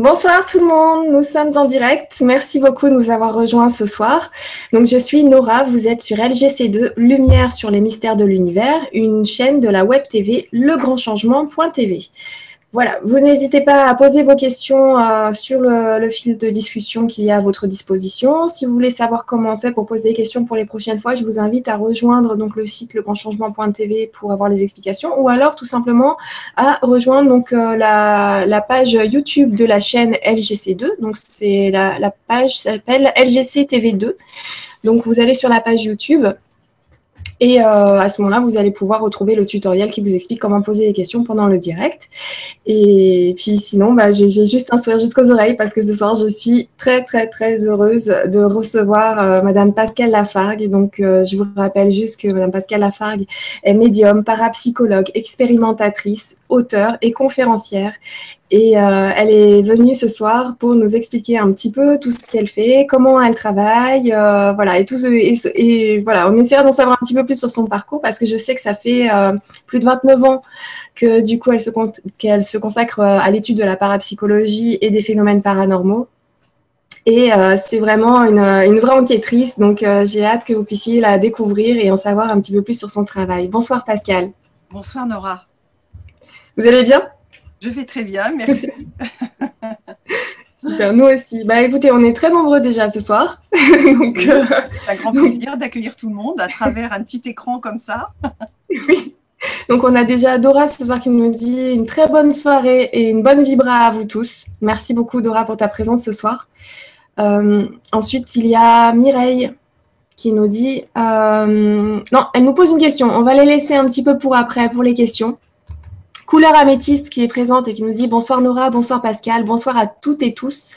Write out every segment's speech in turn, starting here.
Bonsoir tout le monde, nous sommes en direct. Merci beaucoup de nous avoir rejoints ce soir. Donc je suis Nora, vous êtes sur LGC2, Lumière sur les mystères de l'univers, une chaîne de la web TV legrandchangement.tv. Voilà, vous n'hésitez pas à poser vos questions euh, sur le, fil de discussion qu'il y a à votre disposition. Si vous voulez savoir comment on fait pour poser des questions pour les prochaines fois, je vous invite à rejoindre donc le site legrandchangement.tv pour avoir les explications, ou alors tout simplement à rejoindre donc euh, la, page YouTube de la chaîne LGC2. Donc c'est la, la page s'appelle LGC TV 2. Donc vous allez sur la page YouTube et euh, à ce moment-là, vous allez pouvoir retrouver le tutoriel qui vous explique comment poser les questions pendant le direct. Et puis sinon, bah, j'ai juste un sourire jusqu'aux oreilles parce que ce soir, je suis très, très, très heureuse de recevoir euh, Madame Pascal Lafargue. Donc, euh, je vous rappelle juste que Madame Pascal Lafargue est médium, parapsychologue, expérimentatrice, auteure et conférencière. Et euh, elle est venue ce soir pour nous expliquer un petit peu tout ce qu'elle fait, comment elle travaille, euh, voilà, et tout et, et, voilà, on essaiera d'en savoir un petit peu plus sur son parcours parce que je sais que ça fait euh, plus de 29 ans que du coup elle se, qu'elle se consacre à l'étude de la parapsychologie et des phénomènes paranormaux. Et c'est vraiment une, une, vraie enquêtrice, donc j'ai hâte que vous puissiez la découvrir et en savoir un petit peu plus sur son travail. Bonsoir Pascal. Bonsoir Nora. Vous allez bien? Je vais très bien, merci. Super, nous aussi. Bah écoutez, on est très nombreux déjà ce soir. Donc, euh, C'est un grand plaisir d'accueillir tout le monde à travers un petit écran comme ça. oui. Donc on a déjà Dora ce soir qui nous dit une très bonne soirée et une bonne vibra à vous tous. Merci beaucoup Dora pour ta présence ce soir. Euh, ensuite, il y a Mireille qui nous dit... Euh, non, elle nous pose une question. On va les laisser un petit peu pour après, pour les questions. Couleur améthyste qui est présente et qui nous dit bonsoir Nora, bonsoir Pascal, bonsoir à toutes et tous.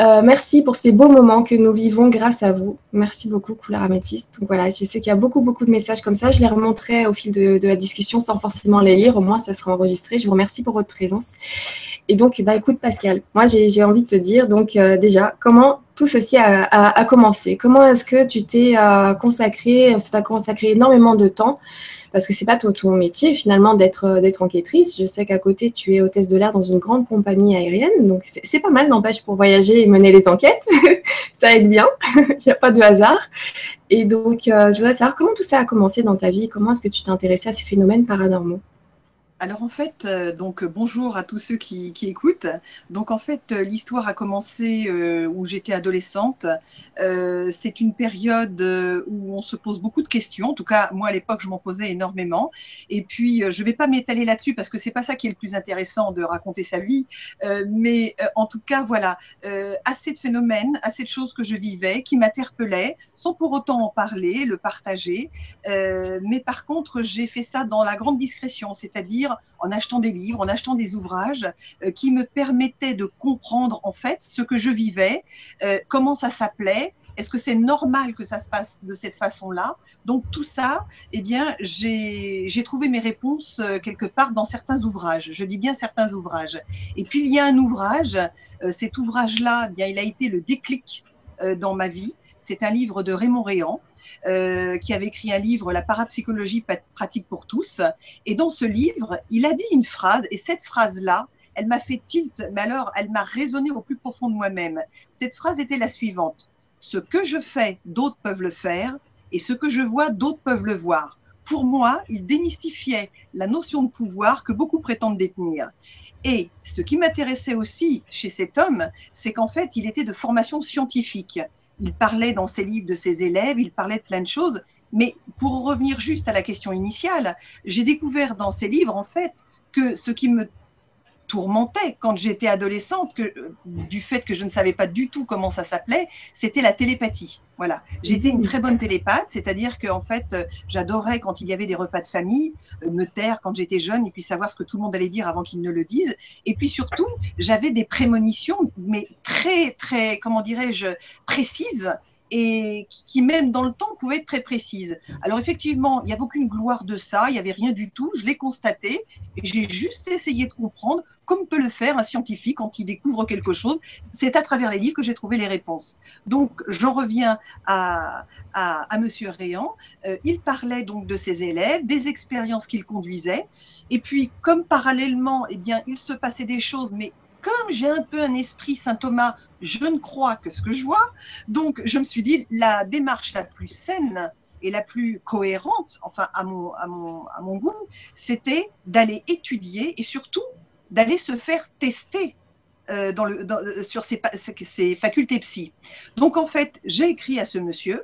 Euh, merci pour ces beaux moments que nous vivons grâce à vous. Merci beaucoup, Couleur Améthyste. Donc voilà, je sais qu'il y a beaucoup, beaucoup de messages comme ça. Je les remonterai au fil de, la discussion sans forcément les lire. Au moins, ça sera enregistré. Je vous remercie pour votre présence. Et donc, bah, écoute, Pascal, moi, j'ai envie de te dire, donc euh, déjà, comment tout ceci a, commencé? Comment est-ce que tu t'es euh, consacré, tu as consacré énormément de temps parce que c'est pas ton, métier finalement d'être euh, d'être enquêtrice. Je sais qu'à côté tu es hôtesse de l'air dans une grande compagnie aérienne, donc c'est pas mal n'empêche pour voyager et mener les enquêtes, ça aide bien, il n'y a pas de hasard. Et donc euh, je voudrais savoir comment tout ça a commencé dans ta vie, comment est-ce que tu t'es intéressée à ces phénomènes paranormaux? Alors en fait, euh, donc bonjour à tous ceux qui, écoutent. Donc en fait, euh, l'histoire a commencé euh, où j'étais adolescente. c'est une période où on se pose beaucoup de questions. En tout cas, moi à l'époque, je m'en posais énormément. Et puis, je vais pas m'étaler là-dessus parce que c'est pas ça qui est le plus intéressant de raconter sa vie. mais en tout cas, voilà, assez de phénomènes, assez de choses que je vivais, qui m'interpellaient, sans pour autant en parler, le partager. mais par contre, j'ai fait ça dans la grande discrétion, c'est-à-dire en achetant des livres, en achetant des ouvrages euh, qui me permettaient de comprendre en fait ce que je vivais, euh, comment ça s'appelait, est-ce que c'est normal que ça se passe de cette façon-là? Donc tout ça, eh bien, j'ai trouvé mes réponses euh, quelque part dans certains ouvrages. Je dis bien certains ouvrages. Et puis il y a un ouvrage, cet ouvrage-là, eh bien, il a été le déclic dans ma vie. C'est un livre de Raymond Réan euh, qui avait écrit un livre, La parapsychologie pratique pour tous. Et dans ce livre, il a dit une phrase, et cette phrase-là, elle m'a fait tilt, mais alors elle m'a résonné au plus profond de moi-même. Cette phrase était la suivante. Ce que je fais, d'autres peuvent le faire, et ce que je vois, d'autres peuvent le voir. Pour moi, il démystifiait la notion de pouvoir que beaucoup prétendent détenir. Et ce qui m'intéressait aussi chez cet homme, c'est qu'en fait, il était de formation scientifique il parlait dans ses livres de ses élèves, il parlait de plein de choses. Mais pour revenir juste à la question initiale, j'ai découvert dans ses livres, en fait, que ce qui me tourmentait quand j'étais adolescente, que, du fait que je ne savais pas du tout comment ça s'appelait, c'était la télépathie. Voilà, j'étais une très bonne télépathe, c'est-à-dire que en fait, euh, j'adorais quand il y avait des repas de famille, euh, me taire quand j'étais jeune et puis savoir ce que tout le monde allait dire avant qu'ils ne le disent. Et puis surtout, j'avais des prémonitions, mais très, très, comment dirais-je, précises et qui, même dans le temps, pouvait être très précises. Alors effectivement, il n'y avait aucune gloire de ça, il n'y avait rien du tout, je l'ai constaté, et j'ai juste essayé de comprendre comme peut le faire un scientifique quand il découvre quelque chose. C'est à travers les livres que j'ai trouvé les réponses. Donc j'en reviens à, à, Monsieur Réan. Euh, il parlait donc de ses élèves, des expériences qu'il conduisait, et puis comme parallèlement, eh bien, il se passait des choses, mais comme j'ai un peu un esprit Saint Thomas, je ne crois que ce que je vois. Donc, je me suis dit, la démarche la plus saine et la plus cohérente, enfin à mon, à mon, à mon goût, c'était d'aller étudier et surtout d'aller se faire tester euh, dans, sur ses, ses, facultés psy. Donc en fait, j'ai écrit à ce monsieur,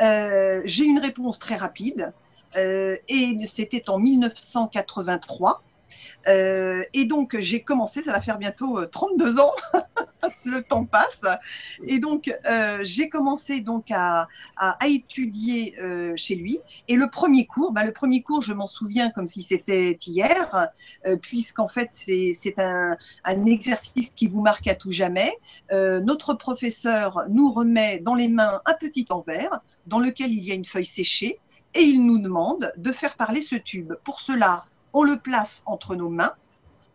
euh, j'ai une réponse très rapide, euh, et c'était en 1983. Euh, et donc, j'ai commencé, ça va faire bientôt 32 euh, ans, le temps passe. Et donc, euh, j'ai commencé donc à, étudier chez lui. Et le premier cours, bah, le premier cours, je m'en souviens comme si c'était hier, puisqu'en fait, c'est un, un, exercice qui vous marque à tout jamais. notre professeur nous remet dans les mains un petit envers dans lequel il y a une feuille séchée et il nous demande de faire parler ce tube. Pour cela, on le place entre nos mains,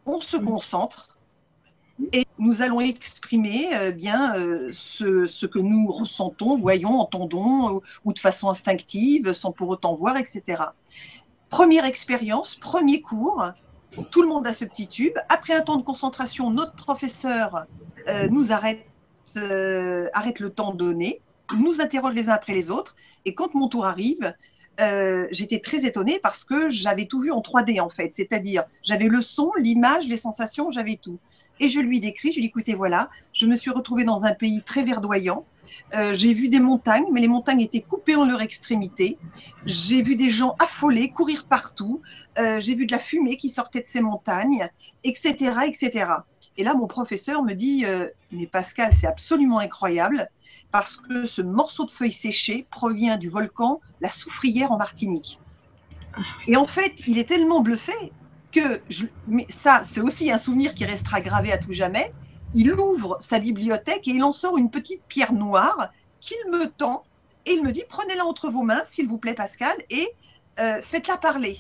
on se mm. concentre et nous allons exprimer euh, bien euh, ce, ce, que nous ressentons, voyons, entendons, ou, ou, de façon instinctive, sans pour autant voir, etc. Première expérience, premier cours, tout le monde a ce petit tube. Après un temps de concentration, notre professeur euh, nous arrête, arrête le temps donné, nous interroge les uns après les autres, et quand mon tour arrive, euh, j'étais très étonnée parce que j'avais tout vu en 3D en fait, c'est-à-dire j'avais le son, l'image, les sensations, j'avais tout. Et je lui décris, je lui dis écoutez voilà, je me suis retrouvée dans un pays très verdoyant. Euh, j'ai vu des montagnes, mais les montagnes étaient coupées en leur extrémité. J'ai vu des gens affolés, courir partout. Euh, j'ai vu de la fumée qui sortait de ces montagnes, etc., etc. Et là, mon professeur me dit, mais Pascal, c'est absolument incroyable parce que ce morceau de feuille séchée provient du volcan La Soufrière en Martinique. Et en fait, il est tellement bluffé que, mais ça, c'est aussi un souvenir qui restera gravé à tout jamais. Il ouvre sa bibliothèque et il en sort une petite pierre noire qu'il me tend et il me dit prenez-la entre vos mains, s'il vous plaît, Pascal, et euh, faites-la parler.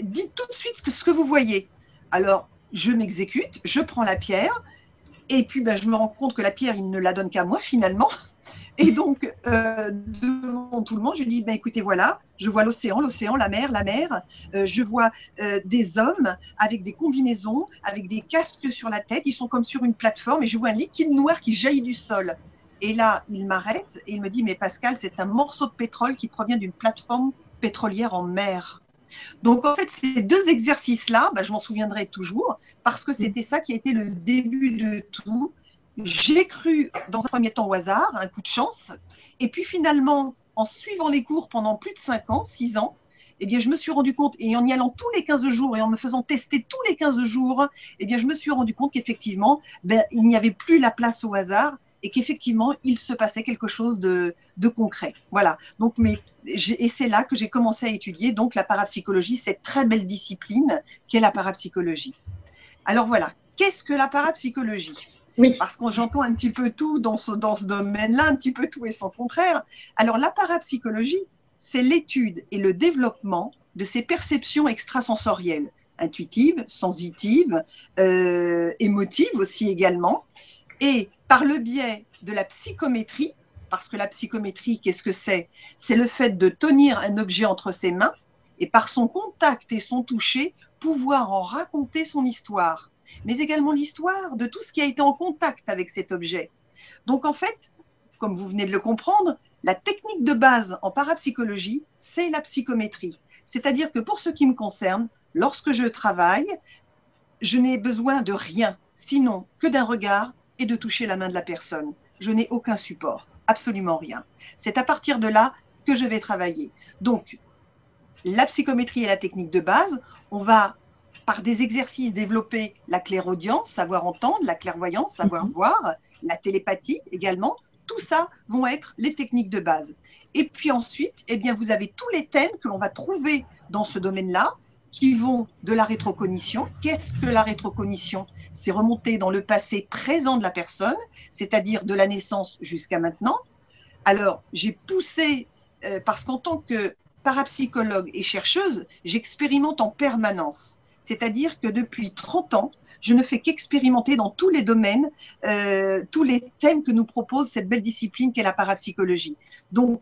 Dites tout de suite ce que vous voyez. Alors, je m'exécute, je prends la pierre, et puis, ben, je me rends compte que la pierre, il ne la donne qu'à moi finalement. Et donc, euh, devant tout le monde, je lui dis, ben, écoutez, voilà, je vois l'océan, l'océan, la mer, la mer. Euh, je vois euh, des hommes avec des combinaisons, avec des casques sur la tête. Ils sont comme sur une plateforme et je vois un liquide noir qui jaillit du sol. Et là, il m'arrête et il me dit, mais Pascal, c'est un morceau de pétrole qui provient d'une plateforme pétrolière en mer. Donc en fait, ces deux exercices-là, bah, je m'en souviendrai toujours, parce que c'était ça qui a été le début de tout. J'ai cru dans un premier temps au hasard, un coup de chance, et puis finalement, en suivant les cours pendant plus de 5 ans, 6 ans, eh bien, je me suis rendu compte, et en y allant tous les 15 jours et en me faisant tester tous les 15 jours, eh bien, je me suis rendu compte qu'effectivement, ben, il n'y avait plus la place au hasard et qu'effectivement, il se passait quelque chose de, de concret. Voilà. Donc, mais, et c'est là que j'ai commencé à étudier donc la parapsychologie, cette très belle discipline qu'est la parapsychologie. Alors voilà, qu'est-ce que la parapsychologie? Oui. Parce que j'entends un petit peu tout dans ce, dans ce domaine-là, un petit peu tout et son contraire. Alors la parapsychologie, c'est l'étude et le développement de ces perceptions extrasensorielles, intuitives, sensitives, euh, émotives aussi également, et par le biais de la psychométrie, parce que la psychométrie, qu'est-ce que c'est? C'est le fait de tenir un objet entre ses mains et par son contact et son toucher, pouvoir en raconter son histoire, mais également l'histoire de tout ce qui a été en contact avec cet objet. Donc en fait, comme vous venez de le comprendre, la technique de base en parapsychologie, c'est la psychométrie. C'est-à-dire que pour ce qui me concerne, lorsque je travaille, je n'ai besoin de rien, sinon que d'un regard et de toucher la main de la personne. Je n'ai aucun support, absolument rien. C'est à partir de là que je vais travailler. Donc, la psychométrie est la technique de base. On va, par des exercices, développer la clairaudience, savoir entendre, la clairvoyance, savoir -hmm. voir, la télépathie également. Tout ça vont être les techniques de base. Et puis ensuite, eh bien, vous avez tous les thèmes que l'on va trouver dans ce domaine-là, qui vont de la rétrocognition. Qu'est-ce que la rétrocognition? C'est remonter dans le passé présent de la personne, c'est-à-dire de la naissance jusqu'à maintenant. Alors, j'ai poussé, euh, parce qu'en tant que parapsychologue et chercheuse, j'expérimente en permanence. C'est-à-dire que depuis 30 ans, je ne fais qu'expérimenter dans tous les domaines, euh, tous les thèmes que nous propose cette belle discipline qu'est la parapsychologie. Donc,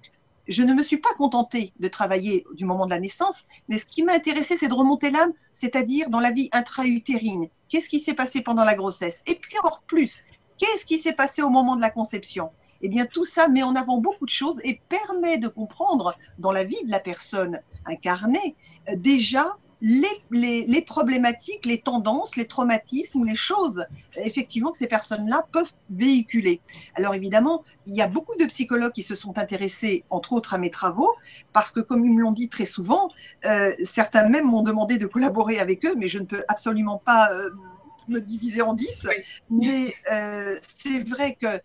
je ne me suis pas contentée de travailler du moment de la naissance, mais ce qui m'a intéressé, c'est de remonter l'âme, c'est-à-dire dans la vie intra-utérine. Qu'est-ce qui s'est passé pendant la grossesse? Et puis encore plus, qu'est-ce qui s'est passé au moment de la conception? Eh bien, tout ça met en avant beaucoup de choses et permet de comprendre dans la vie de la personne incarnée euh, déjà les, problématiques, les tendances, les traumatismes ou les choses, effectivement, que ces personnes-là peuvent véhiculer. Alors évidemment, il y a beaucoup de psychologues qui se sont intéressés, entre autres, à mes travaux, parce que, comme ils me l'ont dit très souvent, euh, certains même m'ont demandé de collaborer avec eux, mais je ne peux absolument pas euh, me diviser en dix. Mais euh, c'est vrai que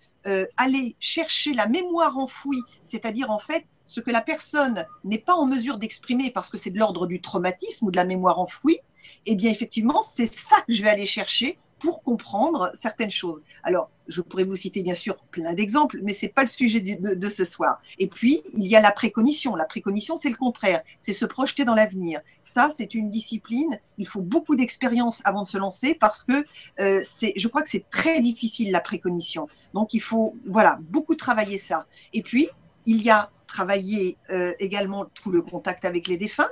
aller chercher la mémoire enfouie, c'est-à-dire en fait ce que la personne n'est pas en mesure d'exprimer parce que c'est de l'ordre du traumatisme ou de la mémoire enfouie, eh bien effectivement, c'est ça que je vais aller chercher pour comprendre certaines choses. Alors, je pourrais vous citer bien sûr plein d'exemples, mais ce n'est pas le sujet de, ce soir. Et puis, il y a la précognition. La précognition, c'est le contraire, c'est se projeter dans l'avenir. Ça, c'est une discipline, il faut beaucoup d'expérience avant de se lancer parce que euh, je crois que c'est très difficile la précognition. Donc, il faut, voilà, beaucoup travailler ça. Et puis, il y a travaillé euh, également tout le contact avec les défunts.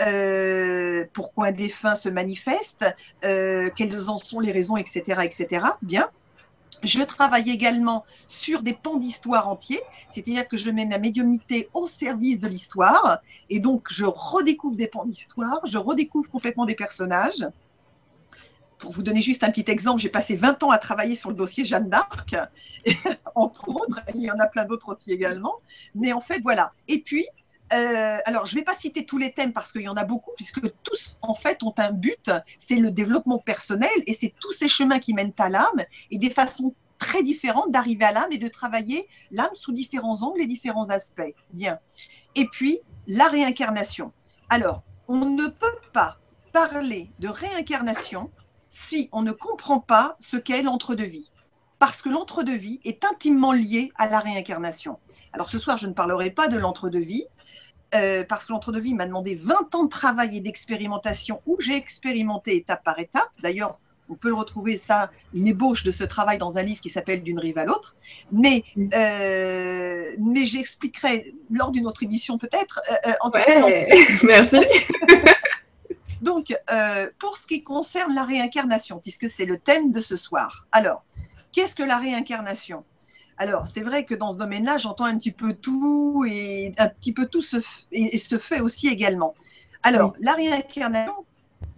Euh, pourquoi un défunt se manifeste, euh, quelles en sont les raisons, etc., etc. Bien. Je travaille également sur des pans d'histoire entiers, c'est-à-dire que je mets ma médiumnité au service de l'histoire, et donc je redécouvre des pans d'histoire, je redécouvre complètement des personnages, pour vous donner juste un petit exemple, j'ai passé 20 ans à travailler sur le dossier Jeanne d'Arc, entre autres, il y en a plein d'autres aussi également. Mais en fait, voilà. Et puis, euh, alors, je ne vais pas citer tous les thèmes parce qu'il y en a beaucoup, puisque tous, en fait, ont un but, c'est le développement personnel et c'est tous ces chemins qui mènent à l'âme et des façons très différentes d'arriver à l'âme et de travailler l'âme sous différents angles et différents aspects. Bien. Et puis, la réincarnation. Alors, on ne peut pas parler de réincarnation si on ne comprend pas ce qu'est l'entre-deux-vie. Parce que l'entre-deux-vie est intimement lié à la réincarnation. Alors ce soir, je ne parlerai pas de l'entre-deux-vie, euh, parce que l'entre-deux-vie m'a demandé 20 ans de travail et d'expérimentation où j'ai expérimenté étape par étape. D'ailleurs, on peut le retrouver ça, une ébauche de ce travail dans un livre qui s'appelle D'une rive à l'autre. Mais, euh, mais j'expliquerai lors d'une autre émission peut-être. Euh, en tout cas, merci. Donc, euh, pour ce qui concerne la réincarnation, puisque c'est le thème de ce soir, alors, qu'est-ce que la réincarnation? Alors, c'est vrai que dans ce domaine-là, j'entends un petit peu tout et un petit peu tout se, et, se fait aussi également. Alors, la réincarnation,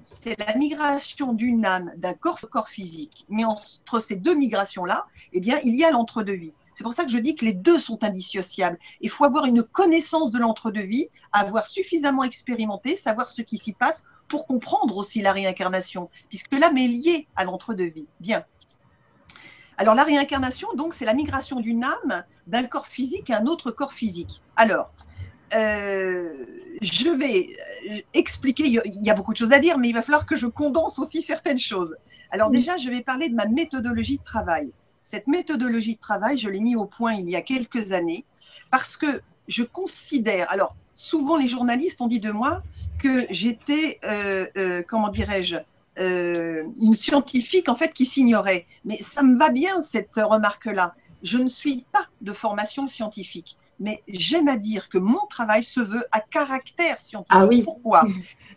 c'est la migration d'une âme d'un corps corps physique. Mais entre ces deux migrations-là, eh bien, il y a l'entre-deux-vie. C'est pour ça que je dis que les deux sont indissociables. Il faut avoir une connaissance de l'entre-deux-vie, avoir suffisamment expérimenté, savoir ce qui s'y passe pour comprendre aussi la réincarnation, puisque l'âme est liée à l'entre-deux-vie. Bien. Alors la réincarnation, donc, c'est la migration d'une âme d'un corps physique à un autre corps physique. Alors, euh, je vais euh, expliquer, il y a beaucoup de choses à dire, mais il va falloir que je condense aussi certaines choses. Alors déjà, je vais parler de ma méthodologie de travail. Cette méthodologie de travail, je l'ai mis au point il y a quelques années, parce que je considère, alors souvent les journalistes ont dit de moi que j'étais, euh, euh, comment dirais-je, euh, une scientifique en fait qui s'ignorait. Mais ça me va bien cette remarque-là. Je ne suis pas de formation scientifique, mais j'aime à dire que mon travail se veut à caractère scientifique. Ah oui. Pourquoi?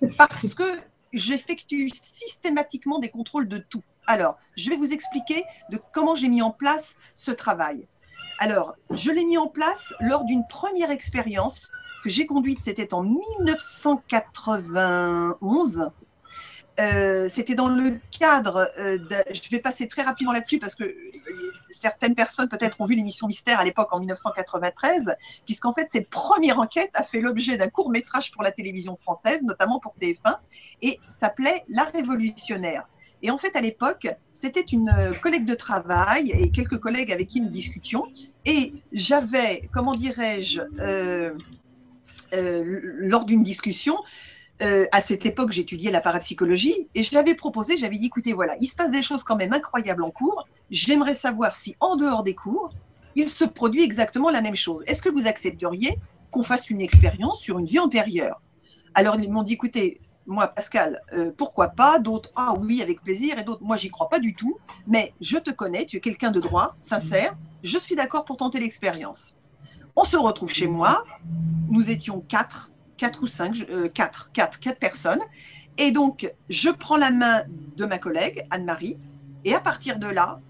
Parce que j'effectue systématiquement des contrôles de tout. Alors, je vais vous expliquer de comment j'ai mis en place ce travail. Alors, je l'ai mis en place lors d'une première expérience que j'ai conduite, c'était en 1991. Euh, c'était dans le cadre, euh, je vais passer très rapidement là-dessus parce que euh, certaines personnes peut-être ont vu l'émission Mystère à l'époque en 1993, puisqu'en fait cette première enquête a fait l'objet d'un court métrage pour la télévision française, notamment pour TF1, et s'appelait La Révolutionnaire. Et en fait, à l'époque, c'était une collègue de travail et quelques collègues avec qui nous discutions. Et j'avais, comment dirais-je, euh, euh, lors d'une discussion, euh, à cette époque, j'étudiais la parapsychologie et je l'avais proposé, j'avais dit, écoutez, voilà, il se passe des choses quand même incroyables en cours. J'aimerais savoir si, en dehors des cours, il se produit exactement la même chose. Est-ce que vous accepteriez qu'on fasse une expérience sur une vie antérieure? Alors, ils m'ont dit, écoutez, moi, Pascal, euh, pourquoi pas D'autres, ah oui, avec plaisir. Et d'autres, moi, j'y crois pas du tout. Mais je te connais, tu es quelqu'un de droit, sincère. Je suis d'accord pour tenter l'expérience. On se retrouve chez moi. Nous étions quatre quatre ou cinq, euh, quatre, quatre, quatre personnes. Et donc, je prends la main de ma collègue, Anne-Marie, et à partir de là,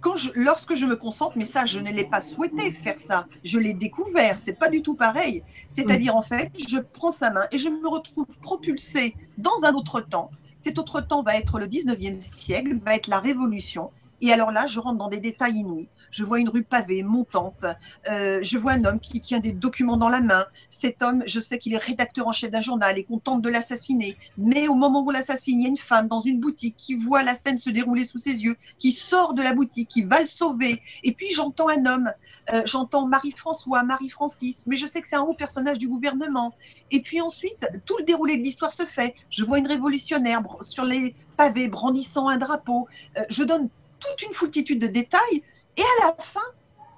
quand je, lorsque je me concentre, mais ça, je ne l'ai pas souhaité faire ça, je l'ai découvert, c'est pas du tout pareil. C'est-à-dire, en fait, je prends sa main et je me retrouve propulsée dans un autre temps. Cet autre temps va être le 19e siècle, va être la Révolution. Et alors là, je rentre dans des détails inouïs je vois une rue pavée, montante, euh, je vois un homme qui tient des documents dans la main. Cet homme, je sais qu'il est rédacteur en chef d'un journal et qu'on tente de l'assassiner. Mais au moment où l'assassine, il y a une femme dans une boutique qui voit la scène se dérouler sous ses yeux, qui sort de la boutique, qui va le sauver. Et puis j'entends un homme, euh, j'entends Marie-François, Marie-Francis, mais je sais que c'est un haut personnage du gouvernement. Et puis ensuite, tout le déroulé de l'histoire se fait. Je vois une révolutionnaire sur les pavés brandissant un drapeau. Euh, je donne toute une foultitude de détails et à la fin,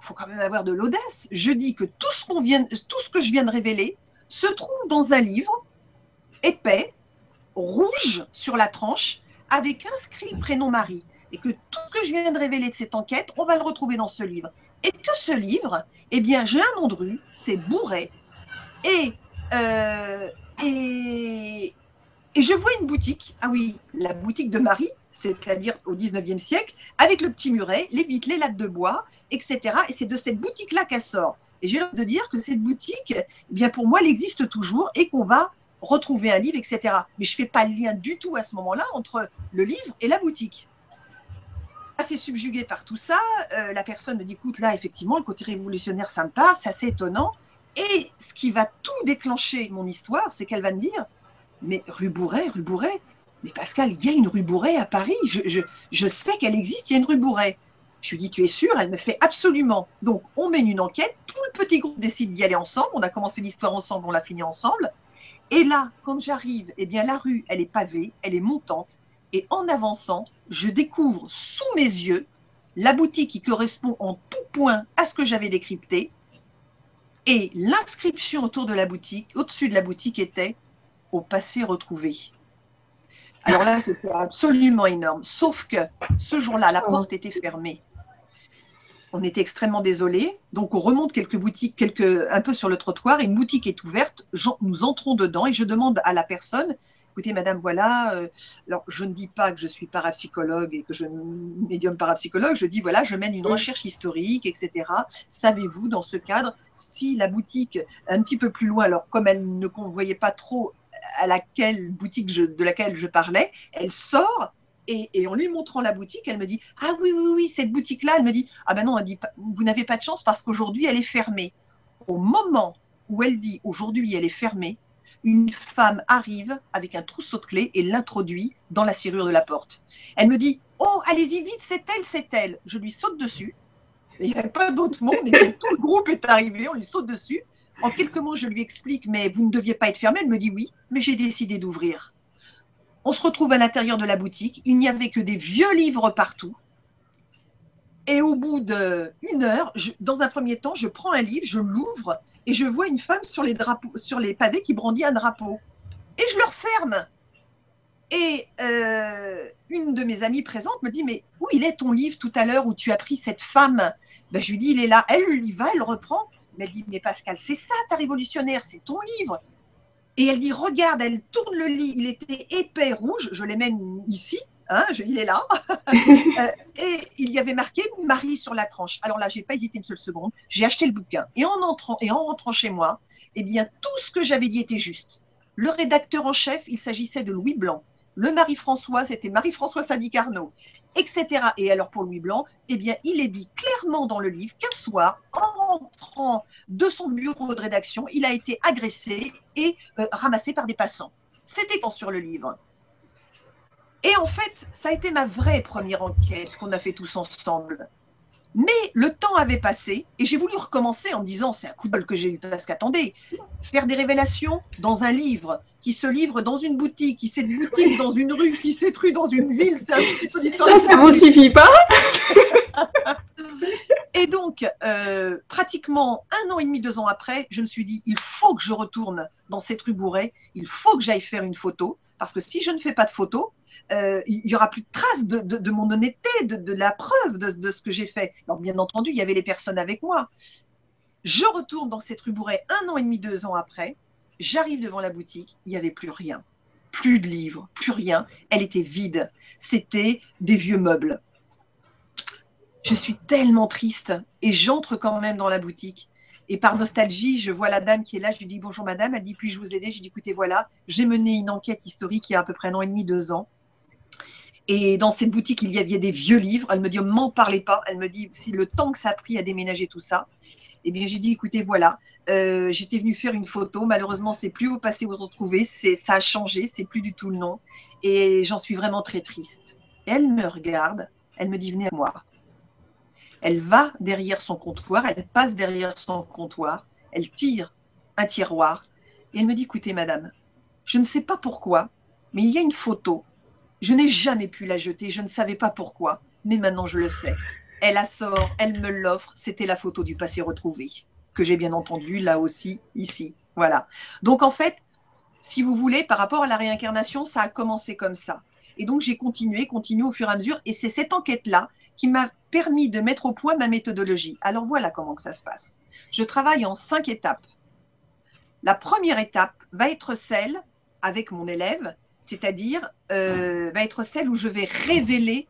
il faut quand même avoir de l'audace. Je dis que tout ce, qu'on vient, tout ce que je viens de révéler se trouve dans un livre épais, rouge sur la tranche, avec inscrit le prénom Marie. Et que tout ce que je viens de révéler de cette enquête, on va le retrouver dans ce livre. Et que ce livre, eh bien, j'ai un nom de rue, c'est Bourret. Et, euh, et, et je vois une boutique, ah oui, la boutique de Marie, c'est-à-dire au 19e siècle, avec le petit muret, les vitres, les lattes de bois, etc. Et c'est de cette boutique-là qu'elle sort. Et j'ai l'envie de dire que cette boutique, eh bien pour moi, elle existe toujours et qu'on va retrouver un livre, etc. Mais je ne fais pas le lien du tout à ce moment-là entre le livre et la boutique. Assez subjugué par tout ça, euh, la personne me dit, écoute, là, effectivement, le côté révolutionnaire, ça me parle, c'est assez étonnant. Et ce qui va tout déclencher mon histoire, c'est qu'elle va me dire, mais rue Bourret, mais Pascal, il y a une rue Bourret à Paris. Je, sais qu'elle existe, il y a une rue Bourret. Je lui dis, tu es sûre? Elle me fait absolument. Donc, on mène une enquête. Tout le petit groupe décide d'y aller ensemble. On a commencé l'histoire ensemble, on l'a fini ensemble. Et là, quand j'arrive, eh bien, la rue, elle est pavée, elle est montante. Et en avançant, je découvre sous mes yeux la boutique qui correspond en tout point à ce que j'avais décrypté. Et l'inscription autour de la boutique, au-dessus de la boutique, était au passé retrouvé. Alors là, c'était absolument énorme. Sauf que ce jour-là, la porte était fermée. On était extrêmement désolés. Donc, on remonte quelques boutiques, quelques, un peu sur le trottoir. Une boutique est ouverte. Nous entrons dedans et je demande à la personne écoutez, madame, voilà, euh, alors je ne dis pas que je suis parapsychologue et que je médium parapsychologue, je dis voilà, je mène une recherche historique, etc. Savez-vous, dans ce cadre, si la boutique, un petit peu plus loin, alors comme elle ne convoyait pas trop à laquelle boutique de laquelle je parlais, elle sort et, en lui montrant la boutique, elle me dit Ah oui, oui, oui, cette boutique-là, elle me dit Ah ben non, elle dit Vous n'avez pas de chance parce qu'aujourd'hui, elle est fermée. Au moment où elle dit Aujourd'hui, elle est fermée, une femme arrive avec un trousseau de clés et l'introduit dans la serrure de la porte. Elle me dit Oh, allez-y vite, c'est elle, c'est elle. Je lui saute dessus. Il n'y avait pas d'autre monde, tout le groupe est arrivé, on lui saute dessus. En quelques mots, je lui explique, mais vous ne deviez pas être fermé. Elle me dit oui, mais j'ai décidé d'ouvrir. On se retrouve à l'intérieur de la boutique. Il n'y avait que des vieux livres partout. Et au bout d'une heure, dans un premier temps, je prends un livre, je l'ouvre et je vois une femme sur les, drapeaux, sur les pavés qui brandit un drapeau. Et je le referme. Et euh, une de mes amies présentes me dit Mais où il est ton livre tout à l'heure où tu as pris cette femme? Ben, Je lui dis Il est là. Elle y va, elle reprend. Mais elle dit, mais Pascal, c'est ça ta révolutionnaire, c'est ton livre. Et elle dit, regarde, elle tourne le lit, il était épais rouge, je l'ai même ici, hein, il est là. Euh, et il y avait marqué Marie sur la tranche. Alors là, j'ai pas hésité une seule seconde, j'ai acheté le bouquin. Et en entrant rentrant chez moi, eh bien, tout ce que j'avais dit était juste. Le rédacteur en chef, il s'agissait de Louis Blanc. Le Marie-François, c'était Marie-François Sadi Carnot, etc. Et alors pour Louis Blanc, eh bien, il est dit clairement dans le livre qu'un soir, en rentrant de son bureau de rédaction, il a été agressé et euh, ramassé par des passants. C'était sur le livre? Et en fait, ça a été ma vraie première enquête qu'on a fait tous ensemble. Mais le temps avait passé et j'ai voulu recommencer en me disant c'est un coup de bol que j'ai eu parce qu'attendez, faire des révélations dans un livre qui se livre dans une boutique, qui s'est boutique dans une rue, qui s'est rue dans une ville, c'est un petit peu Ça, ça vous suffit pas. Et donc, euh, pratiquement un an et demi, deux ans après, je me suis dit il faut que je retourne dans cette rue Bourret, il faut que j'aille faire une photo parce que si je ne fais pas de photo, euh, il n'y aura plus de traces de, mon honnêteté, de, la preuve de, ce que j'ai fait. Alors, bien entendu, il y avait les personnes avec moi. Je retourne dans cette rue Bourret un an et demi, deux ans après. j'arrive devant la boutique, il n'y avait plus rien. Plus de livres, plus rien. Elle était vide. C'était des vieux meubles. Je suis tellement triste et j'entre quand même dans la boutique. Et par nostalgie, je vois la dame qui est là, je lui dis bonjour madame, elle dit puis-je vous aider? Je lui dis écoutez voilà, j'ai mené une enquête historique il y a à peu près un an et demi, deux ans. Et dans cette boutique, il y avait des vieux livres. Elle me dit, m'en parlez pas. Elle me dit, si le temps que ça a pris à déménager tout ça. Eh bien, j'ai dit, écoutez, voilà, euh, j'étais venue faire une photo. Malheureusement, c'est plus au passé où retrouver. C'est, ça a changé. C'est plus du tout le nom. Et j'en suis vraiment très triste. elle me regarde. Elle me dit, venez à moi. Elle va derrière son comptoir. Elle passe derrière son comptoir. Elle tire un tiroir. Et elle me dit, écoutez, madame, je ne sais pas pourquoi, mais il y a une photo je n'ai jamais pu la jeter, je ne savais pas pourquoi, mais maintenant je le sais. Elle la sort, elle me l'offre, c'était la photo du passé retrouvé, que j'ai bien entendu là aussi, ici. Voilà. Donc en fait, si vous voulez, par rapport à la réincarnation, ça a commencé comme ça. Et donc j'ai continué, continué au fur et à mesure, et c'est cette enquête-là qui m'a permis de mettre au point ma méthodologie. Alors voilà comment que ça se passe. Je travaille en cinq étapes. La première étape va être celle avec mon élève c'est-à-dire euh, va être celle où je vais révéler,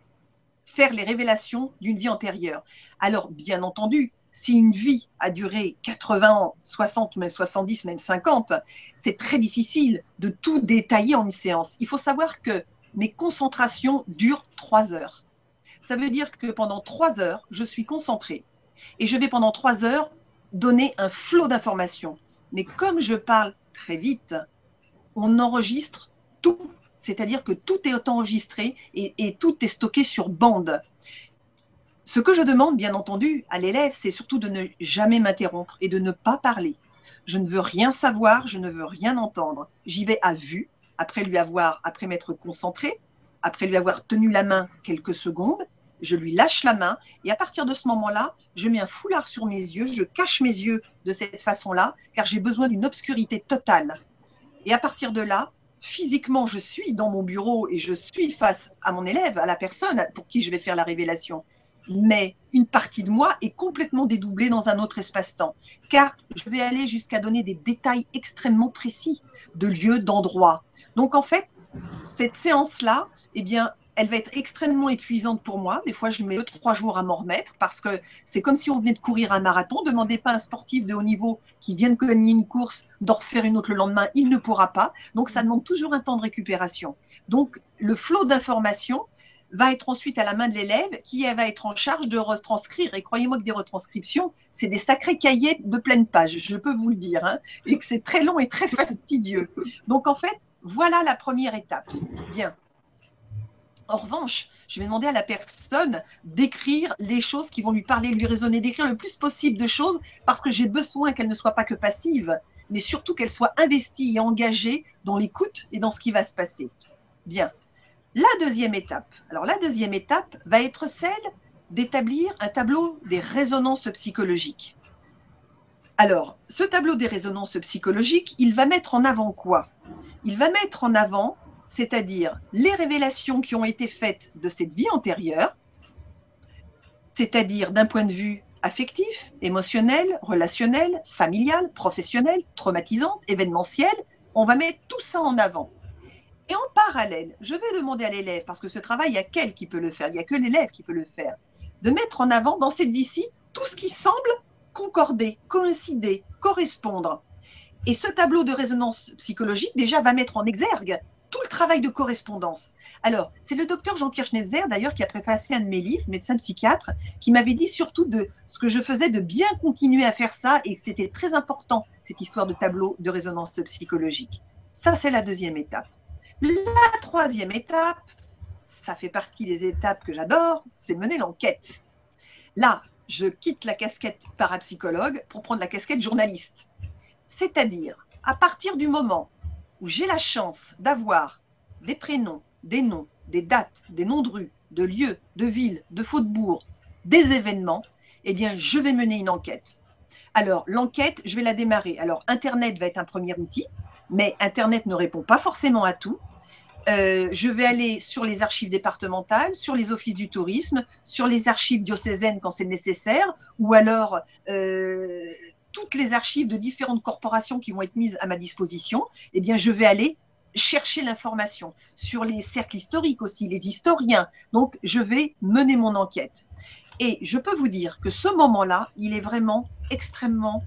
faire les révélations d'une vie antérieure. Alors, bien entendu, si une vie a duré 80 ans, 60, même 70, même 50, c'est très difficile de tout détailler en une séance. Il faut savoir que mes concentrations durent trois heures. Ça veut dire que pendant trois heures, je suis concentrée et je vais pendant trois heures donner un flot d'informations. Mais comme je parle très vite, on enregistre tout. C'est-à-dire que tout est enregistré et, tout est stocké sur bande. Ce que je demande, bien entendu, à l'élève, c'est surtout de ne jamais m'interrompre et de ne pas parler. Je ne veux rien savoir, je ne veux rien entendre. J'y vais à vue, après lui avoir, après m'être concentré, après lui avoir tenu la main quelques secondes, je lui lâche la main et à partir de ce moment-là, je mets un foulard sur mes yeux, je cache mes yeux de cette façon-là, car j'ai besoin d'une obscurité totale. Et à partir de là, physiquement, je suis dans mon bureau et je suis face à mon élève, à la personne pour qui je vais faire la révélation. Mais une partie de moi est complètement dédoublée dans un autre espace-temps, car je vais aller jusqu'à donner des détails extrêmement précis de lieux, d'endroits. Donc en fait, cette séance-là, eh bien, elle va être extrêmement épuisante pour moi. Des fois, je mets deux, trois jours à m'en remettre parce que c'est comme si on venait de courir un marathon. Demandez pas à un sportif de haut niveau qui vient de gagner une course d'en refaire une autre le lendemain. Il ne pourra pas. Donc, ça demande toujours un temps de récupération. Donc, le flot d'informations va être ensuite à la main de l'élève qui va être en charge de retranscrire. Et croyez-moi que des retranscriptions, c'est des sacrés cahiers de pleine page, je peux vous le dire, hein, et que c'est très long et très fastidieux. Donc en fait, voilà la première étape. Bien, en revanche, je vais demander à la personne d'écrire les choses qui vont lui parler, lui raisonner, d'écrire le plus possible de choses parce que j'ai besoin qu'elle ne soit pas que passive, mais surtout qu'elle soit investie et engagée dans l'écoute et dans ce qui va se passer. Bien. La deuxième étape. Alors la deuxième étape va être celle d'établir un tableau des résonances psychologiques. Alors, ce tableau des résonances psychologiques, il va mettre en avant quoi? Il va mettre en avant c'est-à-dire les révélations qui ont été faites de cette vie antérieure, c'est-à-dire d'un point de vue affectif, émotionnel, relationnel, familial, professionnel, traumatisant, événementiel, on va mettre tout ça en avant. Et en parallèle, je vais demander à l'élève, parce que ce travail, il n'y a qu'elle qui peut le faire, il n'y a que l'élève qui peut le faire, de mettre en avant dans cette vie-ci tout ce qui semble concorder, coïncider, correspondre. Et ce tableau de résonance psychologique, déjà, va mettre en exergue tout le travail de correspondance. Alors, c'est le docteur Jean-Pierre Schneider, d'ailleurs, qui a préfacé un de mes livres, médecin psychiatre, qui m'avait dit surtout de ce que je faisais de bien continuer à faire ça et que c'était très important, cette histoire de tableau de résonance psychologique. Ça, c'est la deuxième étape. La troisième étape, ça fait partie des étapes que j'adore, c'est mener l'enquête. Là, je quitte la casquette parapsychologue pour prendre la casquette journaliste. C'est-à-dire, à partir du moment où j'ai la chance d'avoir des prénoms, des noms, des dates, des noms de rues, de lieux, de villes, de faubourgs, des événements, eh bien, je vais mener une enquête. Alors, l'enquête, je vais la démarrer. Alors, Internet va être un premier outil, mais Internet ne répond pas forcément à tout. Euh, je vais aller sur les archives départementales, sur les offices du tourisme, sur les archives diocésaines quand c'est nécessaire, ou alors euh, toutes les archives de différentes corporations qui vont être mises à ma disposition, eh bien, je vais aller chercher l'information sur les cercles historiques aussi, les historiens. Donc, je vais mener mon enquête. Et je peux vous dire que ce moment-là, il est vraiment extrêmement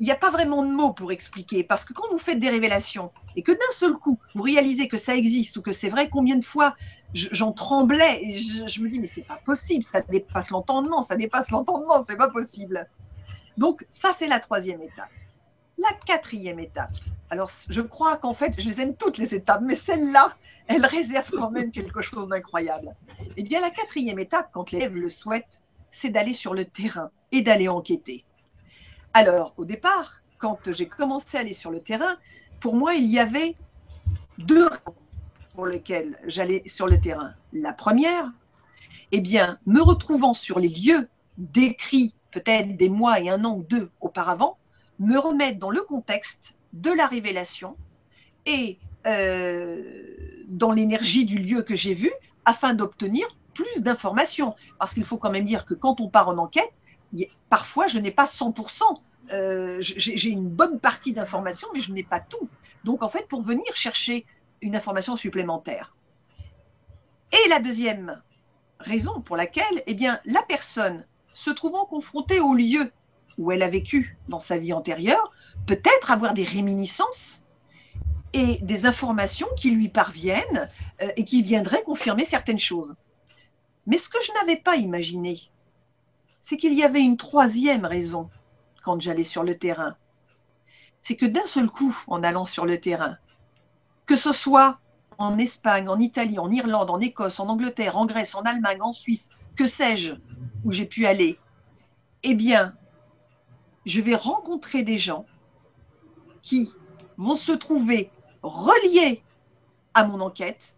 il n'y a pas vraiment de mots pour expliquer, parce que quand vous faites des révélations et que d'un seul coup, vous réalisez que ça existe ou que c'est vrai, combien de fois j'en tremblais et je, me dis, mais c'est pas possible, ça dépasse l'entendement, ça dépasse l'entendement, c'est pas possible. Donc, ça, c'est la troisième étape. La quatrième étape. Alors, je crois qu'en fait, je les aime toutes les étapes, mais celle-là, elle réserve quand même quelque chose d'incroyable. Eh bien, la quatrième étape, quand l'élève le souhaite, c'est d'aller sur le terrain et d'aller enquêter. Alors, au départ, quand j'ai commencé à aller sur le terrain, pour moi, il y avait deux raisons pour lesquelles j'allais sur le terrain. La première, eh bien, me retrouvant sur les lieux décrits peut-être des mois et un an ou deux auparavant, me remettre dans le contexte de la révélation et euh, dans l'énergie du lieu que j'ai vu afin d'obtenir plus d'informations. Parce qu'il faut quand même dire que quand on part en enquête, parfois, je n'ai pas 100%. Euh, j'ai une bonne partie d'informations, mais je n'ai pas tout. Donc, en fait, pour venir chercher une information supplémentaire. Et la deuxième raison pour laquelle, eh bien, la personne se trouvant confrontée au lieu où elle a vécu dans sa vie antérieure, peut-être avoir des réminiscences et des informations qui lui parviennent euh, et qui viendraient confirmer certaines choses. Mais ce que je n'avais pas imaginé, c'est qu'il y avait une troisième raison quand j'allais sur le terrain. C'est que d'un seul coup, en allant sur le terrain, que ce soit en Espagne, en Italie, en Irlande, en Écosse, en Angleterre, en Grèce, en Allemagne, en Suisse, que sais-je, où j'ai pu aller, eh bien, je vais rencontrer des gens qui vont se trouver reliés à mon enquête,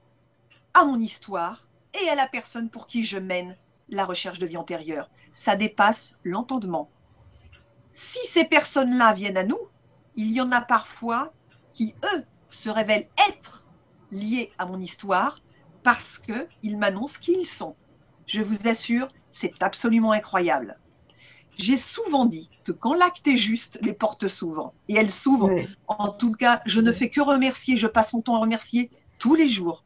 à mon histoire et à la personne pour qui je mène la recherche de vie antérieure. Ça dépasse l'entendement. Si ces personnes-là viennent à nous, il y en a parfois qui, eux, se révèlent être liés à mon histoire parce qu'ils m'annoncent qui ils sont. Je vous assure, c'est absolument incroyable. J'ai souvent dit que quand l'acte est juste, les portes s'ouvrent. Et elles s'ouvrent. En tout cas, je ne fais que remercier, je passe mon temps à remercier tous les jours.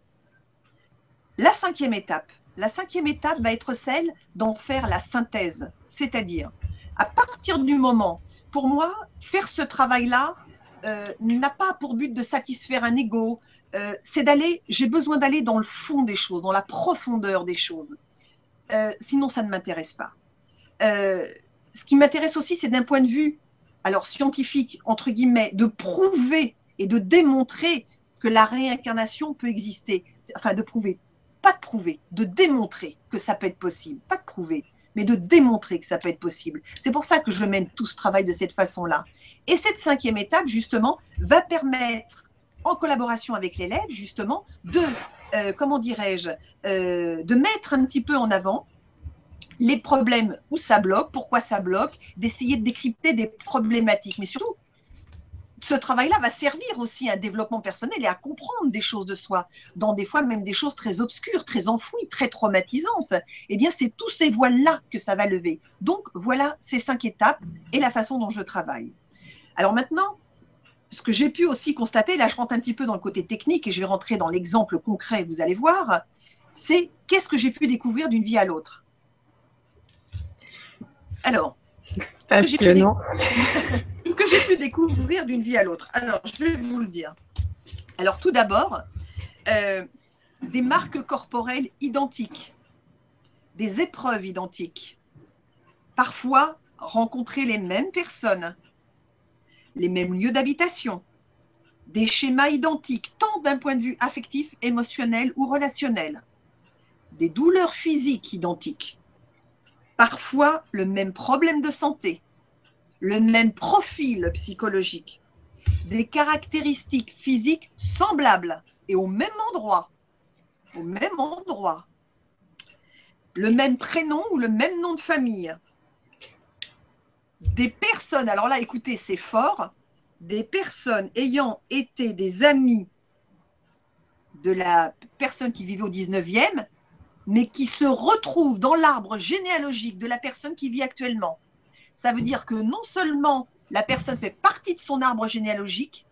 La cinquième étape, la cinquième étape va être celle d'en faire la synthèse, c'est-à-dire à partir du moment, pour moi, faire ce travail-là euh, n'a pas pour but de satisfaire un ego, euh, c'est d'aller, j'ai besoin d'aller dans le fond des choses, dans la profondeur des choses. Euh, sinon, ça ne m'intéresse pas. ce qui m'intéresse aussi, c'est d'un point de vue, alors scientifique, entre guillemets, de prouver et de démontrer que la réincarnation peut exister. Enfin, de prouver, pas de prouver, de démontrer que ça peut être possible, pas de prouver, mais de démontrer que ça peut être possible. C'est pour ça que je mène tout ce travail de cette façon-là. Et cette cinquième étape, justement, va permettre, en collaboration avec l'élève, justement, de, euh, comment dirais-je, euh, de mettre un petit peu en avant les problèmes où ça bloque, pourquoi ça bloque, d'essayer de décrypter des problématiques, mais surtout ce travail-là va servir aussi à un développement personnel et à comprendre des choses de soi, dans des fois même des choses très obscures, très enfouies, très traumatisantes. Eh bien, c'est tous ces voiles-là que ça va lever. Donc, voilà ces cinq étapes et la façon dont je travaille. Alors maintenant, ce que j'ai pu aussi constater, là je rentre un petit peu dans le côté technique et je vais rentrer dans l'exemple concret, vous allez voir, c'est qu'est-ce que j'ai pu découvrir d'une vie à l'autre. Alors, passionnant. ce que j'ai pu découvrir d'une vie à l'autre. Alors, je vais vous le dire. Alors, tout d'abord, euh, des marques corporelles identiques, des épreuves identiques. Parfois, rencontrer les mêmes personnes, les mêmes lieux d'habitation, des schémas identiques, tant d'un point de vue affectif, émotionnel ou relationnel, des douleurs physiques identiques, parfois le même problème de santé, le même profil psychologique, des caractéristiques physiques semblables et au même endroit, au même endroit, le même prénom ou le même nom de famille, des personnes, alors là écoutez, c'est fort, des personnes ayant été des amis de la personne qui vivait au 19e, mais qui se retrouvent dans l'arbre généalogique de la personne qui vit actuellement Ça veut dire que non seulement la personne fait partie de son arbre généalogique,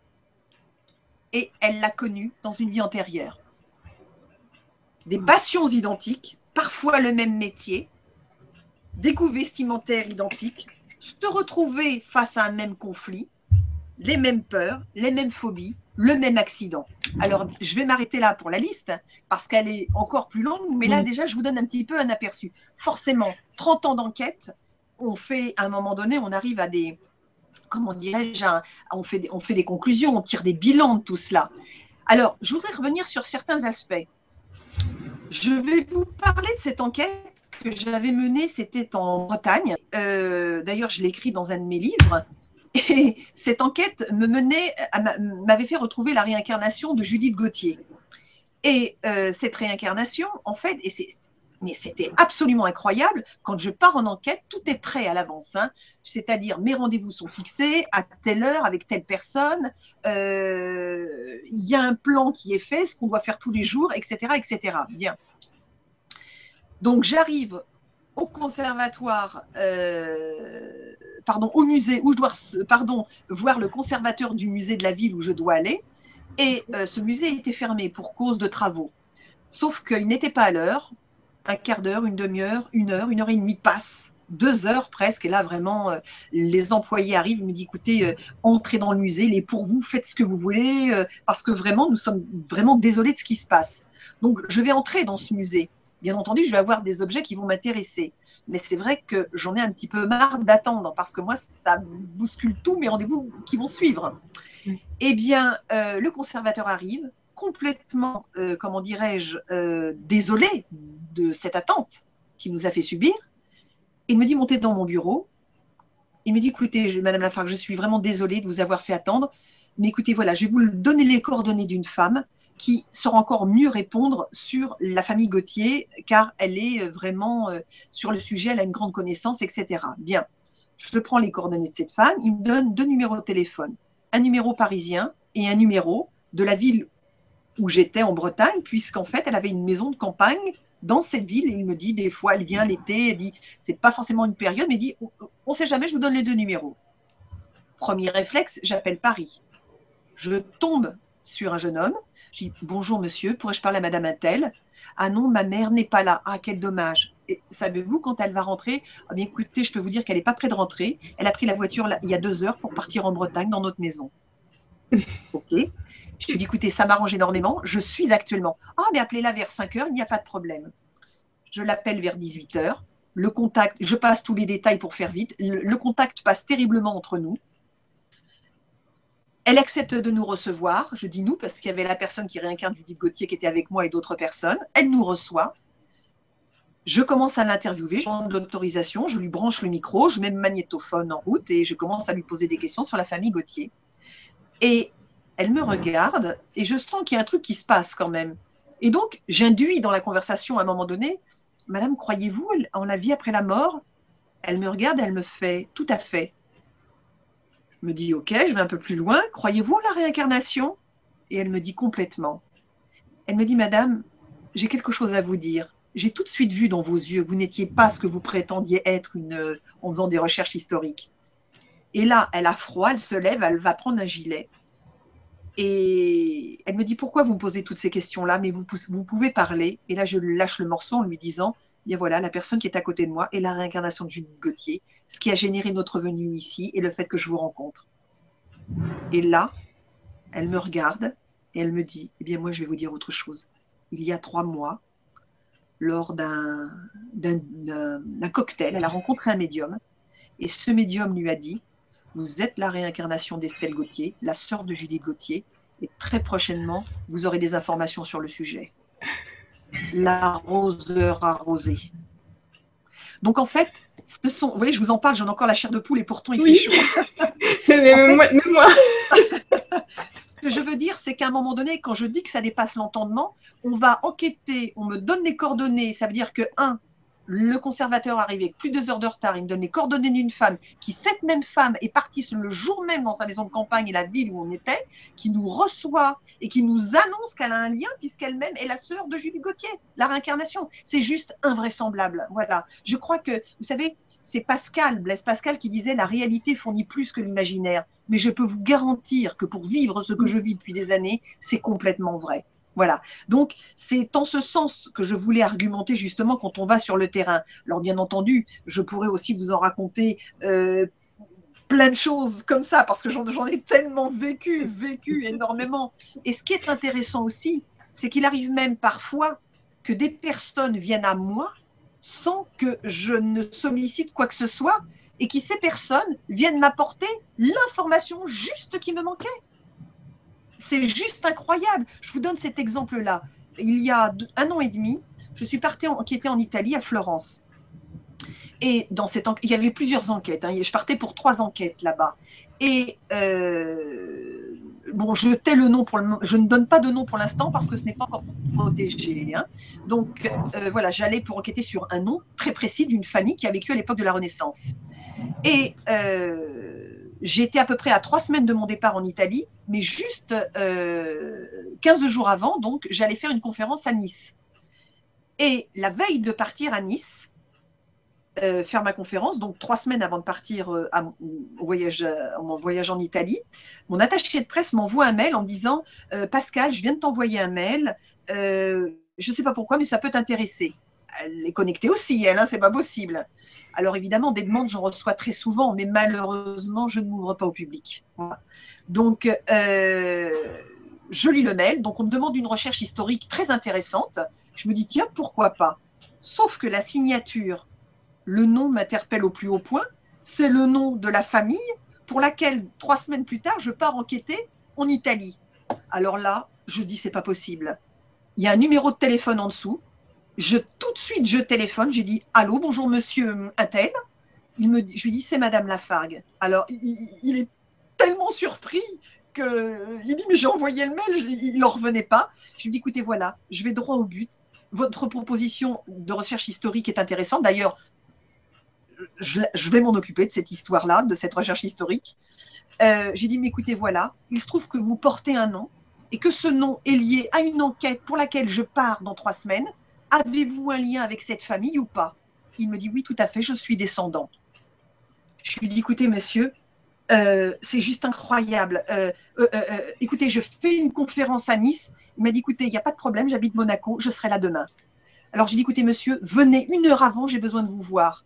et elle l'a connu dans une vie antérieure. Des passions identiques, parfois le même métier, des goûts vestimentaires identiques, se retrouver face à un même conflit, les mêmes peurs, les mêmes phobies, le même accident. Alors, je vais m'arrêter là pour la liste, parce qu'elle est encore plus longue, mais là, déjà, je vous donne un petit peu un aperçu. Forcément, 30 ans d'enquête, on fait, à un moment donné, on arrive à des, comment dirais-je, on fait, des, on fait des conclusions, on tire des bilans de tout cela. Alors, je voudrais revenir sur certains aspects. Je vais vous parler de cette enquête que j'avais menée, c'était en Bretagne. Euh, d'ailleurs, je l'ai écrit dans un de mes livres. Et cette enquête me menait, m'avait fait retrouver la réincarnation de Judith Gauthier. Et euh, cette réincarnation, en fait, et mais c'était absolument incroyable. Quand je pars en enquête, tout est prêt à l'avance. Hein. C'est-à-dire, mes rendez-vous sont fixés à telle heure avec telle personne. Euh, il y a un plan qui est fait, ce qu'on doit faire tous les jours, etc., etc. Bien. Donc, j'arrive au conservatoire, euh, pardon, au musée où je dois, voir le conservateur du musée de la ville où je dois aller. Et euh, ce musée était fermé pour cause de travaux. Sauf qu'il n'était pas à l'heure un quart d'heure, une demi-heure, une heure, une heure et demie passe, deux heures presque. Et là, vraiment, euh, les employés arrivent, me disent, écoutez, entrez dans le musée, il est pour vous, faites ce que vous voulez, parce que vraiment, nous sommes vraiment désolés de ce qui se passe. Donc, je vais entrer dans ce musée. Bien entendu, je vais avoir des objets qui vont m'intéresser. Mais c'est vrai que j'en ai un petit peu marre d'attendre, parce que moi, ça bouscule tous mes rendez-vous qui vont suivre. Eh bien, le conservateur arrive, complètement, comment dirais-je, désolé de cette attente qui nous a fait subir. Il me dit montez dans mon bureau. Il me dit écoutez, Madame Lafargue, je suis vraiment désolée de vous avoir fait attendre, mais écoutez, voilà, je vais vous donner les coordonnées d'une femme qui saura encore mieux répondre sur la famille Gauthier, car elle est vraiment euh, sur le sujet, elle a une grande connaissance, etc. Bien, je prends les coordonnées de cette femme, il me donne deux numéros de téléphone, un numéro parisien et un numéro de la ville où j'étais en Bretagne, puisqu'en fait, elle avait une maison de campagne dans cette ville. Et il me dit, des fois, elle vient l'été, elle dit, c'est pas forcément une période, mais il dit, on ne sait jamais, je vous donne les deux numéros. Premier réflexe, j'appelle Paris. Je tombe sur un jeune homme. Je dis, bonjour monsieur, pourrais-je parler à madame Intel Ah non, ma mère n'est pas là. Ah, quel dommage. Et savez-vous quand elle va rentrer Ah bien écoutez, je peux vous dire qu'elle n'est pas près de rentrer. Elle a pris la voiture il y a deux heures pour partir en Bretagne dans notre maison. ok. Je lui dis, écoutez, ça m'arrange énormément. Je suis actuellement. Ah, mais appelez-la vers 5 heures, il n'y a pas de problème. Je l'appelle vers 18 heures. Le contact, je passe tous les détails pour faire vite. Le, contact passe terriblement entre nous. Elle accepte de nous recevoir. Je dis nous parce qu'il y avait la personne qui réincarne Judith Gauthier qui était avec moi et d'autres personnes. Elle nous reçoit. Je commence à l'interviewer, je demande l'autorisation, je lui branche le micro, je mets le magnétophone en route et je commence à lui poser des questions sur la famille Gauthier. Et elle me regarde et je sens qu'il y a un truc qui se passe quand même. Et donc, j'induis dans la conversation à un moment donné, Madame, croyez-vous en la vie après la mort? Elle me regarde, elle me fait tout à fait. Je me dis, ok, je vais un peu plus loin. Croyez-vous en la réincarnation? Et elle me dit complètement. Elle me dit, Madame, j'ai quelque chose à vous dire. J'ai tout de suite vu dans vos yeux que vous n'étiez pas ce que vous prétendiez être une, en faisant des recherches historiques. Et là, elle a froid, elle se lève, elle va prendre un gilet et elle me dit pourquoi vous me posez toutes ces questions-là, mais vous, vous, pouvez parler. Et là, je lâche le morceau en lui disant, bien voilà, la personne qui est à côté de moi est la réincarnation de Judith Gauthier, ce qui a généré notre venue ici et le fait que je vous rencontre. Et là, elle me regarde et elle me dit, eh bien moi, je vais vous dire autre chose. Il y a trois mois, lors d'un cocktail, elle a rencontré un médium et ce médium lui a dit, vous êtes la réincarnation d'Estelle Gauthier, la sœur de Judith Gauthier, et très prochainement, vous aurez des informations sur le sujet. L'arroseur arrosé. Donc en fait, ce sont, vous voyez, je vous en parle, j'en ai encore la chair de poule et pourtant il fait chaud. même moi. ce que je veux dire, c'est qu'à un moment donné, quand je dis que ça dépasse l'entendement, on va enquêter, on me donne les coordonnées. Ça veut dire que, un, le conservateur arrive avec plus de deux heures de retard, il me donne les coordonnées d'une femme qui, cette même femme, est partie le jour même dans sa maison de campagne et la ville où on était, qui nous reçoit et qui nous annonce qu'elle a un lien puisqu'elle-même est la sœur de Julie Gauthier, la réincarnation. C'est juste invraisemblable. Voilà. Je crois que, vous savez, c'est Pascal, Blaise Pascal, qui disait la réalité fournit plus que l'imaginaire. Mais je peux vous garantir que pour vivre ce que je vis depuis des années, c'est complètement vrai. Voilà. Donc, c'est en ce sens que je voulais argumenter justement quand on va sur le terrain. Alors, bien entendu, je pourrais aussi vous en raconter euh, plein de choses comme ça parce que j'en ai tellement vécu, vécu énormément. Et ce qui est intéressant aussi, c'est qu'il arrive même parfois que des personnes viennent à moi sans que je ne sollicite quoi que ce soit et qui ces personnes viennent m'apporter l'information juste qui me manquait. C'est juste incroyable. Je vous donne cet exemple-là. Il y a un an et demi, je suis partie enquêter en Italie, à Florence. Et dans cette il y avait plusieurs enquêtes. Hein. Je partais pour trois enquêtes là-bas. Et euh, bon, je tais le nom pour le, je ne donne pas de nom pour l'instant parce que ce n'est pas encore protégé. Hein. Donc euh, voilà, j'allais pour enquêter sur un nom très précis d'une famille qui a vécu à l'époque de la Renaissance. Et euh, j'étais à peu près à trois semaines de mon départ en Italie, mais juste euh, 15 jours avant, donc j'allais faire une conférence à Nice. Et la veille de partir à Nice, euh, faire ma conférence, donc trois semaines avant de partir euh, au voyage, euh, voyage en Italie, mon attaché de presse m'envoie un mail en me disant Pascal, je viens de t'envoyer un mail, je ne sais pas pourquoi, mais ça peut t'intéresser. Elle est connectée aussi, elle, hein, c'est pas possible. Alors évidemment, des demandes, j'en reçois très souvent, mais malheureusement, je ne m'ouvre pas au public. Donc, je lis le mail, donc on me demande une recherche historique très intéressante. Je me dis, tiens, pourquoi pas? Sauf que la signature le nom m'interpelle au plus haut point. C'est le nom de la famille pour laquelle, trois semaines plus tard, je pars enquêter en Italie. Alors là, je dis, c'est pas possible. Il y a un numéro de téléphone en dessous. Je, tout de suite, je téléphone. J'ai dit, allô, bonjour monsieur Intel. Il me, je lui dis, c'est madame Lafargue. Alors, il, est tellement surpris que il dit, mais j'ai envoyé le mail, il n'en revenait pas. Je lui dis, écoutez, voilà, je vais droit au but votre proposition de recherche historique est intéressante. D'ailleurs, je, vais m'en occuper de cette histoire-là, de cette recherche historique. Euh, j'ai dit, mais écoutez, voilà, il se trouve que vous portez un nom et que ce nom est lié à une enquête pour laquelle je pars dans trois semaines. Avez-vous un lien avec cette famille ou pas? Il me dit, oui, tout à fait, je suis descendant. Je lui dis, écoutez, monsieur, euh, c'est juste incroyable. Euh, écoutez, je fais une conférence à Nice. Il m'a dit, écoutez, il n'y a pas de problème, j'habite Monaco, je serai là demain. Alors j'ai dit, écoutez, monsieur, venez une heure avant, j'ai besoin de vous voir.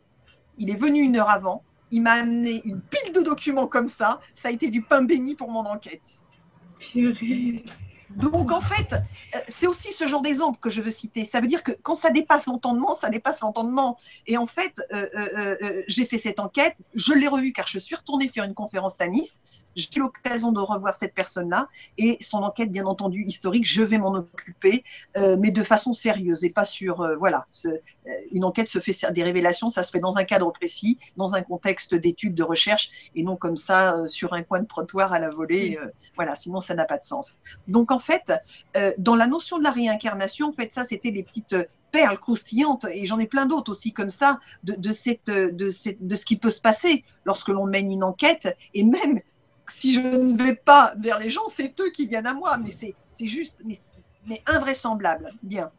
Il est venu une heure avant. Il m'a amené une pile de documents comme ça. Ça a été du pain béni pour mon enquête. Donc en fait, euh, c'est aussi ce genre d'exemple que je veux citer. Ça veut dire que quand ça dépasse l'entendement, ça dépasse l'entendement. Et en fait, euh, euh, j'ai fait cette enquête, je l'ai revue car je suis retournée faire une conférence à Nice j'ai l'occasion de revoir cette personne-là et son enquête, bien entendu, historique, je vais m'en occuper, euh, mais de façon sérieuse et pas sur, euh, voilà, euh, une enquête se fait des révélations, ça se fait dans un cadre précis, dans un contexte d'études, de recherche, et non comme ça sur un coin de trottoir à la volée, voilà, sinon ça n'a pas de sens. Donc en fait, dans la notion de la réincarnation, en fait, ça c'était les petites perles croustillantes, et j'en ai plein d'autres aussi comme ça, de, de, cette, de, cette, de ce qui peut se passer lorsque l'on mène une enquête, et même si je ne vais pas vers les gens, c'est eux qui viennent à moi. Mais c'est juste, mais, mais, invraisemblable. Bien.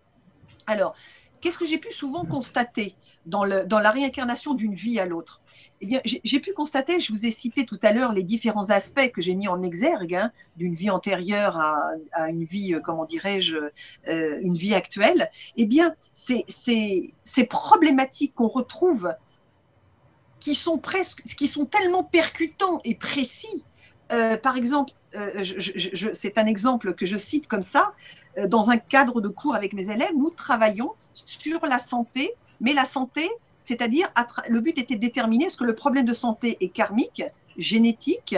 Alors, qu'est-ce que j'ai pu souvent constater dans, le, dans la réincarnation d'une vie à l'autre? Eh bien, j'ai pu constater, je vous ai cité tout à l'heure les différents aspects que j'ai mis en exergue hein, d'une vie antérieure à, à, une vie, euh, comment dirais-je, euh, une vie actuelle. Eh bien, ces, problématiques qu'on retrouve qui sont presque, qui sont tellement percutants et précis euh, par exemple, euh, c'est un exemple que je cite comme ça, euh, dans un cadre de cours avec mes élèves, nous travaillons sur la santé, mais la santé, c'est-à-dire le but était de déterminer est-ce que le problème de santé est karmique, génétique,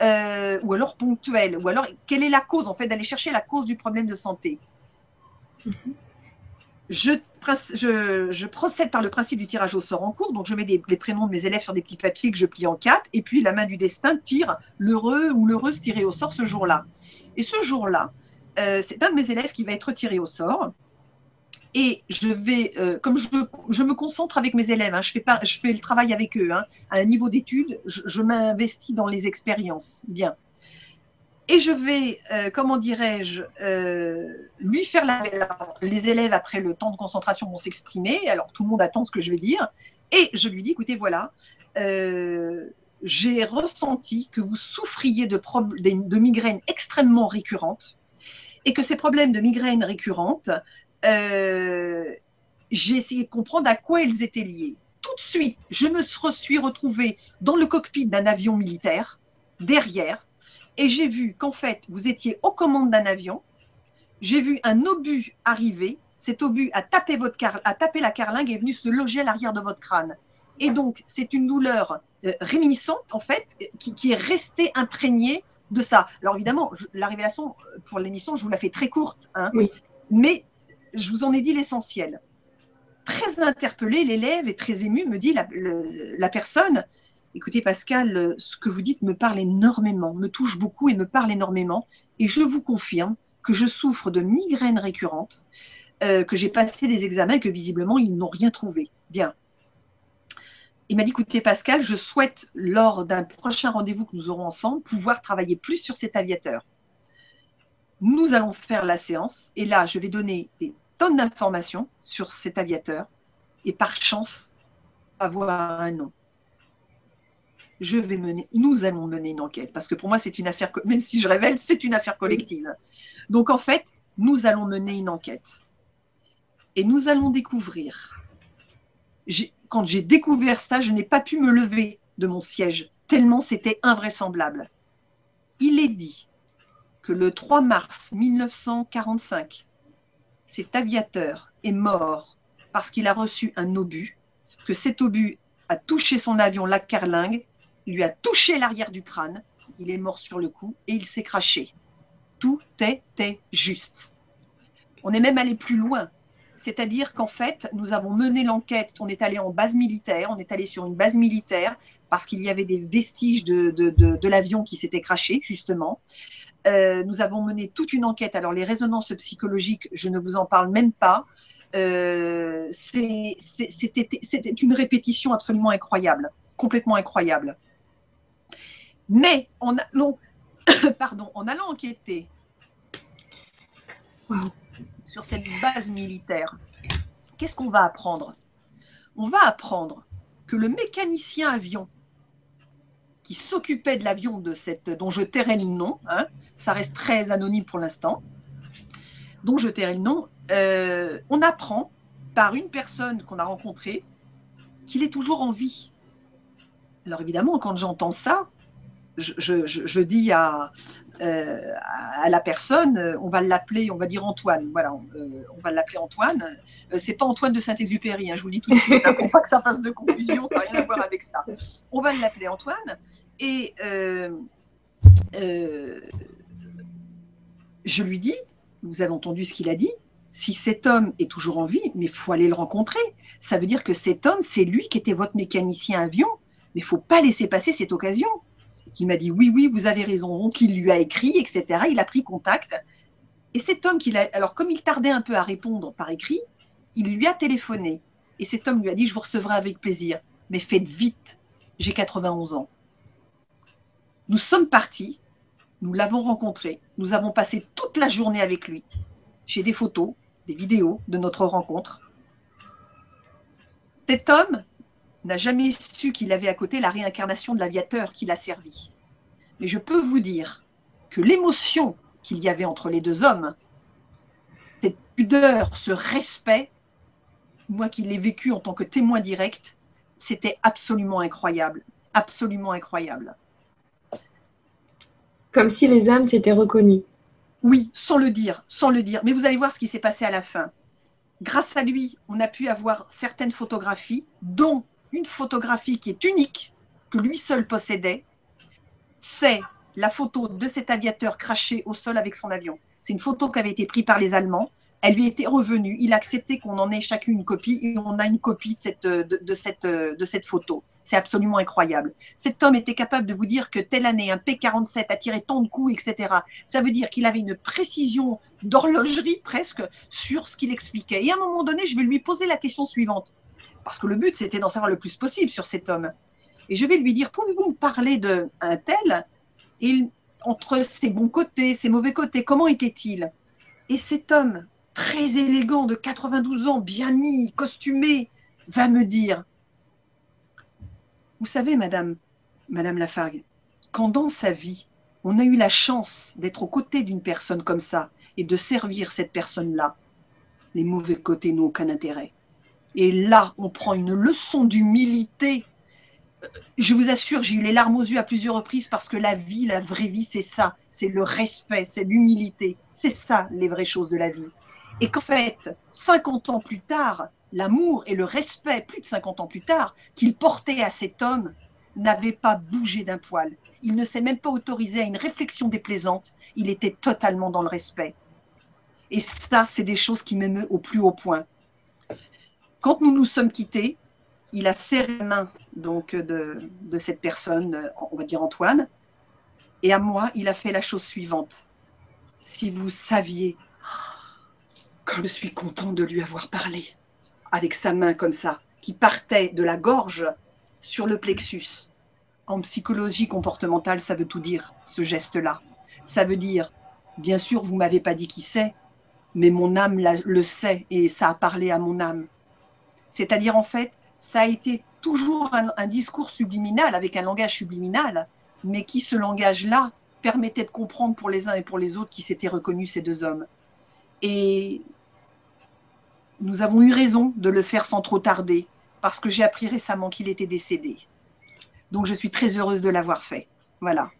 ou alors ponctuel, ou alors quelle est la cause, en fait, d'aller chercher la cause du problème de santé. Mm-hmm je, procède par le principe du tirage au sort en cours. Donc, je mets les prénoms de mes élèves sur des petits papiers que je plie en quatre. Et puis, la main du destin tire l'heureux ou l'heureuse tiré au sort ce jour-là. Et ce jour-là, euh, c'est un de mes élèves qui va être tiré au sort. Et je vais, euh, comme je, me concentre avec mes élèves, hein, je, fais pas, je fais le travail avec eux, hein, à un niveau d'étude, je, je m'investis dans les expériences. Bien. Et je vais, euh, comment dirais-je, euh, lui faire la. Les élèves, après le temps de concentration, vont s'exprimer. Alors tout le monde attend ce que je vais dire. Et je lui dis écoutez, voilà, euh, j'ai ressenti que vous souffriez de, de, migraines extrêmement récurrentes et que ces problèmes de migraines récurrentes, j'ai essayé de comprendre à quoi elles étaient liées. Tout de suite, je me suis retrouvée dans le cockpit d'un avion militaire, derrière, et j'ai vu qu'en fait, vous étiez aux commandes d'un avion. J'ai vu un obus arriver. Cet obus a tapé, votre a tapé la carlingue et est venu se loger à l'arrière de votre crâne. Et donc, c'est une douleur euh, réminiscente, en fait, qui, est restée imprégnée de ça. Alors, évidemment, la révélation euh, pour l'émission, je vous la fais très courte. Hein, Mais je vous en ai dit l'essentiel. Très interpellé, l'élève est très ému, me dit la, la personne Écoutez, Pascal, euh, ce que vous dites me parle énormément, me touche beaucoup et me parle énormément. Et je vous confirme que je souffre de migraines récurrentes, euh, que j'ai passé des examens et que visiblement, ils n'ont rien trouvé. Bien. Il m'a dit, écoutez, Pascal, je souhaite, lors d'un prochain rendez-vous que nous aurons ensemble, pouvoir travailler plus sur cet aviateur. Nous allons faire la séance et là, je vais donner des tonnes d'informations sur cet aviateur et par chance, avoir un nom je vais mener, nous allons mener une enquête, parce que pour moi, c'est une affaire, même si je révèle, c'est une affaire collective. Donc en fait, nous allons mener une enquête. Et nous allons découvrir. Quand j'ai découvert ça, je n'ai pas pu me lever de mon siège, tellement c'était invraisemblable. Il est dit que le 3 mars 1945, cet aviateur est mort parce qu'il a reçu un obus, que cet obus a touché son avion, la carlingue, lui a touché l'arrière du crâne, il est mort sur le coup et il s'est craché. Tout était juste. On est même allé plus loin. C'est-à-dire qu'en fait, nous avons mené l'enquête, on est allé en base militaire, on est allé sur une base militaire parce qu'il y avait des vestiges de, de, l'avion qui s'était craché, justement. Euh, nous avons mené toute une enquête. Alors, les résonances psychologiques, je ne vous en parle même pas. Euh, C'était une répétition absolument incroyable, complètement incroyable. Mais en, pardon, en allant enquêter sur cette base militaire, qu'est-ce qu'on va apprendre? On va apprendre que le mécanicien avion qui s'occupait de l'avion de cette dont je tairai le nom, hein, ça reste très anonyme pour l'instant, dont je tairai le nom, euh, on apprend par une personne qu'on a rencontrée qu'il est toujours en vie. Alors évidemment, quand j'entends ça, je, dis à, euh, à la personne, on va l'appeler, on va dire Antoine. Voilà, on, euh, va l'appeler Antoine. Euh, c'est pas Antoine de Saint-Exupéry, hein, je vous le dis tout de suite, hein, pour pas que ça fasse de confusion, ça n'a rien à voir avec ça. On va l'appeler Antoine. Et je lui dis, vous avez entendu ce qu'il a dit, si cet homme est toujours en vie, mais il faut aller le rencontrer. Ça veut dire que cet homme, c'est lui qui était votre mécanicien avion, mais il faut pas laisser passer cette occasion qui m'a dit oui, oui, vous avez raison, donc il lui a écrit, etc. Il a pris contact. Et cet homme, qu'il a, alors comme il tardait un peu à répondre par écrit, il lui a téléphoné. Et cet homme lui a dit, je vous recevrai avec plaisir, mais faites vite, j'ai 91 ans. Nous sommes partis, nous l'avons rencontré, nous avons passé toute la journée avec lui. J'ai des photos, des vidéos de notre rencontre. Cet homme n'a jamais su qu'il avait à côté la réincarnation de l'aviateur qui l'a servi. Mais je peux vous dire que l'émotion qu'il y avait entre les deux hommes, cette pudeur, ce respect, moi qui l'ai vécu en tant que témoin direct, c'était absolument incroyable, absolument incroyable. Comme si les âmes s'étaient reconnues. Oui, sans le dire, sans le dire. Mais vous allez voir ce qui s'est passé à la fin. Grâce à lui, on a pu avoir certaines photographies, dont une photographie qui est unique, que lui seul possédait, c'est la photo de cet aviateur craché au sol avec son avion. C'est une photo qui avait été prise par les Allemands. Elle lui était revenue. Il a accepté qu'on en ait chacune une copie et on a une copie de cette, de, cette, de cette photo. C'est absolument incroyable. Cet homme était capable de vous dire que telle année, un P-47 a tiré tant de coups, etc. Ça veut dire qu'il avait une précision d'horlogerie presque sur ce qu'il expliquait. Et à un moment donné, je vais lui poser la question suivante parce que le but, c'était d'en savoir le plus possible sur cet homme. Et je vais lui dire, pouvez-vous me parler d'un tel? Et entre ses bons côtés, ses mauvais côtés. Comment était-il? Et cet homme, très élégant, de 92 ans, bien mis, costumé, va me dire Vous savez, madame, madame Lafargue, quand dans sa vie, on a eu la chance d'être aux côtés d'une personne comme ça et de servir cette personne-là, les mauvais côtés n'ont aucun intérêt. Et là, on prend une leçon d'humilité. Je vous assure, j'ai eu les larmes aux yeux à plusieurs reprises parce que la vie, la vraie vie, c'est ça. C'est le respect, c'est l'humilité. C'est ça, les vraies choses de la vie. Et qu'en fait, 50 ans plus tard, l'amour et le respect, plus de 50 ans plus tard, qu'il portait à cet homme, n'avait pas bougé d'un poil. Il ne s'est même pas autorisé à une réflexion déplaisante. Il était totalement dans le respect. Et ça, c'est des choses qui m'émeut au plus haut point. Quand nous nous sommes quittés, il a serré la main donc, de, cette personne, on va dire Antoine, et à moi, il a fait la chose suivante. Si vous saviez, comme je suis content de lui avoir parlé, avec sa main comme ça, qui partait de la gorge sur le plexus. En psychologie comportementale, ça veut tout dire, ce geste-là. Ça veut dire, bien sûr, vous m'avez pas dit qui c'est, mais mon âme le sait et ça a parlé à mon âme. C'est-à-dire, en fait, ça a été toujours un, discours subliminal, avec un langage subliminal, mais qui, ce langage-là, permettait de comprendre pour les uns et pour les autres qui s'étaient reconnus ces deux hommes. Et nous avons eu raison de le faire sans trop tarder, parce que j'ai appris récemment qu'il était décédé. Donc je suis très heureuse de l'avoir fait. Voilà.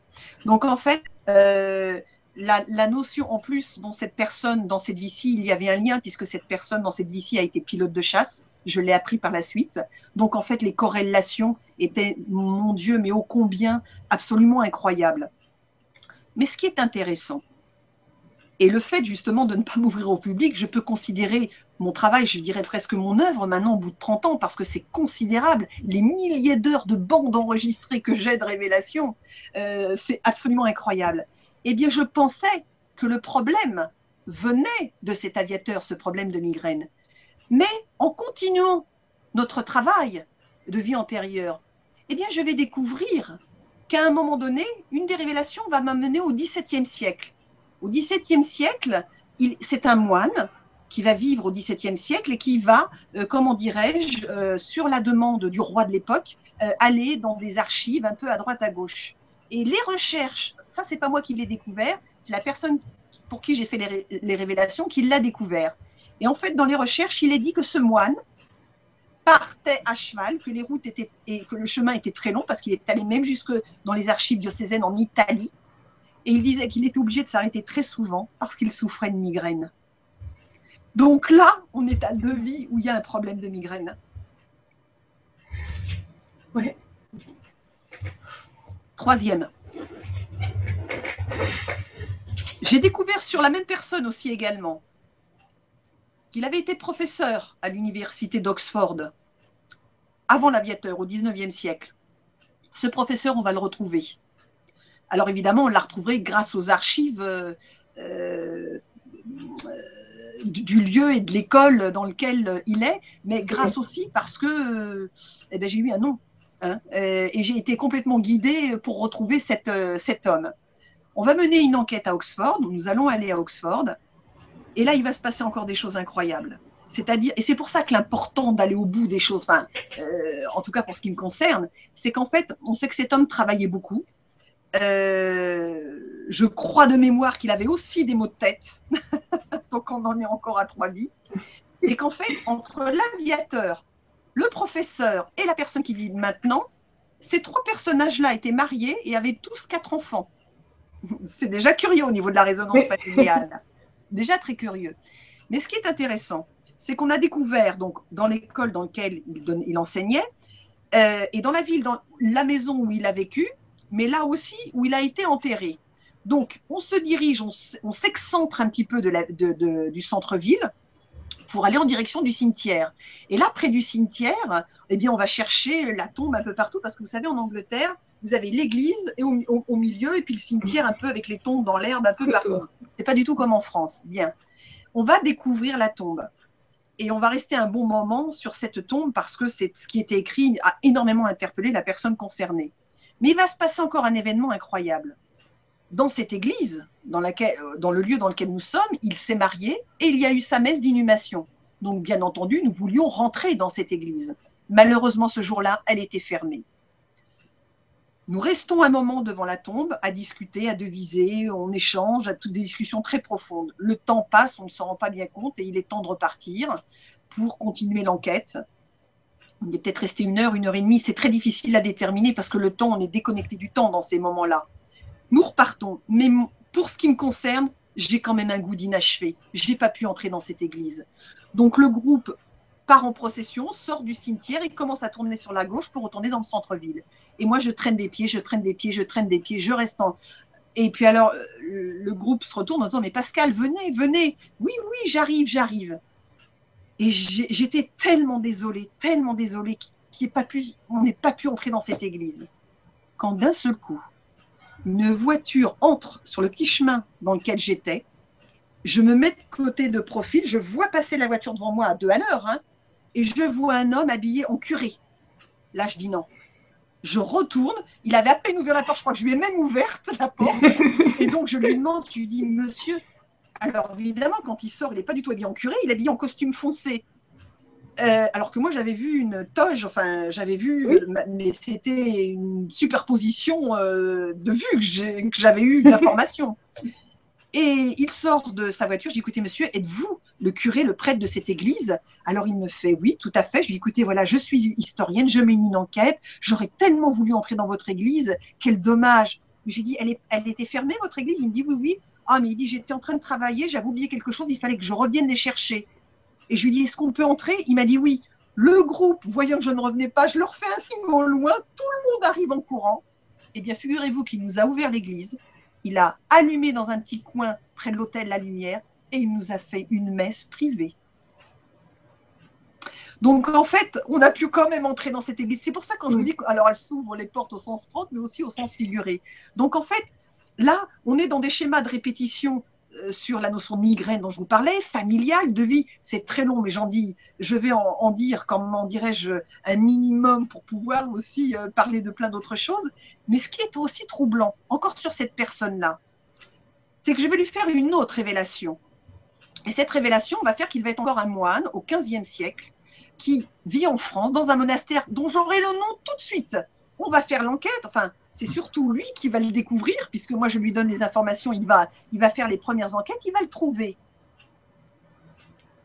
Donc en fait, euh, la, notion en plus, bon, cette personne dans cette vie-ci, il y avait un lien puisque cette personne dans cette vie-ci a été pilote de chasse. Je l'ai appris par la suite. Donc en fait, les corrélations étaient, mon Dieu, mais ô combien absolument incroyables. Mais ce qui est intéressant, et le fait justement de ne pas m'ouvrir au public, je peux considérer mon travail, je dirais presque mon œuvre maintenant au bout de 30 ans, parce que c'est considérable. Les milliers d'heures de bandes enregistrées que j'ai de révélations, euh, c'est absolument incroyable. Eh bien, je pensais que le problème venait de cet aviateur, ce problème de migraine. Mais en continuant notre travail de vie antérieure, eh bien, je vais découvrir qu'à un moment donné, une des révélations va m'amener au XVIIe siècle. Au XVIIe siècle, c'est un moine qui va vivre au XVIIe siècle et qui va, euh, comment dirais-je, euh, sur la demande du roi de l'époque, euh, aller dans des archives un peu à droite à gauche. Et les recherches, ça c'est pas moi qui l'ai découvert, c'est la personne pour qui j'ai fait les, révélations qui l'a découvert. Et en fait, dans les recherches, il est dit que ce moine partait à cheval, que les routes étaient et que le chemin était très long parce qu'il est allé même jusque dans les archives diocésaines en Italie. Et il disait qu'il était obligé de s'arrêter très souvent parce qu'il souffrait de migraine. Donc là, on est à deux vies où il y a un problème de migraine. Ouais. Troisième. J'ai découvert sur la même personne aussi également qu'il avait été professeur à l'université d'Oxford avant l'aviateur au 19e siècle. Ce professeur, on va le retrouver. Alors évidemment, on l'a retrouvé grâce aux archives euh, euh, du lieu et de l'école dans lequel il est, mais grâce aussi parce que eh ben, j'ai eu un nom. Hein, euh, et j'ai été complètement guidée pour retrouver cet homme. On va mener une enquête à Oxford, nous allons aller à Oxford, et là, il va se passer encore des choses incroyables. C'est-à-dire, et c'est pour ça que l'important d'aller au bout des choses, enfin, euh, en tout cas pour ce qui me concerne, c'est qu'en fait, on sait que cet homme travaillait beaucoup. je crois de mémoire qu'il avait aussi des maux de tête. donc on en est encore à trois vies, et qu'en fait, entre l'aviateur, le professeur et la personne qui vit maintenant, ces trois personnages-là étaient mariés et avaient tous quatre enfants. C'est déjà curieux au niveau de la résonance familiale. Déjà très curieux. Mais ce qui est intéressant, c'est qu'on a découvert donc dans l'école dans laquelle il, enseignait euh, et dans la ville, dans la maison où il a vécu, mais là aussi où il a été enterré. Donc, on se dirige, on, s'excentre un petit peu du centre-ville pour aller en direction du cimetière. Et là, près du cimetière, eh bien, on va chercher la tombe un peu partout parce que vous savez, en Angleterre, vous avez l'église et au, milieu et puis le cimetière un peu avec les tombes dans l'herbe un peu partout. C'est pas du tout comme en France. Bien. On va découvrir la tombe et on va rester un bon moment sur cette tombe parce que c'est ce qui était écrit a énormément interpellé la personne concernée. Mais il va se passer encore un événement incroyable dans cette église, dans, laquelle, dans le lieu dans lequel nous sommes, il s'est marié et il y a eu sa messe d'inhumation. Donc, bien entendu, nous voulions rentrer dans cette église. Malheureusement, ce jour-là, elle était fermée. Nous restons un moment devant la tombe à discuter, à deviser, on échange, à toutes des discussions très profondes. Le temps passe, on ne s'en rend pas bien compte et il est temps de repartir pour continuer l'enquête. Il est peut-être resté une heure, une heure et demie, c'est très difficile à déterminer parce que le temps, on est déconnecté du temps dans ces moments-là. Nous repartons, mais pour ce qui me concerne, j'ai quand même un goût d'inachevé. Je n'ai pas pu entrer dans cette église. Donc le groupe part en procession, sort du cimetière et commence à tourner sur la gauche pour retourner dans le centre-ville. Et moi, je traîne des pieds, je traîne des pieds, je traîne des pieds, je reste en. Et puis alors, euh, le groupe se retourne en disant Mais Pascal, venez, venez. Oui, oui, j'arrive, j'arrive. Et j'étais tellement désolée, tellement désolée qu'on n'ait pas pu entrer dans cette église. Quand d'un seul coup, une voiture entre sur le petit chemin dans lequel j'étais, je me mets de côté de profil, je vois passer la voiture devant moi à deux à l'heure, hein, et je vois un homme habillé en curé. Là, je dis non. Je retourne, il avait à peine ouvert la porte, je crois que je lui ai même ouverte la porte. Et donc, je lui demande, je lui dis, monsieur, alors évidemment, quand il sort, il n'est pas du tout habillé en curé, il est habillé en costume foncé. Euh, alors que moi, j'avais vu une toge, enfin, j'avais vu, mais c'était une superposition euh, de vues que j'avais eu d'informations. Et il sort de sa voiture. Je dis écoutez, monsieur, êtes-vous le curé, le prêtre de cette église? Alors il me fait oui, tout à fait. Je lui dis écoutez, voilà, je suis historienne, je mène une enquête. J'aurais tellement voulu entrer dans votre église. Quel dommage. Je lui dis elle, elle était fermée, votre église? Il me dit oui, oui. Ah, mais il dit j'étais en train de travailler, j'avais oublié quelque chose, il fallait que je revienne les chercher. Et je lui dis est-ce qu'on peut entrer? Il m'a dit oui. Le groupe, voyant que je ne revenais pas, je leur fais un signe au loin, tout le monde arrive en courant. Eh bien, figurez-vous qu'il nous a ouvert l'église il a allumé dans un petit coin près de l'hôtel la lumière et il nous a fait une messe privée. Donc en fait, on a pu quand même entrer dans cette église. C'est pour ça quand je vous dis, alors elle s'ouvre les portes au sens propre, mais aussi au sens figuré. Donc en fait, là, on est dans des schémas de répétition sur la notion de migraine dont je vous parlais, familiale, de vie, c'est très long, mais j'en dis, je vais en, dire, comment dirais-je, un minimum pour pouvoir aussi euh, parler de plein d'autres choses. Mais ce qui est aussi troublant, encore sur cette personne-là, c'est que je vais lui faire une autre révélation. Et cette révélation va faire qu'il va être encore un moine au XVe siècle qui vit en France dans un monastère dont j'aurai le nom tout de suite. On va faire l'enquête, enfin, c'est surtout lui qui va le découvrir, puisque moi je lui donne les informations, il va, il va faire les premières enquêtes, il va le trouver.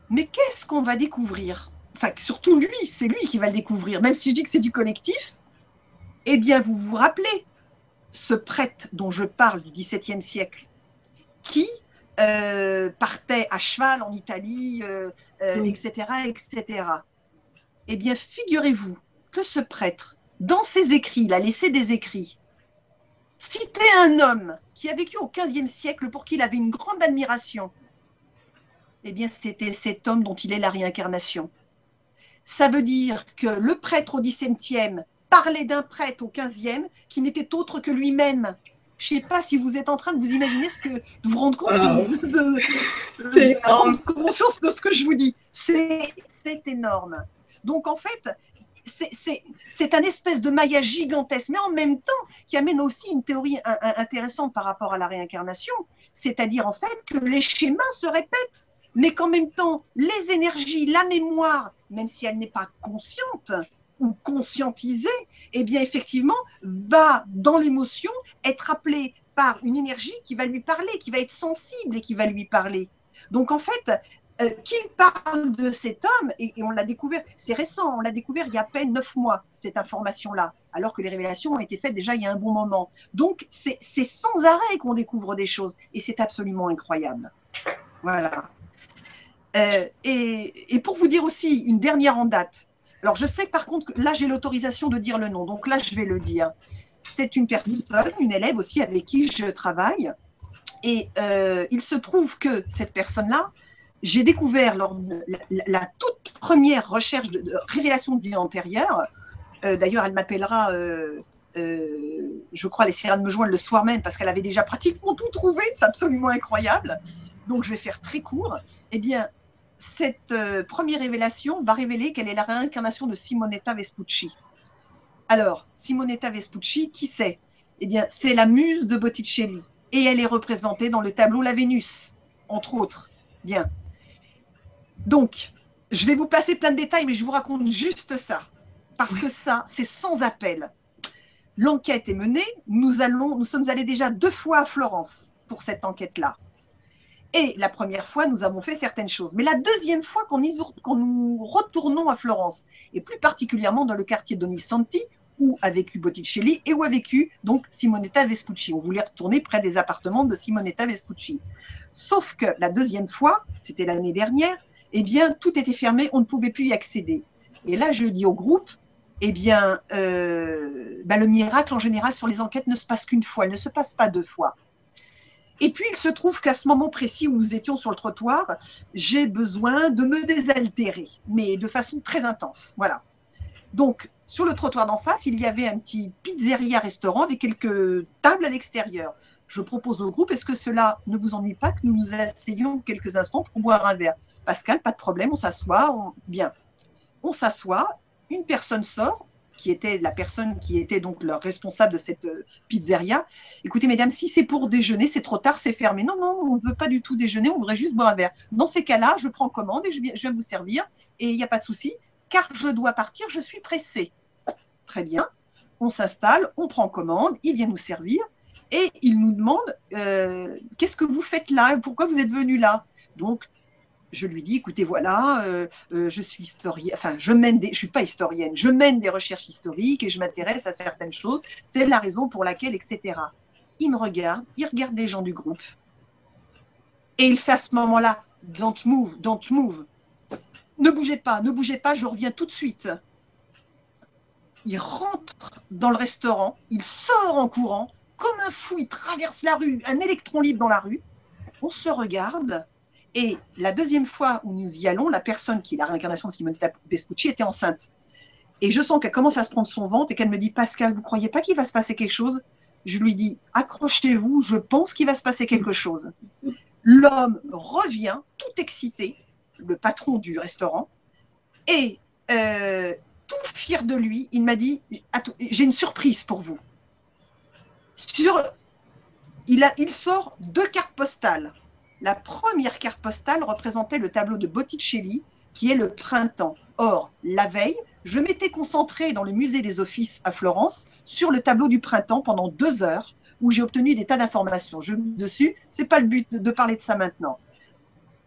Mais qu'est-ce qu'on va découvrir? Enfin, surtout lui, c'est lui qui va le découvrir, même si je dis que c'est du collectif. Eh bien, vous vous rappelez ce prêtre dont je parle du XVIIe siècle, qui euh, partait à cheval en Italie, etc., euh, etc. Euh, eh bien, figurez-vous que ce prêtre, dans ses écrits, il a laissé des écrits, citait un homme qui a vécu au XVe siècle pour qui il avait une grande admiration. Eh bien, c'était cet homme dont il est la réincarnation. Ça veut dire que le prêtre au XVIIe parlait d'un prêtre au XVe qui n'était autre que lui-même. Je ne sais pas si vous êtes en train de vous imaginer ce que de vous rendre compte de, de, conscience de ce que je vous dis. C'est énorme. Donc en fait, c'est un espèce de maillage gigantesque, mais en même temps qui amène aussi une théorie intéressante par rapport à la réincarnation, c'est-à-dire en fait que les schémas se répètent, mais qu'en même temps, les énergies, la mémoire, même si elle n'est pas consciente ou conscientisée, eh bien effectivement, va dans l'émotion être appelée par une énergie qui va lui parler, qui va être sensible et qui va lui parler. Donc en fait, euh, qu'il parle de cet homme, et, on l'a découvert, c'est récent, on l'a découvert il y a à peine neuf mois, cette information-là, alors que les révélations ont été faites déjà il y a un bon moment. Donc c'est sans arrêt qu'on découvre des choses, et c'est absolument incroyable. Voilà. Euh, et, pour vous dire aussi une dernière en date, alors je sais par contre que là j'ai l'autorisation de dire le nom, donc là je vais le dire. C'est une personne, une élève aussi avec qui je travaille, et euh, il se trouve que cette personne-là, j'ai découvert lors de la, toute première recherche de, révélation de vie antérieure, euh, d'ailleurs elle m'appellera, euh, euh, je crois, elle essaiera de me joindre le soir même parce qu'elle avait déjà pratiquement tout trouvé, c'est absolument incroyable. Donc je vais faire très court. Eh bien, cette première révélation va révéler qu'elle est la réincarnation de Simonetta Vespucci. Alors, Simonetta Vespucci, qui c'est? Eh bien, c'est la muse de Botticelli. Et elle est représentée dans le tableau La Vénus, entre autres. Bien. Donc, je vais vous passer plein de détails, mais je vous raconte juste ça. Parce que ça, c'est sans appel. L'enquête est menée. Nous, allons, nous sommes allés déjà deux fois à Florence pour cette enquête-là. Et la première fois, nous avons fait certaines choses. Mais la deuxième fois qu'on nous retournons à Florence, et plus particulièrement dans le quartier d'Onisanti, où a vécu Botticelli et où a vécu donc Simonetta Vespucci. On voulait retourner près des appartements de Simonetta Vespucci. Sauf que la deuxième fois, c'était l'année dernière, eh bien, tout était fermé, on ne pouvait plus y accéder. Et là, je dis au groupe, eh bien, euh, bah, le miracle en général sur les enquêtes ne se passe qu'une fois, il ne se passe pas deux fois. Et puis, il se trouve qu'à ce moment précis où nous étions sur le trottoir, j'ai besoin de me désaltérer, mais de façon très intense. Voilà. Donc, sur le trottoir d'en face, il y avait un petit pizzeria-restaurant avec quelques tables à l'extérieur. Je propose au groupe, est-ce que cela ne vous ennuie pas que nous nous asseyions quelques instants pour boire un verre? Pascal, pas de problème, on s'assoit, bien. On s'assoit une personne sort, qui était la personne qui était donc le responsable de cette euh, pizzeria. Écoutez, mesdames, si c'est pour déjeuner, c'est trop tard, c'est fermé. Non, non, on ne veut pas du tout déjeuner, on voudrait juste boire un verre. Dans ces cas-là, je prends commande et je viens, vous servir et il n'y a pas de souci, car je dois partir, je suis pressée. Très bien. On s'installe, on prend commande, il vient nous servir et il nous demande euh, qu'est-ce que vous faites là Pourquoi vous êtes venu là? Donc, je lui dis, écoutez, voilà, euh, euh, je suis historienne, enfin, je mène des, je suis pas historienne, je mène des recherches historiques et je m'intéresse à certaines choses. C'est la raison pour laquelle, etc. Il me regarde, il regarde les gens du groupe et il fait à ce moment-là, don't move, don't move. Ne bougez pas, ne bougez pas, je reviens tout de suite. Il rentre dans le restaurant, il sort en courant, comme un fou, il traverse la rue, un électron libre dans la rue. On se regarde, et la deuxième fois où nous y allons, la personne qui est la réincarnation de Simonetta Vespucci était enceinte. Et je sens qu'elle commence à se prendre son ventre et qu'elle me dit Pascal, vous croyez pas qu'il va se passer quelque chose? Je lui dis accrochez-vous, je pense qu'il va se passer quelque chose. L'homme revient tout excité, le patron du restaurant, et euh, tout fier de lui, il m'a dit j'ai une surprise pour vous. Sur, il, a, il sort deux cartes postales la première carte postale représentait le tableau de Botticelli, qui est le printemps. Or, la veille, je m'étais concentrée dans le musée des offices à Florence sur le tableau du printemps pendant deux heures, où j'ai obtenu des tas d'informations. Je dessus, c'est pas le but de parler de ça maintenant.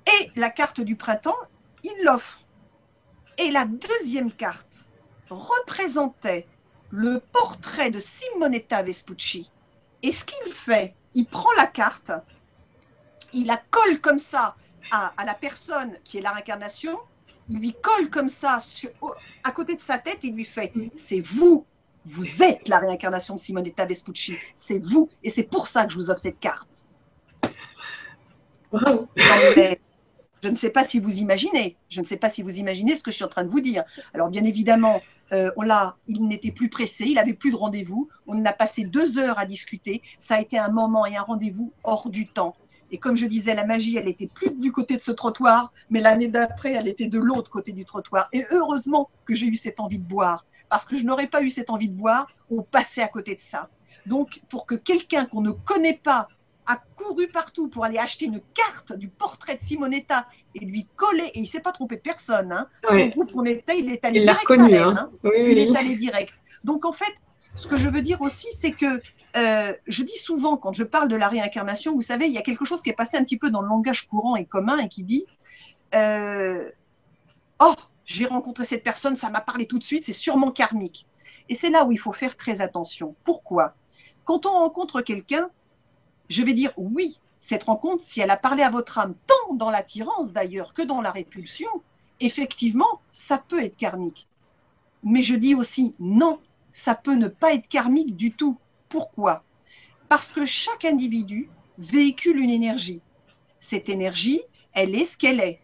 Et la carte du printemps, il l'offre. Et la deuxième carte représentait le portrait de Simonetta Vespucci. Et ce qu'il fait, il prend la carte il la colle comme ça à, la personne qui est la réincarnation, il lui colle comme ça sur, à côté de sa tête, il lui fait C'est vous, vous êtes la réincarnation de Simonetta Vespucci, c'est vous, et c'est pour ça que je vous offre cette carte. je ne sais pas si vous imaginez, je ne sais pas si vous imaginez ce que je suis en train de vous dire. Alors, bien évidemment, euh, on il n'était plus pressé, il avait plus de rendez-vous. On a passé deux heures à discuter. Ça a été un moment et un rendez-vous hors du temps. Et comme je disais, la magie, elle était plus du côté de ce trottoir, mais l'année d'après, elle était de l'autre côté du trottoir. Et heureusement que j'ai eu cette envie de boire, parce que je n'aurais pas eu cette envie de boire, on passait à côté de ça. Donc, pour que quelqu'un qu'on ne connaît pas a couru partout pour aller acheter une carte du portrait de Simonetta et lui coller, et il ne s'est pas trompé de personne. Hein. Son groupe qu'on était, il est allé il direct. Reconnu, hein. Hein. il est allé direct. Donc, en fait, ce que je veux dire aussi, c'est que euh, je dis souvent, quand je parle de la réincarnation, vous savez, il y a quelque chose qui est passé un petit peu dans le langage courant et commun et qui dit euh, Oh, j'ai rencontré cette personne, ça m'a parlé tout de suite, c'est sûrement karmique. Et c'est là où il faut faire très attention. Pourquoi? Quand on rencontre quelqu'un, je vais dire oui, cette rencontre, si elle a parlé à votre âme, tant dans l'attirance d'ailleurs que dans la répulsion, effectivement, ça peut être karmique. Mais je dis aussi non, ça peut ne pas être karmique du tout. Pourquoi? Parce que chaque individu véhicule une énergie. Cette énergie, elle est ce qu'elle est.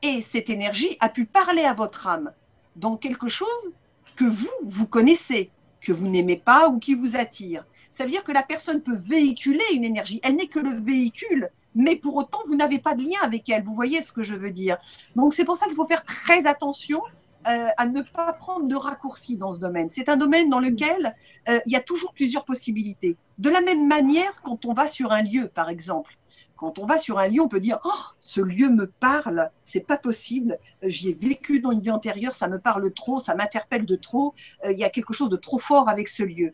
Et cette énergie a pu parler à votre âme dans quelque chose que vous, vous connaissez, que vous n'aimez pas ou qui vous attire. Ça veut dire que la personne peut véhiculer une énergie. Elle n'est que le véhicule, mais pour autant, vous n'avez pas de lien avec elle. Vous voyez ce que je veux dire Donc c'est pour ça qu'il faut faire très attention à ne pas prendre de raccourcis dans ce domaine. C'est un domaine dans lequel il y a toujours plusieurs possibilités. De la même manière, quand on va sur un lieu, par exemple, quand on va sur un lieu, on peut dire oh, ce lieu me parle, c'est pas possible, j'y ai vécu dans une vie antérieure, ça me parle trop, ça m'interpelle de trop, euh, il y a quelque chose de trop fort avec ce lieu.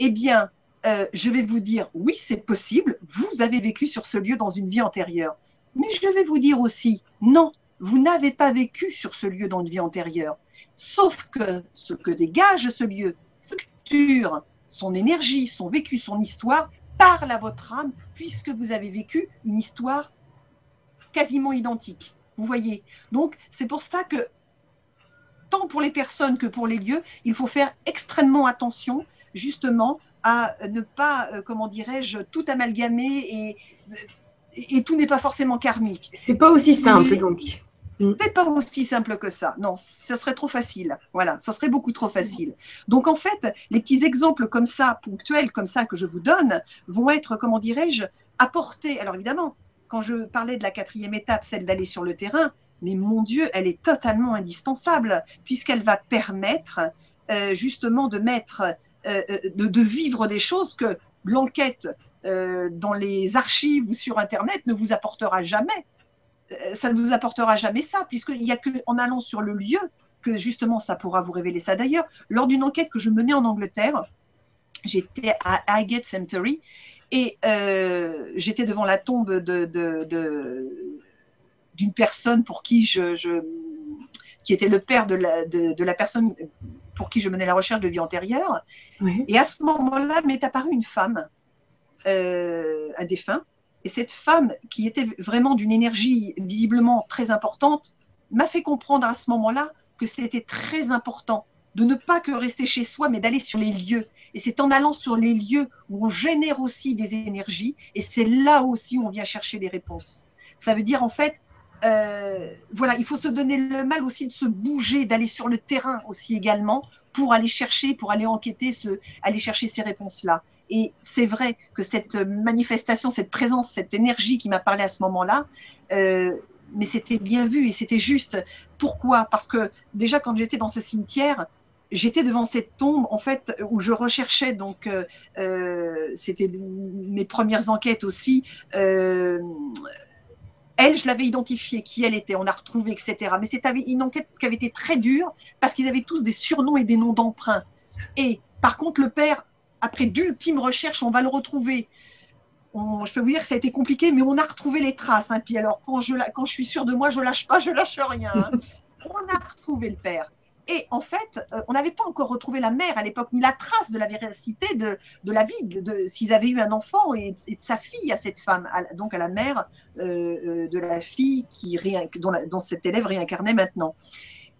Eh bien, euh, je vais vous dire oui, c'est possible, vous avez vécu sur ce lieu dans une vie antérieure. Mais je vais vous dire aussi non, vous n'avez pas vécu sur ce lieu dans une vie antérieure. Sauf que ce que dégage ce lieu, sa culture, son énergie, son vécu, son histoire, parle à votre âme puisque vous avez vécu une histoire quasiment identique. Vous voyez? Donc, c'est pour ça que, tant pour les personnes que pour les lieux, il faut faire extrêmement attention, justement, à ne pas, euh, comment dirais-je, tout amalgamer et, et, tout n'est pas forcément karmique. C'est pas aussi simple, donc. Mm. C'est pas aussi simple que ça. Non, ce serait trop facile. Voilà, ce serait beaucoup trop facile. Donc en fait, les petits exemples comme ça, ponctuels comme ça que je vous donne, vont être, comment dirais-je, apportés. Alors évidemment, quand je parlais de la quatrième étape, celle d'aller sur le terrain, mais mon Dieu, elle est totalement indispensable puisqu'elle va permettre euh, justement de mettre, euh, euh, de, vivre des choses que l'enquête dans les archives ou sur Internet ne vous apportera jamais. Euh, ça ne vous apportera jamais ça, puisqu'il n'y a qu'en allant sur le lieu que justement ça pourra vous révéler ça. D'ailleurs, lors d'une enquête que je menais en Angleterre, j'étais à Highgate Cemetery et euh, j'étais devant la tombe d'une personne pour qui je, qui était le père de la, de, la personne pour qui je menais la recherche de vie antérieure. Et à ce moment-là, m'est apparue une femme, euh, un défunt, et cette femme, qui était vraiment d'une énergie visiblement très importante, m'a fait comprendre à ce moment-là que c'était très important de ne pas que rester chez soi, mais d'aller sur les lieux. Et c'est en allant sur les lieux où on génère aussi des énergies, et c'est là aussi où on vient chercher les réponses. Ça veut dire en fait, euh, voilà, il faut se donner le mal aussi de se bouger, d'aller sur le terrain aussi également pour aller chercher, pour aller enquêter, ce, aller chercher ces réponses-là. Et c'est vrai que cette manifestation, cette présence, cette énergie qui m'a parlé à ce moment-là, euh, mais c'était bien vu et c'était juste. Pourquoi? Parce que déjà quand j'étais dans ce cimetière, j'étais devant cette tombe en fait où je recherchais donc euh, c'était mes premières enquêtes aussi. Elle, je l'avais identifiée, qui elle était, on a retrouvé, etc. Mais c'était une enquête qui avait été très dure parce qu'ils avaient tous des surnoms et des noms d'emprunt. Et par contre, le père après d'ultimes recherches, on va le retrouver. je peux vous dire que ça a été compliqué, mais on a retrouvé les traces. Hein. Puis alors, quand je, quand je suis sûre de moi, je lâche pas, je lâche rien. Hein. on a retrouvé le père. Et en fait, euh, on n'avait pas encore retrouvé la mère à l'époque, ni la trace de la véracité de, de la vie, de, s'ils avaient eu un enfant et, de sa fille à cette femme, donc à la mère euh, euh, de la fille qui, dont, dont cet élève réincarnait maintenant.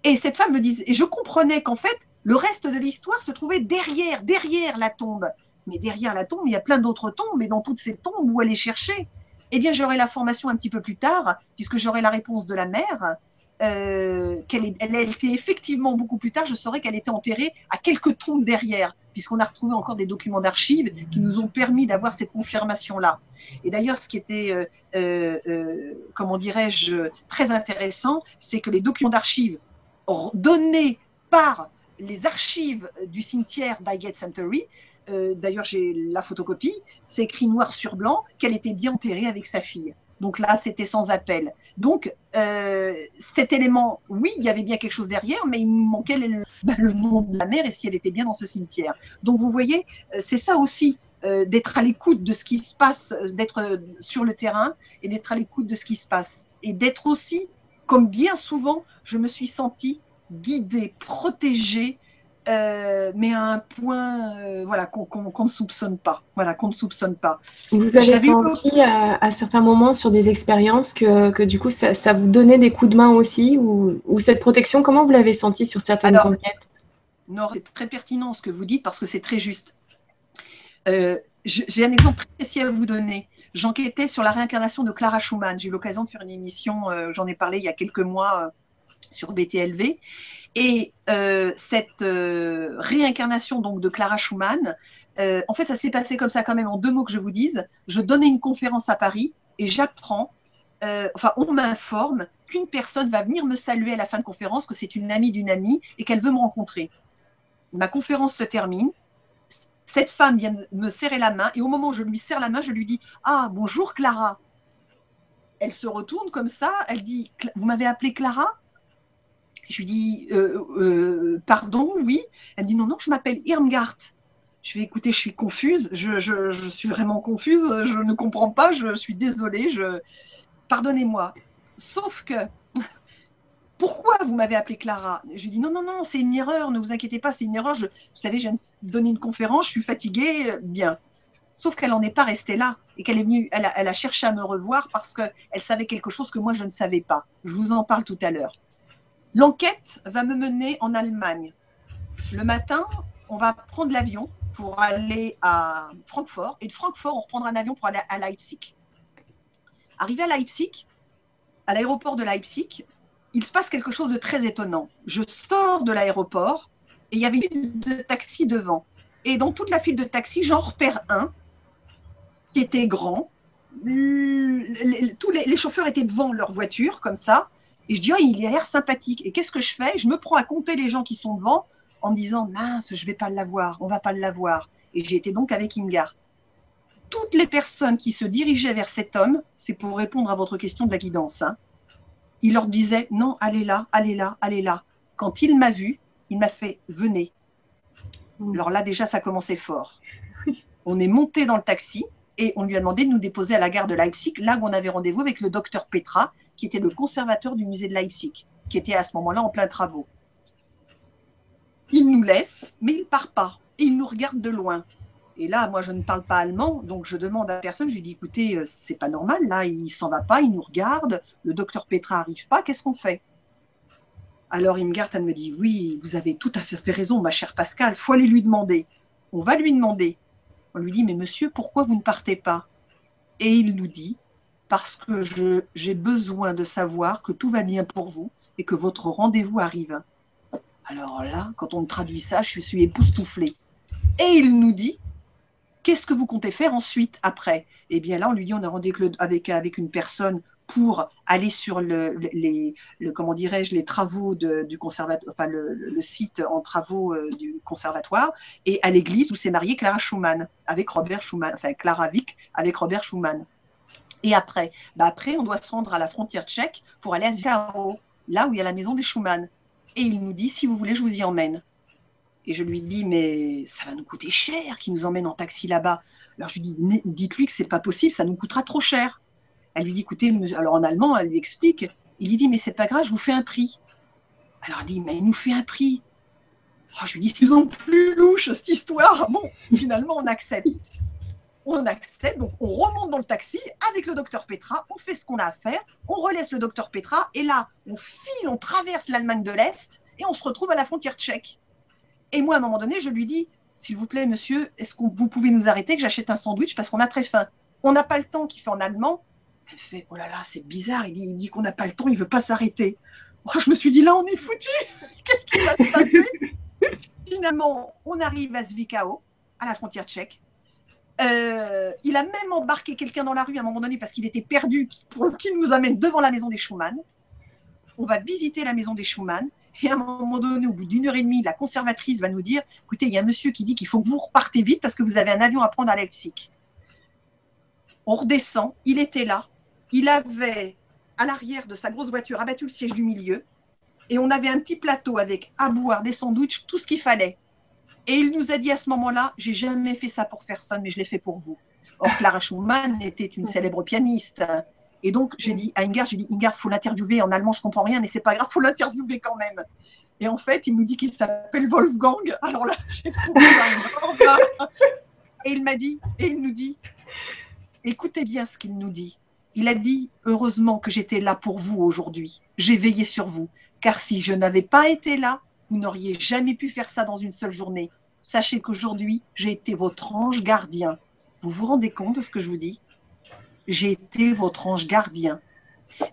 Et cette femme me disait, et je comprenais qu'en fait, le reste de l'histoire se trouvait derrière, derrière la tombe. Mais derrière la tombe, il y a plein d'autres tombes, et dans toutes ces tombes, où aller chercher? Eh bien, j'aurai la formation un petit peu plus tard, puisque j'aurai la réponse de la mère. Euh, qu'elle elle, était effectivement beaucoup plus tard, je saurais qu'elle était enterrée à quelques tombes derrière, puisqu'on a retrouvé encore des documents d'archives qui nous ont permis d'avoir cette confirmation-là. Et d'ailleurs, ce qui était, euh, euh, comment dirais-je, très intéressant, c'est que les documents d'archives donnés par les archives du cimetière d'Highgate Cemetery, d'ailleurs j'ai la photocopie, c'est écrit noir sur blanc qu'elle était bien enterrée avec sa fille. Donc là, c'était sans appel. Donc, euh, cet élément, oui, il y avait bien quelque chose derrière, mais il manquait le, bah, le, nom de la mère et si elle était bien dans ce cimetière. Donc, vous voyez, euh, c'est ça aussi, d'être à l'écoute de ce qui se passe, d'être sur le terrain et d'être à l'écoute de ce qui se passe. Et d'être aussi, comme bien souvent, je me suis sentie guidé, protégé, euh, mais à un point euh, voilà, qu'on ne soupçonne pas. Voilà, qu'on ne soupçonne pas. Vous avez senti à, certains moments sur des expériences que, que du coup ça, vous donnait des coups de main aussi ou, ou cette protection, comment vous l'avez senti sur certaines enquêtes? Non, c'est très pertinent ce que vous dites parce que c'est très juste. Euh, j'ai un exemple très précis à vous donner. J'enquêtais sur la réincarnation de Clara Schumann. J'ai eu l'occasion de faire une émission, j'en ai parlé il y a quelques mois sur BTLV. Et euh, cette euh, réincarnation donc de Clara Schumann, euh, en fait, ça s'est passé comme ça quand même. En deux mots que je vous dise, je donnais une conférence à Paris et j'apprends, enfin, on m'informe qu'une personne va venir me saluer à la fin de conférence, que c'est une amie d'une amie et qu'elle veut me rencontrer. Ma conférence se termine. Cette femme vient me serrer la main et au moment où je lui serre la main, je lui dis Ah, bonjour Clara. Elle se retourne comme ça, elle dit Vous m'avez appelé Clara? Je lui dis euh, euh, Pardon, oui. Elle me dit Non, non, je m'appelle Irmgard. Je vais écouter, je suis confuse, je, je, suis vraiment confuse, je ne comprends pas, je suis désolée, je... pardonnez-moi. Sauf que, pourquoi vous m'avez appelé Clara? Je lui dis non, non, non, c'est une erreur, ne vous inquiétez pas, c'est une erreur. Je, vous savez, je viens de donner une conférence, je suis fatiguée, bien. Sauf qu'elle n'en est pas restée là et qu'elle est venue, elle a, elle a, cherché à me revoir parce qu'elle savait quelque chose que moi je ne savais pas. Je vous en parle tout à l'heure. L'enquête va me mener en Allemagne. Le matin, on va prendre l'avion pour aller à Francfort. Et de Francfort, on reprendra un avion pour aller à Leipzig. Arrivé à Leipzig, à l'aéroport de Leipzig, il se passe quelque chose de très étonnant. Je sors de l'aéroport et il y avait une file de taxi devant. Et dans toute la file de taxi, j'en repère un qui était grand. tous les, les, chauffeurs étaient devant leur voiture, comme ça. Et je dis, oh, il a l'air sympathique. Et qu'est-ce que je fais? Je me prends à compter les gens qui sont devant en me disant mince, je vais pas l'avoir, on va pas l'avoir. Et j'ai été donc avec Imgard. Toutes les personnes qui se dirigeaient vers cet homme, c'est pour répondre à votre question de la guidance, hein, il leur disait non, allez là, allez là, allez là. Quand il m'a vu, il m'a fait venez. Mmh. Alors là, déjà, ça commençait fort. On est monté dans le taxi et on lui a demandé de nous déposer à la gare de Leipzig, là où on avait rendez-vous avec le docteur Petra, qui était le conservateur du musée de Leipzig, qui était à ce moment-là en plein travaux. Il nous laisse, mais il part pas. Et il nous regarde de loin. Et là, moi, je ne parle pas allemand, donc je demande à personne, je lui dis, écoutez, euh, c'est pas normal, là, il s'en va pas, il nous regarde, le docteur Petra arrive pas, qu'est-ce qu'on fait? Alors garde, elle me dit, oui, vous avez tout à fait raison, ma chère Pascal, faut aller lui demander. On va lui demander. On lui dit, mais monsieur, pourquoi vous ne partez pas? Et il nous dit, parce que j'ai besoin de savoir que tout va bien pour vous et que votre rendez-vous arrive. Alors là, quand on traduit ça, je suis époustouflée. Et il nous dit, qu'est-ce que vous comptez faire ensuite, après? Eh bien là, on lui dit, on a rendez-vous avec, avec une personne pour aller sur le, comment dirais-je, les travaux du conservatoire, enfin le, site en travaux euh, du conservatoire, et à l'église où s'est mariée Clara Schumann avec Robert Schumann, enfin Clara Vick avec Robert Schumann. Et après, bah après, on doit se rendre à la frontière tchèque pour aller à Zwickau, là où il y a la maison des Schumann. Et il nous dit, si vous voulez, je vous y emmène. Et je lui dis, mais ça va nous coûter cher qu'il nous emmène en taxi là-bas. Alors je lui dis, dites-lui que c'est pas possible, ça nous coûtera trop cher. Elle lui dit, écoutez, alors en allemand, elle lui explique. Il lui dit, mais c'est pas grave, je vous fais un prix. Alors elle dit, mais il nous fait un prix. Oh, je lui dis, c'est plus louche cette histoire. Bon, finalement, on accepte on accepte, donc on remonte dans le taxi avec le docteur Petra, on fait ce qu'on a à faire, on relaisse le docteur Petra, et là, on file, on traverse l'Allemagne de l'Est, et on se retrouve à la frontière tchèque. Et moi, à un moment donné, je lui dis, s'il vous plaît, monsieur, est-ce que vous pouvez nous arrêter, que j'achète un sandwich, parce qu'on a très faim. On n'a pas le temps, qu'il fait en allemand. Elle fait, oh là là, c'est bizarre, il dit, qu'on n'a pas le temps, il veut pas s'arrêter. Oh, je me suis dit, là, on est foutu. Qu'est-ce qui va se passer? Finalement, on arrive à Zwickau, à la frontière tchèque. Euh, il a même embarqué quelqu'un dans la rue à un moment donné parce qu'il était perdu, pour qu'il nous amène devant la maison des Schumann. On va visiter la maison des Schumann. Et à un moment donné, au bout d'une heure et demie, la conservatrice va nous dire écoutez, il y a un monsieur qui dit qu'il faut que vous repartez vite parce que vous avez un avion à prendre à Leipzig. On redescend, il était là. Il avait à l'arrière de sa grosse voiture abattu le siège du milieu. Et on avait un petit plateau avec à boire, des sandwichs, tout ce qu'il fallait. Et il nous a dit à ce moment-là, j'ai jamais fait ça pour personne, mais je l'ai fait pour vous. Or, Clara Schumann était une célèbre pianiste. Et donc, j'ai dit à Ingard, j'ai dit, Ingard, faut l'interviewer. En allemand, je comprends rien, mais c'est pas grave, faut l'interviewer quand même. Et en fait, il nous dit qu'il s'appelle Wolfgang. Alors là, j'ai trouvé ça Et il m'a dit, et il nous dit, écoutez bien ce qu'il nous dit. Il a dit, heureusement que j'étais là pour vous aujourd'hui. J'ai veillé sur vous. Car si je n'avais pas été là, vous n'auriez jamais pu faire ça dans une seule journée. Sachez qu'aujourd'hui, j'ai été votre ange gardien. Vous vous rendez compte de ce que je vous dis? J'ai été votre ange gardien.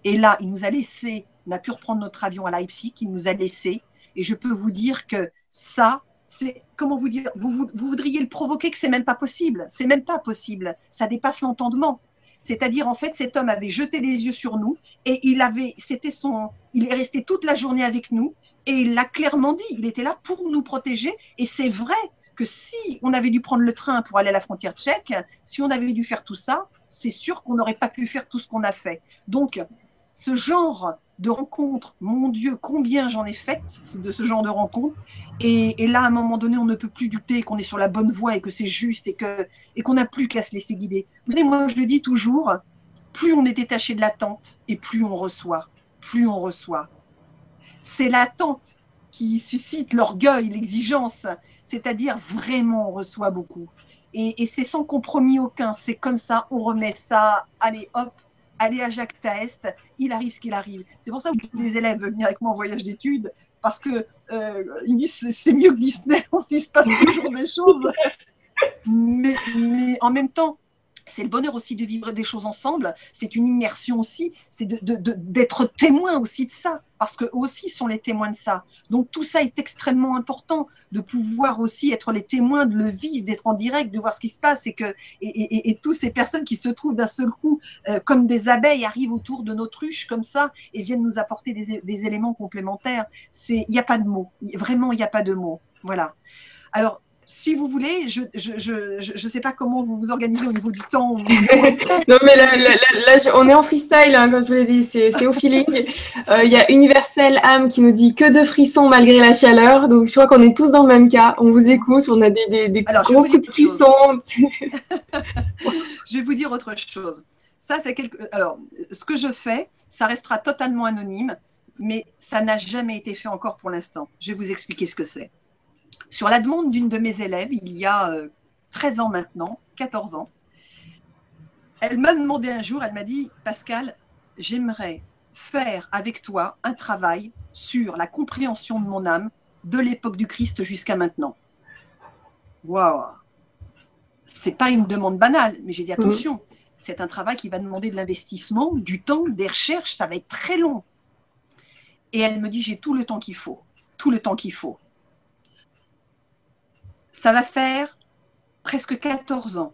Et là, il nous a laissé, on a pu reprendre notre avion à Leipzig, il nous a laissé. Et je peux vous dire que ça, c'est, comment vous dire, vous, vous, voudriez le provoquer que c'est même pas possible. C'est même pas possible. Ça dépasse l'entendement. C'est-à-dire, en fait, cet homme avait jeté les yeux sur nous et il avait, c'était son, il est resté toute la journée avec nous et il l'a clairement dit. Il était là pour nous protéger et c'est vrai que si on avait dû prendre le train pour aller à la frontière tchèque, si on avait dû faire tout ça, c'est sûr qu'on n'aurait pas pu faire tout ce qu'on a fait. Donc, ce genre de rencontres, mon Dieu, combien j'en ai faites de ce genre de rencontres. Et, là, à un moment donné, on ne peut plus douter qu'on est sur la bonne voie et que c'est juste et que et qu'on n'a plus qu'à se laisser guider. Vous savez, moi, je le dis toujours, plus on est détaché de l'attente et plus on reçoit, plus on reçoit. C'est l'attente qui suscite l'orgueil, l'exigence, c'est-à-dire vraiment on reçoit beaucoup. Et, et c'est sans compromis aucun, c'est comme ça, on remet ça, allez hop, aller à Jacques Taest, il arrive ce qu'il arrive. C'est pour ça que les élèves veulent avec moi en voyage d'études, parce que euh, c'est mieux que Disney, il se passe toujours des choses. mais, en même temps, c'est le bonheur aussi de vivre des choses ensemble, c'est une immersion aussi, c'est d'être témoin aussi de ça, parce qu'eux aussi sont les témoins de ça. Donc tout ça est extrêmement important, de pouvoir aussi être les témoins, de le vivre, d'être en direct, de voir ce qui se passe, et que et, et, toutes ces personnes qui se trouvent d'un seul coup euh, comme des abeilles arrivent autour de notre ruche comme ça et viennent nous apporter des, éléments complémentaires. Il n'y a pas de mots, vraiment il n'y a pas de mots. Voilà. Alors si vous voulez, je ne je, sais pas comment vous vous organisez au niveau du temps. non, mais là, on est en freestyle, hein, comme je vous l'ai dit, c'est au feeling. Euh, il y a Universel âme qui nous dit que de frissons malgré la chaleur. Donc, je crois qu'on est tous dans le même cas. On vous écoute, on a des, des, des gros coups de frissons. je vais vous dire autre chose. Ça, c'est quelque... Alors, ce que je fais, ça restera totalement anonyme, mais ça n'a jamais été fait encore pour l'instant. Je vais vous expliquer ce que c'est sur la demande d'une de mes élèves, il y a 13 euh, ans maintenant, 14 ans, elle m'a demandé un jour, elle m'a dit, Pascal, j'aimerais faire avec toi un travail sur la compréhension de mon âme de l'époque du Christ jusqu'à maintenant. Waouh C'est pas une demande banale, mais j'ai dit attention, c'est un travail qui va demander de l'investissement, du temps, des recherches, ça va être très long. Et elle me dit, j'ai tout le temps qu'il faut, tout le temps qu'il faut ça va faire presque 14 ans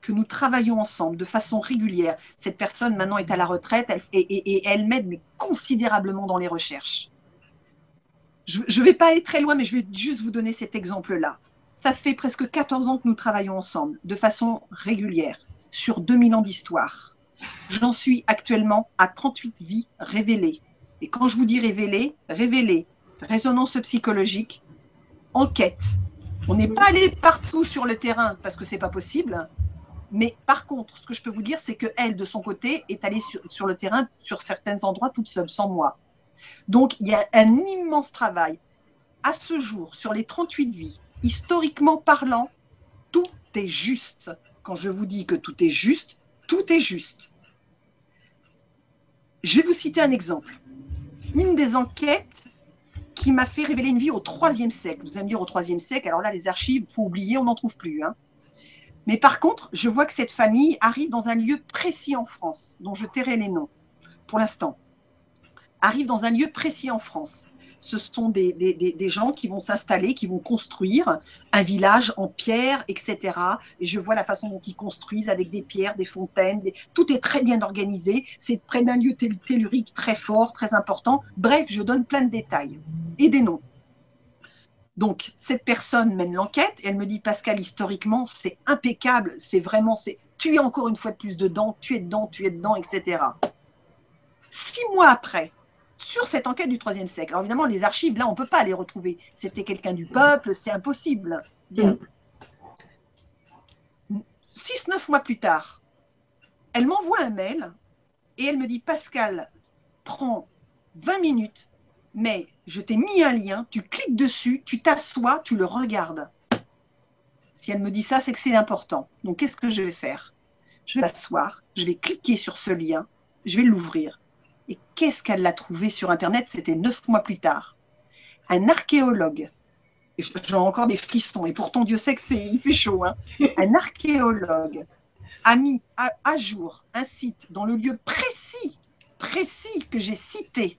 que nous travaillons ensemble de façon régulière. Cette personne maintenant est à la retraite et, elle m'aide considérablement dans les recherches. Je ne vais pas aller très loin, mais je vais juste vous donner cet exemple-là. Ça fait presque 14 ans que nous travaillons ensemble de façon régulière sur 2000 ans d'histoire. J'en suis actuellement à 38 vies révélées. Et quand je vous dis révélées, révélées, résonance psychologique, enquête, on n'est pas allé partout sur le terrain parce que c'est pas possible. Mais par contre, ce que je peux vous dire, c'est que elle, de son côté, est allée sur, le terrain, sur certains endroits, toute seule, sans moi. Donc, il y a un immense travail. À ce jour, sur les 38 vies, historiquement parlant, tout est juste. Quand je vous dis que tout est juste, tout est juste. Je vais vous citer un exemple. Une des enquêtes qui m'a fait révéler une vie au troisième siècle. Vous allez me dire au troisième siècle, alors là, les archives, faut oublier, on n'en trouve plus. Hein. Mais par contre, je vois que cette famille arrive dans un lieu précis en France, dont je tairai les noms pour l'instant. Arrive dans un lieu précis en France ce sont des, des, gens qui vont s'installer, qui vont construire un village en pierre, etc. Et je vois la façon dont ils construisent avec des pierres, des fontaines, tout est très bien organisé. C'est près d'un lieu tellurique très fort, très important. Bref, je donne plein de détails et des noms. Donc, cette personne mène l'enquête et elle me dit, Pascal, historiquement, c'est impeccable, c'est vraiment, c'est, tu es encore une fois de plus dedans, tu es dedans, tu es dedans, etc. Six mois après, sur cette enquête du IIIe siècle. Alors évidemment, les archives, là, on ne peut pas les retrouver. C'était quelqu'un du peuple, c'est impossible. Bien. Six, neuf mois plus tard, elle m'envoie un mail et elle me dit Pascal, prends 20 minutes, mais je t'ai mis un lien, tu cliques dessus, tu t'assois, tu le regardes. Si elle me dit ça, c'est que c'est important. Donc qu'est-ce que je vais faire? Je vais m'asseoir, je vais cliquer sur ce lien, je vais l'ouvrir et qu'est-ce qu'elle a trouvé sur Internet C'était neuf mois plus tard. Un archéologue, j'ai encore des frissons, et pourtant Dieu sait que c'est, il fait chaud, hein. un archéologue a mis à, à, jour un site dans le lieu précis, précis que j'ai cité.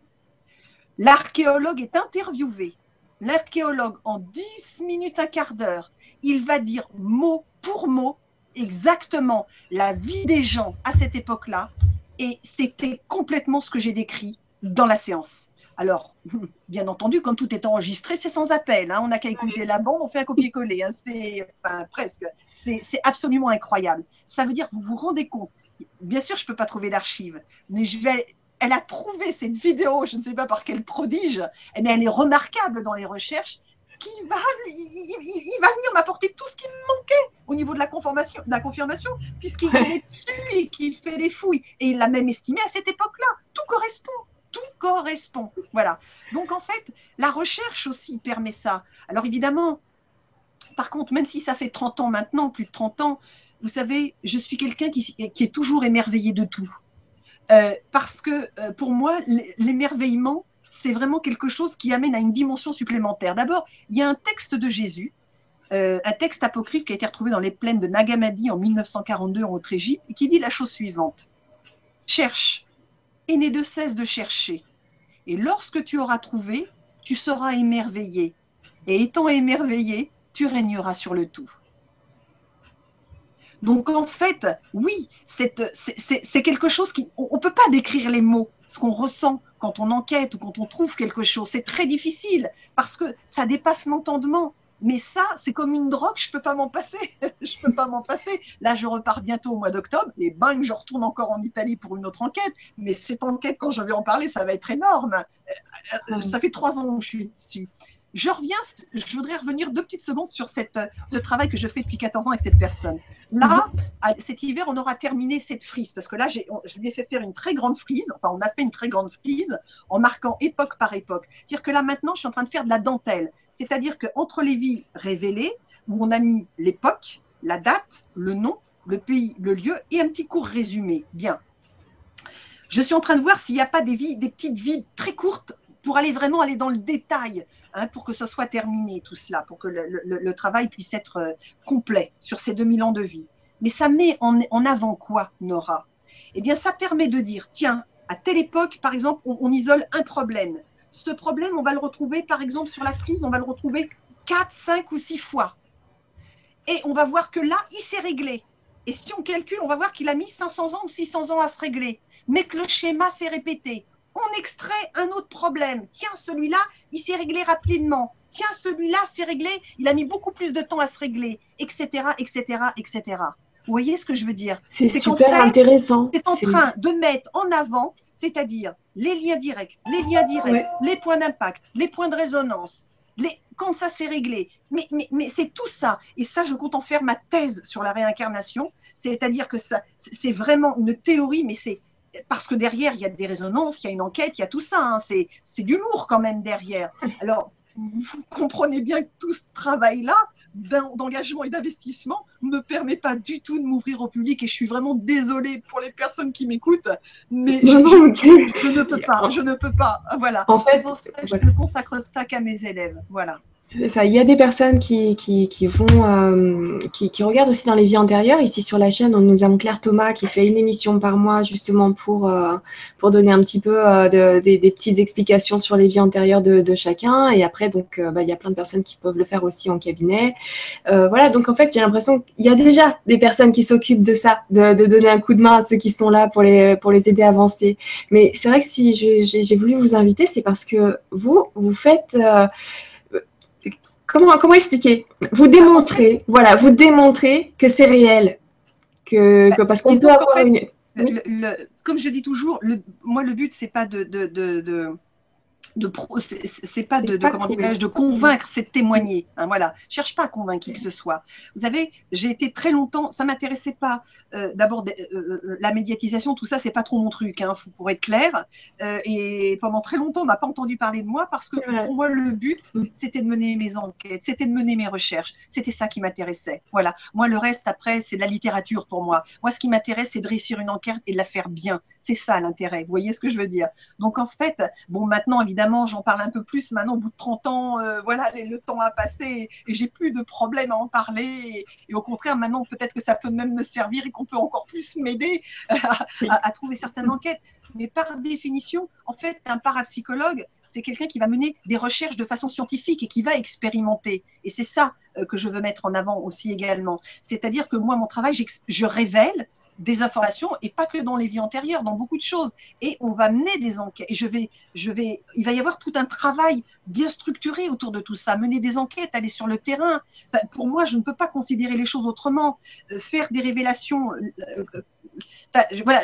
L'archéologue est interviewé. L'archéologue, en dix minutes, un quart d'heure, il va dire mot pour mot exactement la vie des gens à cette époque-là, et c'était complètement ce que j'ai décrit dans la séance. Alors, bien entendu, comme tout est enregistré, c'est sans appel. Hein. On n'a qu'à écouter la bande, on fait un copier-coller. Hein. C'est enfin, presque. C'est absolument incroyable. Ça veut dire que vous vous rendez compte. Bien sûr, je ne peux pas trouver d'archives, mais je vais. Elle a trouvé cette vidéo, je ne sais pas par quel prodige, mais elle est remarquable dans les recherches. Qui va, il, va venir m'apporter tout ce qui me manquait au niveau de la confirmation, de la confirmation puisqu'il est dessus et qu'il fait des fouilles. Et il l'a même estimé à cette époque-là. Tout correspond tout correspond. Voilà. Donc en fait, la recherche aussi permet ça. Alors évidemment, par contre, même si ça fait 30 ans maintenant, plus de 30 ans, vous savez, je suis quelqu'un qui, est toujours émerveillé de tout. Euh, parce que euh, pour moi, l'émerveillement, c'est vraiment quelque chose qui amène à une dimension supplémentaire. D'abord, il y a un texte de Jésus, euh, un texte apocryphe qui a été retrouvé dans les plaines de Nagamadi en 1942 en Haute-Égypte, qui dit la chose suivante. Cherche, et n'est de cesse de chercher. Et lorsque tu auras trouvé, tu seras émerveillé. Et étant émerveillé, tu régneras sur le tout. Donc en fait, oui, c'est quelque chose qui... On ne peut pas décrire les mots, ce qu'on ressent quand on enquête ou quand on trouve quelque chose. C'est très difficile parce que ça dépasse l'entendement. Mais ça, c'est comme une drogue, je peux pas m'en passer. je peux pas m'en passer. Là, je repars bientôt au mois d'octobre et bang, je retourne encore en Italie pour une autre enquête. Mais cette enquête, quand je vais en parler, ça va être énorme. Euh, euh, ça fait trois ans que je suis dessus. Je reviens, je voudrais revenir deux petites secondes sur cette, ce travail que je fais depuis 14 ans avec cette personne. Là, cet hiver, on aura terminé cette frise, parce que là, je lui ai fait faire une très grande frise, enfin, on a fait une très grande frise en marquant époque par époque. C'est-à-dire que là, maintenant, je suis en train de faire de la dentelle. C'est-à-dire qu'entre les vies révélées, où on a mis l'époque, la date, le nom, le pays, le lieu et un petit court résumé. Bien. Je suis en train de voir s'il n'y a pas des, vies, des petites vies très courtes pour aller vraiment aller dans le détail, hein, pour que ce soit terminé tout cela, pour que le, travail puisse être euh, complet sur ces 2000 ans de vie. Mais ça met en, avant quoi, Nora? Eh bien, ça permet de dire, tiens, à telle époque, par exemple, on, isole un problème. Ce problème, on va le retrouver, par exemple, sur la frise, on va le retrouver 4, 5 ou 6 fois. Et on va voir que là, il s'est réglé. Et si on calcule, on va voir qu'il a mis 500 ans ou 600 ans à se régler, mais que le schéma s'est répété on extrait un autre problème. Tiens, celui-là, il s'est réglé rapidement. Tiens, celui-là s'est réglé, il a mis beaucoup plus de temps à se régler, etc., etc., etc. Vous voyez ce que je veux dire? C'est super intéressant. C'est en train de mettre en avant, c'est-à-dire les liens directs, les liens directs, les points d'impact, les points de résonance, les, quand ça s'est réglé. Mais, mais, mais c'est tout ça. Et ça, je compte en faire ma thèse sur la réincarnation. C'est-à-dire que ça, c'est vraiment une théorie, mais c'est parce que derrière, il y a des résonances, il y a une enquête, il y a tout ça. Hein. C'est du lourd quand même derrière. Alors, vous comprenez bien que tout ce travail-là, d'engagement et d'investissement, ne me permet pas du tout de m'ouvrir au public. Et je suis vraiment désolée pour les personnes qui m'écoutent, mais je, ne peux pas. Je ne peux pas. Voilà. En fait, je ne consacre ça qu'à mes élèves. Voilà. Il y a des personnes qui, qui, vont, euh, qui, regardent aussi dans les vies antérieures. Ici sur la chaîne, nous avons Claire Thomas qui fait une émission par mois justement pour, euh, pour donner un petit peu euh, de, des, petites explications sur les vies antérieures de, chacun. Et après, donc, bah, il y a plein de personnes qui peuvent le faire aussi en cabinet. voilà, donc en fait, j'ai l'impression qu'il y a déjà des personnes qui s'occupent de ça, de, de, donner un coup de main à ceux qui sont là pour les, pour les aider à avancer. Mais c'est vrai que si j'ai voulu vous inviter, c'est parce que vous, vous faites comment, comment expliquer? Vous démontrez, voilà, vous démontrez que c'est réel. Que, bah, parce qu'on peut avoir une. comme je dis toujours, le, moi, le but, c'est pas de, de, de de c'est pas de, comment de convaincre, c'est de témoigner. Hein, voilà, cherche pas à convaincre qui que ce soit. Vous savez, j'ai été très longtemps, ça m'intéressait pas. Euh, d'abord, euh, euh, la médiatisation, tout ça, c'est pas trop mon truc, hein, pour être clair. et pendant très longtemps, on n'a pas entendu parler de moi parce que pour moi, le but, mm. c'était de mener mes enquêtes, c'était de mener mes recherches. C'était ça qui m'intéressait. Voilà. Moi, le reste après, c'est de la littérature pour moi. Moi, ce qui m'intéresse, c'est de réussir une enquête et de la faire bien. C'est ça l'intérêt. Vous voyez ce que je veux dire? Donc en fait, bon, maintenant, évidemment j'en parle un peu plus maintenant, au bout de 30 ans, euh, voilà, le temps a passé et, j'ai plus de problème à en parler. Et, au contraire, maintenant, peut-être que ça peut même me servir et qu'on peut encore plus m'aider à, trouver certaines enquêtes. Mais par définition, en fait, un parapsychologue, c'est quelqu'un qui va mener des recherches de façon scientifique et qui va expérimenter. Et c'est ça, que je veux mettre en avant aussi également. C'est-à-dire que moi, mon travail, je révèle des informations et pas que dans les vies antérieures, dans beaucoup de choses. Et on va mener des enquêtes. Et je vais, je vais, il va y avoir tout un travail bien structuré autour de tout ça, mener des enquêtes, aller sur le terrain. pour moi, je ne peux pas considérer les choses autrement. Euh, faire des révélations. Euh, euh, voilà,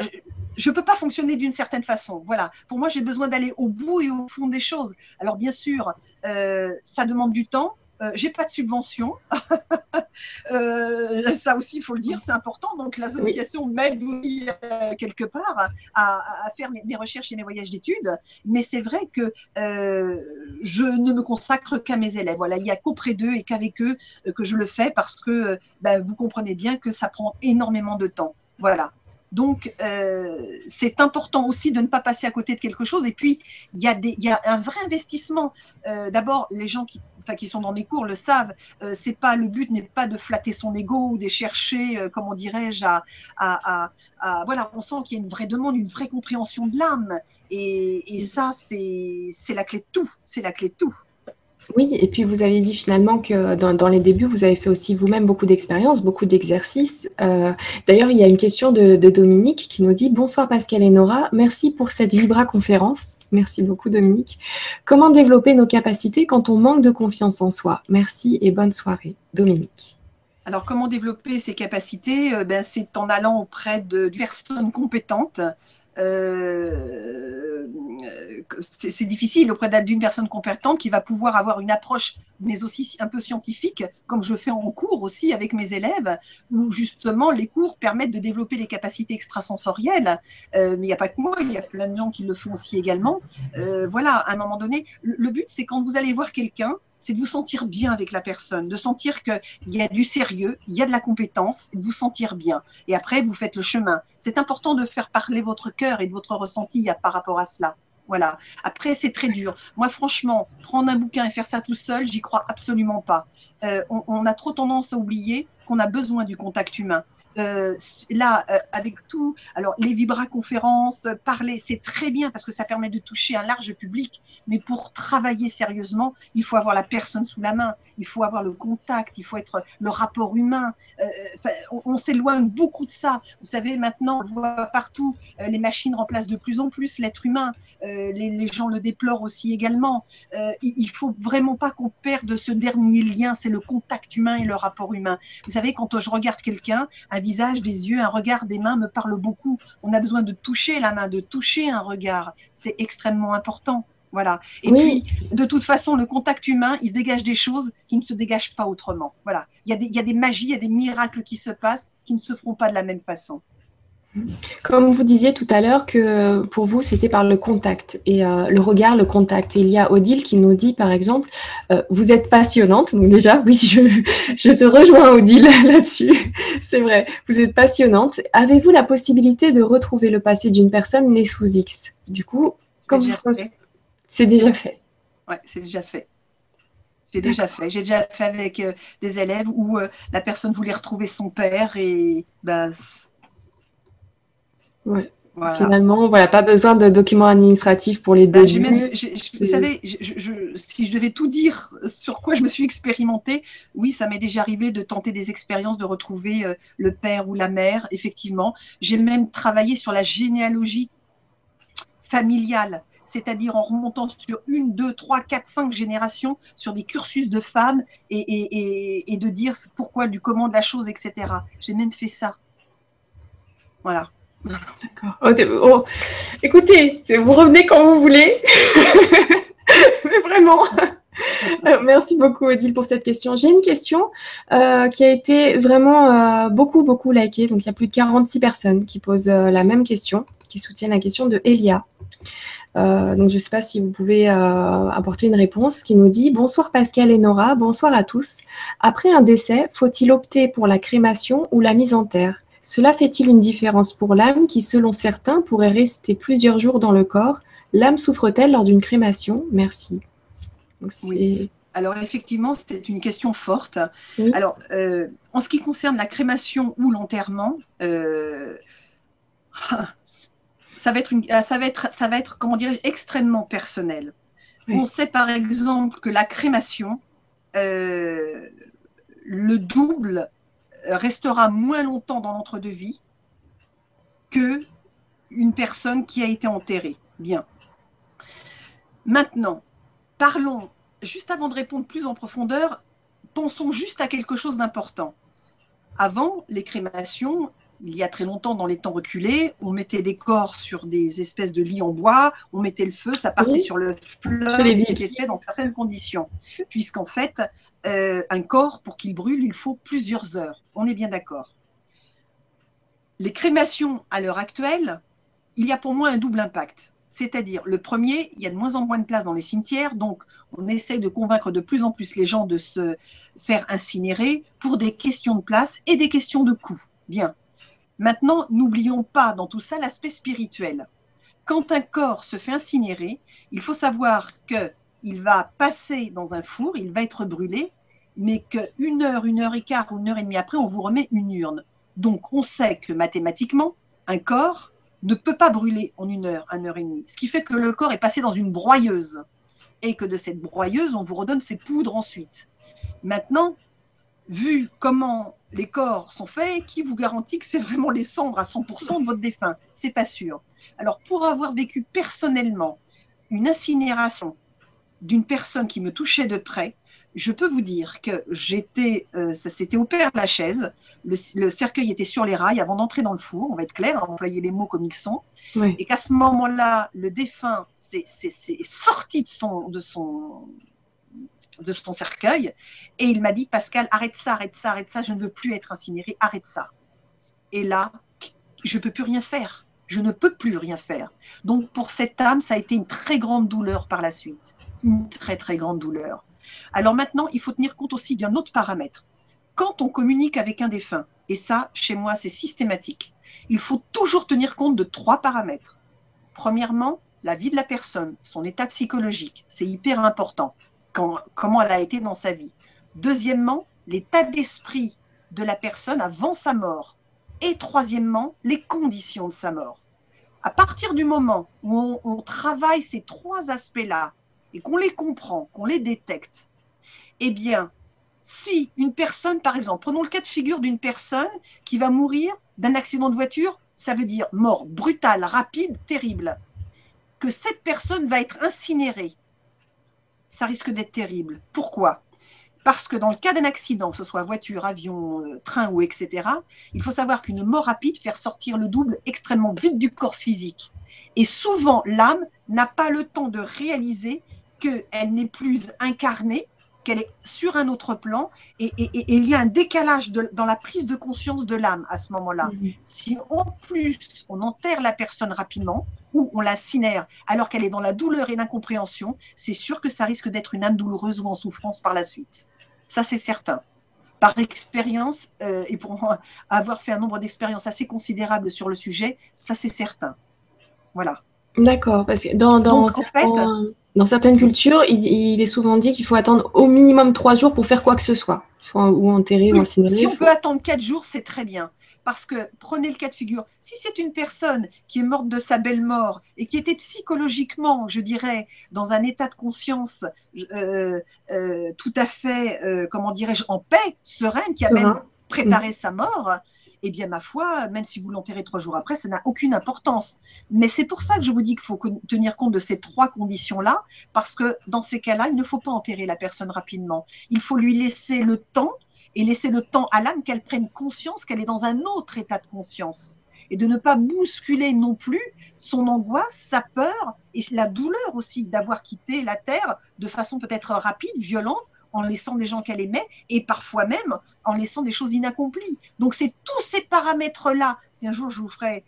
je ne peux pas fonctionner d'une certaine façon. Voilà. Pour moi, j'ai besoin d'aller au bout et au fond des choses. Alors, bien sûr, ça demande du temps euh, j'ai pas de subvention. euh, ça aussi, il faut le dire, c'est important. Donc, l'association m'aide oui, euh, quelque part à, à faire mes, mes, recherches et mes voyages d'études. Mais c'est vrai que euh, je ne me consacre qu'à mes élèves. Voilà, il n'y a qu'auprès d'eux et qu'avec eux que je le fais parce que ben, vous comprenez bien que ça prend énormément de temps. Voilà. Donc, euh, c'est important aussi de ne pas passer à côté de quelque chose. Et puis, il y, a y un vrai investissement. Euh, D'abord, les gens qui enfin, qui sont dans mes cours le savent. Euh, c'est pas le but n'est pas de flatter son ego ou de chercher, euh, comment dirais-je, à, à, à, voilà, on sent qu'il y a une vraie demande, une vraie compréhension de l'âme. Et, et ça, c'est la clé de tout. C'est la clé de tout. Oui, et puis vous avez dit finalement que dans, les débuts, vous avez fait aussi vous-même beaucoup d'expériences, beaucoup d'exercices. Euh, d'ailleurs, il y a une question de, Dominique qui nous dit Bonsoir Pascal et Nora, merci pour cette Vibra conférence. Merci beaucoup Dominique. Comment développer nos capacités quand on manque de confiance en soi? Merci et bonne soirée. Dominique. Alors, comment développer ces capacités? Euh, ben, C'est en allant auprès de personnes compétentes euh, c'est difficile auprès d'une personne compétente qui va pouvoir avoir une approche, mais aussi un peu scientifique, comme je fais en cours aussi avec mes élèves, où justement les cours permettent de développer les capacités extrasensorielles. Euh, mais il n'y a pas que moi, il y a plein de gens qui le font aussi également. Euh, voilà, à un moment donné, le but, c'est quand vous allez voir quelqu'un, c'est de vous sentir bien avec la personne, de sentir qu'il y a du sérieux, il y a de la compétence, de vous sentir bien. Et après, vous faites le chemin. C'est important de faire parler votre cœur et de votre ressenti par rapport à cela. Voilà. Après, c'est très dur. Moi, franchement, prendre un bouquin et faire ça tout seul, j'y crois absolument pas. Euh, on, a trop tendance à oublier qu'on a besoin du contact humain. Euh, là, euh, avec tout, alors les vibra-conférences, parler, c'est très bien parce que ça permet de toucher un large public, mais pour travailler sérieusement, il faut avoir la personne sous la main, il faut avoir le contact, il faut être le rapport humain. Euh, on, s'éloigne beaucoup de ça. Vous savez, maintenant, on voit partout, les machines remplacent de plus en plus l'être humain. Les, les, gens le déplorent aussi également. il, il faut vraiment pas qu'on perde ce dernier lien, c'est le contact humain et le rapport humain. Vous savez, quand je regarde quelqu'un, un visage, des yeux, un regard, des mains me parle beaucoup. On a besoin de toucher la main, de toucher un regard. C'est extrêmement important. Voilà. Et puis, de toute façon, le contact humain, il se dégage des choses qui ne se dégagent pas autrement. Voilà. Il y a des, il y a des magies, il y a des miracles qui se passent qui ne se feront pas de la même façon. Comme vous disiez tout à l'heure que pour vous, c'était par le contact et euh, le regard, le contact. Et il y a Odile qui nous dit, par exemple, euh, vous êtes passionnante. Donc déjà, oui, je, je te rejoins, Odile, là-dessus. C'est vrai, vous êtes passionnante. Avez-vous la possibilité de retrouver le passé d'une personne née sous X? Du coup, comme vous... C'est déjà fait. Ouais, c'est déjà fait. J'ai déjà fait. J'ai déjà fait avec euh, des élèves où la personne voulait retrouver son père et bah, Finalement, voilà, pas besoin de documents administratifs pour les bah, débuts. vous savez, si je devais tout dire sur quoi je me suis expérimentée, oui, ça m'est déjà arrivé de tenter des expériences, de retrouver euh, le père ou la mère, effectivement. J'ai même travaillé sur la généalogie familiale c'est-à-dire en remontant sur une, deux, trois, quatre, cinq générations sur des cursus de femmes et, et de dire pourquoi, du comment de la chose, etc. J'ai même fait ça. Voilà. D'accord. Oh, oh, écoutez, vous revenez quand vous voulez. Mais vraiment. merci beaucoup, Odile, pour cette question. J'ai une question euh, qui a été vraiment euh, beaucoup, beaucoup likée. Donc, il y a plus de 46 personnes qui posent euh, la même question, qui soutiennent la question de Elia. donc, je ne sais pas si vous pouvez apporter une réponse qui nous dit Bonsoir Pascal et Nora, bonsoir à tous. Après un décès, faut-il opter pour la crémation ou la mise en terre? Cela fait-il une différence pour l'âme qui, selon certains, pourrait rester plusieurs jours dans le corps? L'âme souffre-t-elle lors d'une crémation? Merci. oui. Alors effectivement, c'est une question forte. Alors, euh, en ce qui concerne la crémation ou l'enterrement, euh, ça va être, ça va être, ça va être, comment dire, extrêmement personnel. On sait par exemple que la crémation, euh, le double restera moins longtemps dans l'entre-deux-vie que une personne qui a été enterrée. Bien. Maintenant, parlons, juste avant de répondre plus en profondeur, pensons juste à quelque chose d'important. Avant, les crémations, il y a très longtemps, dans les temps reculés, on mettait des corps sur des espèces de lits en bois, on mettait le feu, ça partait sur le fleuve, c'était fait dans certaines conditions. Puisqu'en fait, euh, un corps, pour qu'il brûle, il faut plusieurs heures. On est bien d'accord. Les crémations à l'heure actuelle, il y a pour moi un double impact. C'est-à-dire, le premier, il y a de moins en moins de place dans les cimetières, donc on essaye de convaincre de plus en plus les gens de se faire incinérer pour des questions de place et des questions de coût. Bien. Maintenant, n'oublions pas dans tout ça l'aspect spirituel. Quand un corps se fait incinérer, il faut savoir qu'il va passer dans un four, il va être brûlé, mais qu'une heure, une heure et quart ou une heure et demie après, on vous remet une urne. Donc, on sait que mathématiquement, un corps ne peut pas brûler en une heure, une heure et demie. Ce qui fait que le corps est passé dans une broyeuse et que de cette broyeuse, on vous redonne ses poudres ensuite. Maintenant, vu comment les corps sont faits, qui vous garantit que c'est vraiment les cendres à 100% de votre défunt? C'est pas sûr. Alors, pour avoir vécu personnellement une incinération d'une personne qui me touchait de près, je peux vous dire que j'étais, euh, ça s'était au Père Lachaise, le, le cercueil était sur les rails avant d'entrer dans le four, on va être clair, on va employer les mots comme ils sont, et qu'à ce moment-là, le défunt s'est sorti de son, de son, de son cercueil, et il m'a dit, Pascal, arrête ça, arrête ça, arrête ça, je ne veux plus être incinéré, arrête ça. Et là, je ne peux plus rien faire. Je ne peux plus rien faire. Donc pour cette âme, ça a été une très grande douleur par la suite. Une très très grande douleur. Alors maintenant, il faut tenir compte aussi d'un autre paramètre. Quand on communique avec un défunt, et ça, chez moi, c'est systématique, il faut toujours tenir compte de trois paramètres. Premièrement, la vie de la personne, son état psychologique, c'est hyper important, comment elle a été dans sa vie. Deuxièmement, l'état d'esprit de la personne avant sa mort. Et troisièmement, les conditions de sa mort. À partir du moment où on, travaille ces trois aspects-là, et qu'on les comprend, qu'on les détecte, eh bien, si une personne, par exemple, prenons le cas de figure d'une personne qui va mourir d'un accident de voiture, ça veut dire mort brutale, rapide, terrible, que cette personne va être incinérée, ça risque d'être terrible. Pourquoi? Parce que dans le cas d'un accident, que ce soit voiture, avion, euh, train ou etc., il faut savoir qu'une mort rapide fait sortir le double extrêmement vite du corps physique. Et souvent, l'âme n'a pas le temps de réaliser qu'elle n'est plus incarnée, qu'elle est sur un autre plan, et, il y a un décalage dans la prise de conscience de l'âme à ce moment-là. Si en plus on enterre la personne rapidement, ou on la cinère alors qu'elle est dans la douleur et l'incompréhension, c'est sûr que ça risque d'être une âme douloureuse ou en souffrance par la suite. Ça, c'est certain. Par expérience, euh, et pour avoir fait un nombre d'expériences assez considérables sur le sujet, ça, c'est certain. Voilà. D'accord, parce que dans, dans certains... Dans certaines cultures, il, est souvent dit qu'il faut attendre au minimum trois jours pour faire quoi que ce soit, soit ou enterrer ou incinérer. Si on peut attendre quatre jours, c'est très bien. Parce que prenez le cas de figure, si c'est une personne qui est morte de sa belle mort et qui était psychologiquement, je dirais, dans un état de conscience euh, euh, tout à fait, euh, comment dirais-je, en paix, sereine, qui a même préparé sa mort, eh bien, ma foi, même si vous l'enterrez trois jours après, ça n'a aucune importance. Mais c'est pour ça que je vous dis qu'il faut tenir compte de ces trois conditions-là, parce que dans ces cas-là, il ne faut pas enterrer la personne rapidement. Il faut lui laisser le temps et laisser le temps à l'âme qu'elle prenne conscience qu'elle est dans un autre état de conscience et de ne pas bousculer non plus son angoisse, sa peur et la douleur aussi d'avoir quitté la Terre de façon peut-être rapide, violente, en laissant des gens qu'elle aimait et parfois même en laissant des choses inaccomplies. Donc c'est tous ces paramètres-là. Si un jour je vous ferai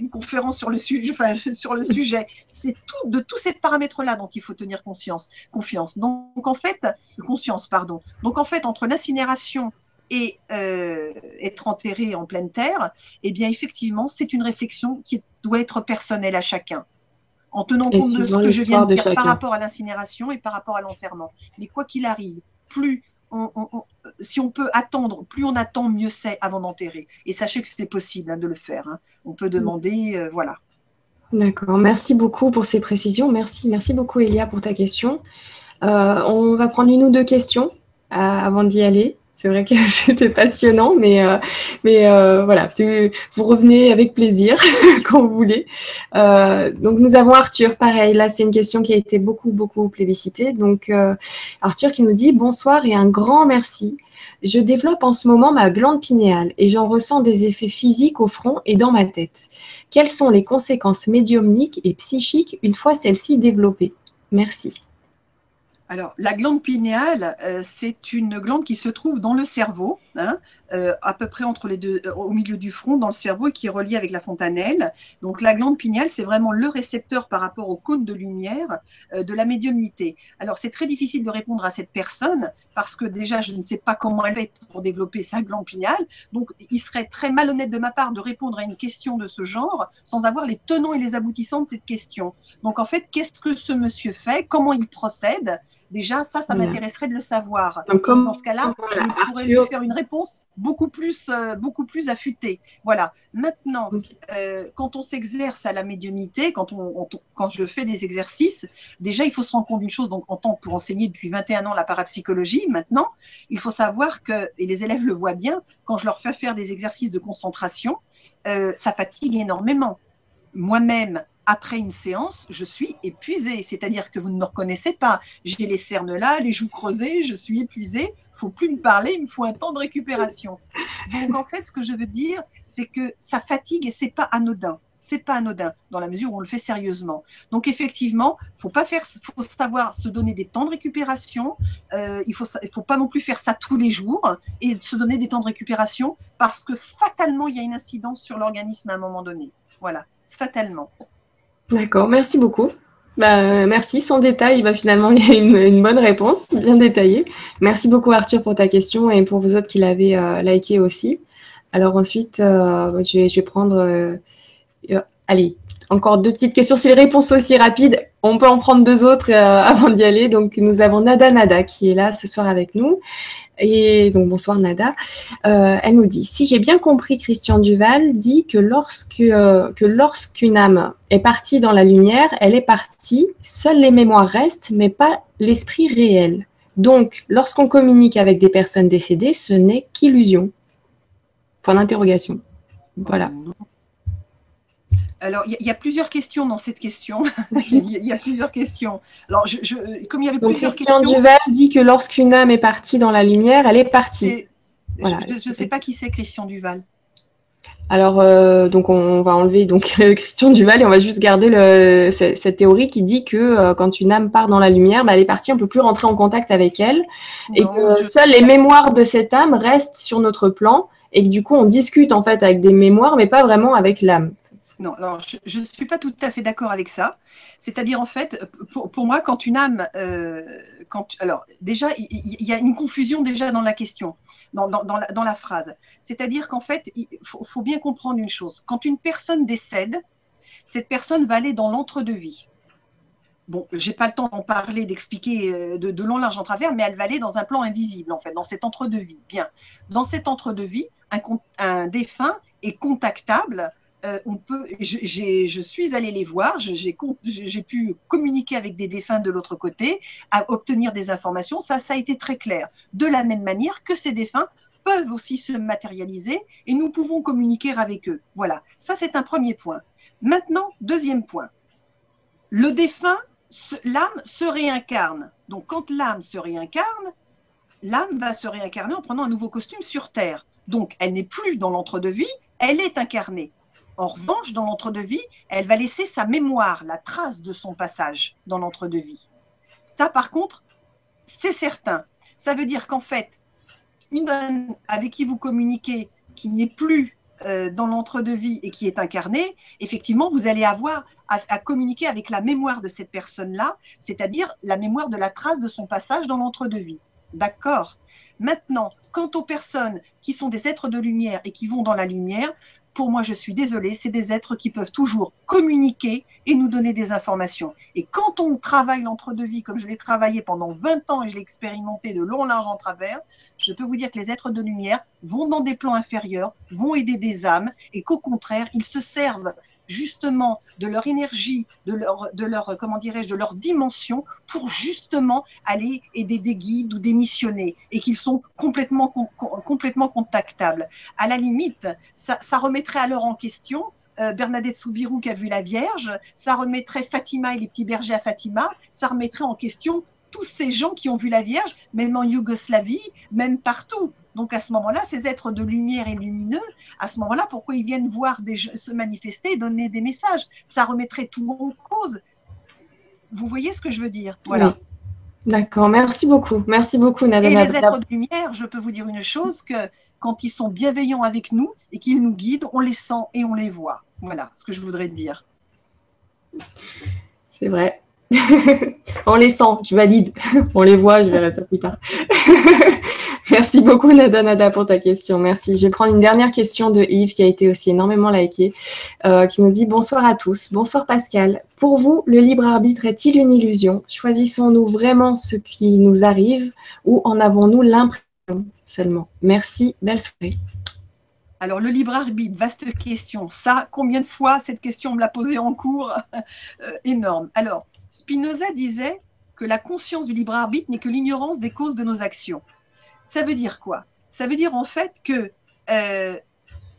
une conférence sur le, sujet, enfin, sur le sujet, c'est tout de tous ces paramètres-là dont il faut tenir conscience, confiance. Donc en fait, conscience, pardon. Donc en fait, entre l'incinération et euh, être enterré en pleine terre, eh bien effectivement, c'est une réflexion qui doit être personnelle à chacun en tenant compte de ce que je viens de dire par rapport à l'incinération et par rapport à l'enterrement. Mais quoi qu'il arrive, plus si on peut attendre, plus on attend, mieux c'est avant d'enterrer. Et sachez que c'est possible hein, de le faire. Hein. On peut demander, euh, voilà. D'accord. Merci beaucoup pour ces précisions. Merci, merci beaucoup Elia pour ta question. Euh, on va prendre une ou deux questions euh, avant d'y aller. C'est vrai que c'était passionnant, mais, euh, mais euh, voilà, vous revenez avec plaisir quand vous voulez. Euh, donc nous avons Arthur, pareil, là c'est une question qui a été beaucoup, beaucoup plébiscitée. Donc Arthur qui nous dit bonsoir et un grand merci. Je développe en ce moment ma glande pinéale et j'en ressens des effets physiques au front et dans ma tête. Quelles sont les conséquences médiumniques et psychiques une fois celle-ci développée? Merci. Alors, la glande pinéale, euh, c'est une glande qui se trouve dans le cerveau, hein, euh, à peu près entre les deux, euh, au milieu du front, dans le cerveau, et qui est reliée avec la fontanelle. Donc, la glande pinéale, c'est vraiment le récepteur par rapport au cône de lumière de la médiumnité. Alors, c'est très difficile de répondre à cette personne parce que déjà, je ne sais pas comment elle est pour développer sa glande pinéale. Donc, il serait très malhonnête de ma part de répondre à une question de ce genre sans avoir les tenants et les aboutissants de cette question. Donc, en fait, qu'est-ce que ce monsieur fait? Comment il procède? Déjà, ça, ça m'intéresserait de le savoir. Donc, dans ce cas-là, je pourrais lui faire une réponse beaucoup plus, euh, beaucoup plus affûtée. Voilà. Maintenant, euh, quand on s'exerce à la médiumnité, quand, on, quand je fais des exercices, déjà, il faut se rendre compte d'une chose. Donc, en tant pour enseigner depuis 21 ans la parapsychologie, maintenant, il faut savoir que, et les élèves le voient bien, quand je leur fais faire des exercices de concentration, euh, ça fatigue énormément. Moi-même, après une séance, je suis épuisée. C'est-à-dire que vous ne me reconnaissez pas. J'ai les cernes là, les joues creusées, je suis épuisée. Il faut plus me parler, il me faut un temps de récupération. Donc en fait, ce que je veux dire, c'est que ça fatigue et c'est pas anodin. C'est pas anodin dans la mesure où on le fait sérieusement. Donc effectivement, faut pas faire, faut savoir se donner des temps de récupération. Euh, il faut, il faut pas non plus faire ça tous les jours et se donner des temps de récupération parce que fatalement il y a une incidence sur l'organisme à un moment donné. Voilà, fatalement. D'accord, merci beaucoup. Bah, merci. Sans détail, bah, finalement, il y a une, bonne réponse, bien détaillée. Merci beaucoup, Arthur, pour ta question et pour vous autres qui l'avez euh, liké aussi. Alors ensuite, euh, je, vais, je, vais, prendre... Euh, allez, encore deux petites questions. Si les réponses sont aussi rapides, on peut en prendre deux autres avant d'y aller. Donc, nous avons Nada Nada qui est là ce soir avec nous. Et donc, bonsoir Nada. Euh, elle nous dit Si j'ai bien compris, Christian Duval dit que lorsque euh, que lorsqu'une âme est partie dans la lumière, elle est partie, seules les mémoires restent, mais pas l'esprit réel. Donc, lorsqu'on communique avec des personnes décédées, ce n'est qu'illusion. Point d'interrogation. Voilà. Alors, il y, a plusieurs questions dans cette question. Il y, a plusieurs questions. Alors, je, comme il y avait plusieurs Christian Duval dit que lorsqu'une âme est partie dans la lumière, elle est partie. Je ne sais pas qui c'est Christian Duval. Alors, euh, donc on va enlever donc Christian Duval et on va juste garder le, cette, théorie qui dit que euh, quand une âme part dans la lumière, bah, elle est partie, on peut plus rentrer en contact avec elle et que seules les mémoires de cette âme restent sur notre plan et que du coup on discute en fait avec des mémoires, mais pas vraiment avec l'âme. Non, alors je ne suis pas tout à fait d'accord avec ça. C'est-à-dire, en fait, pour, moi, quand une âme. Euh, quand, alors, déjà, il y, a une confusion déjà dans la question, dans, la, phrase. C'est-à-dire qu'en fait, il faut, bien comprendre une chose. Quand une personne décède, cette personne va aller dans l'entre-deux-vie. Bon, j'ai pas le temps d'en parler, d'expliquer euh, de, long, large en travers, mais elle va aller dans un plan invisible, en fait, dans cet entre-deux-vie. Bien. Dans cet entre-deux-vie, un défunt est contactable euh, on peut, je suis allée les voir, j'ai pu communiquer avec des défunts de l'autre côté, à obtenir des informations. Ça, ça a été très clair. De la même manière que ces défunts peuvent aussi se matérialiser et nous pouvons communiquer avec eux. Voilà, ça c'est un premier point. Maintenant, deuxième point. Le défunt, l'âme se réincarne. Donc quand l'âme se réincarne, l'âme va se réincarner en prenant un nouveau costume sur Terre. Donc elle n'est plus dans l'entre-deux-vie, elle est incarnée. En revanche, dans l'entre-deux-vie, elle va laisser sa mémoire, la trace de son passage dans l'entre-deux-vie. Ça, par contre, c'est certain. Ça veut dire qu'en fait, une avec qui vous communiquez, qui n'est plus euh, dans l'entre-deux-vie et qui est incarnée, effectivement, vous allez avoir à, communiquer avec la mémoire de cette personne-là, c'est-à-dire la mémoire de la trace de son passage dans l'entre-deux-vie. D'accord? Maintenant, quant aux personnes qui sont des êtres de lumière et qui vont dans la lumière, pour moi, je suis désolée, c'est des êtres qui peuvent toujours communiquer et nous donner des informations. Et quand on travaille l'entre-deux-vie, comme je l'ai travaillé pendant 20 ans et je l'ai expérimenté de long, large en travers, je peux vous dire que les êtres de lumière vont dans des plans inférieurs, vont aider des âmes et qu'au contraire, ils se servent justement de leur énergie, de leur, de leur comment dirais-je, de leur dimension pour justement aller aider des guides ou des missionnés et qu'ils sont complètement, complètement contactables. À la limite, ça, remettrait alors en question euh, Bernadette Soubirou qui a vu la Vierge, ça remettrait Fatima et les petits bergers à Fatima, ça remettrait en question tous ces gens qui ont vu la Vierge, même en Yougoslavie, même partout. Donc à ce moment-là, ces êtres de lumière et lumineux, à ce moment-là, pourquoi ils viennent voir des, se manifester et donner des messages? Ça remettrait tout en cause. Vous voyez ce que je veux dire? Voilà. D'accord, merci beaucoup. Merci beaucoup, Nadine. Et les êtres de lumière, je peux vous dire une chose, que quand ils sont bienveillants avec nous et qu'ils nous guident, on les sent et on les voit. Voilà ce que je voudrais dire. C'est vrai. On les sent, je valide. on les voit, je verrai ça plus tard. Merci beaucoup, Nada Nada, pour ta question. Merci. Je vais prendre une dernière question de Yves qui a été aussi énormément likée, euh, qui nous dit Bonsoir à tous. Bonsoir Pascal. Pour vous, le libre arbitre est-il une illusion? Choisissons-nous vraiment ce qui nous arrive ou en avons-nous l'impression seulement? Merci. Belle soirée. Alors, le libre arbitre, vaste question. Ça, combien de fois cette question me l'a posée en cours? Euh, Énorme. Alors, Spinoza disait que la conscience du libre arbitre n'est que l'ignorance des causes de nos actions. Ça veut dire quoi? Ça veut dire en fait que euh,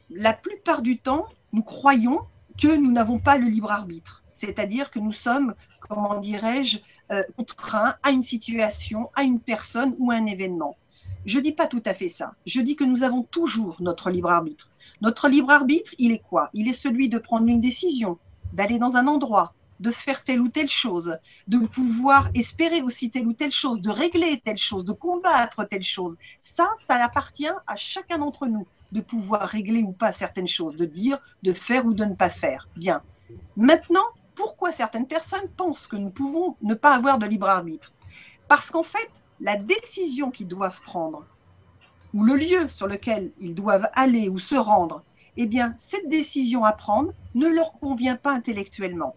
la plupart du temps, nous croyons que nous n'avons pas le libre arbitre. C'est-à-dire que nous sommes, comment dirais-je, euh, contraints à une situation, à une personne ou à un événement. Je ne dis pas tout à fait ça. Je dis que nous avons toujours notre libre arbitre. Notre libre arbitre, il est quoi? Il est celui de prendre une décision, d'aller dans un endroit, de faire telle ou telle chose, de pouvoir espérer aussi telle ou telle chose, de régler telle chose, de combattre telle chose. Ça, ça appartient à chacun d'entre nous de pouvoir régler ou pas certaines choses, de dire, de faire ou de ne pas faire. Bien. Maintenant, pourquoi certaines personnes pensent que nous pouvons ne pas avoir de libre arbitre? Parce qu'en fait, la décision qu'ils doivent prendre, ou le lieu sur lequel ils doivent aller ou se rendre, eh bien, cette décision à prendre ne leur convient pas intellectuellement.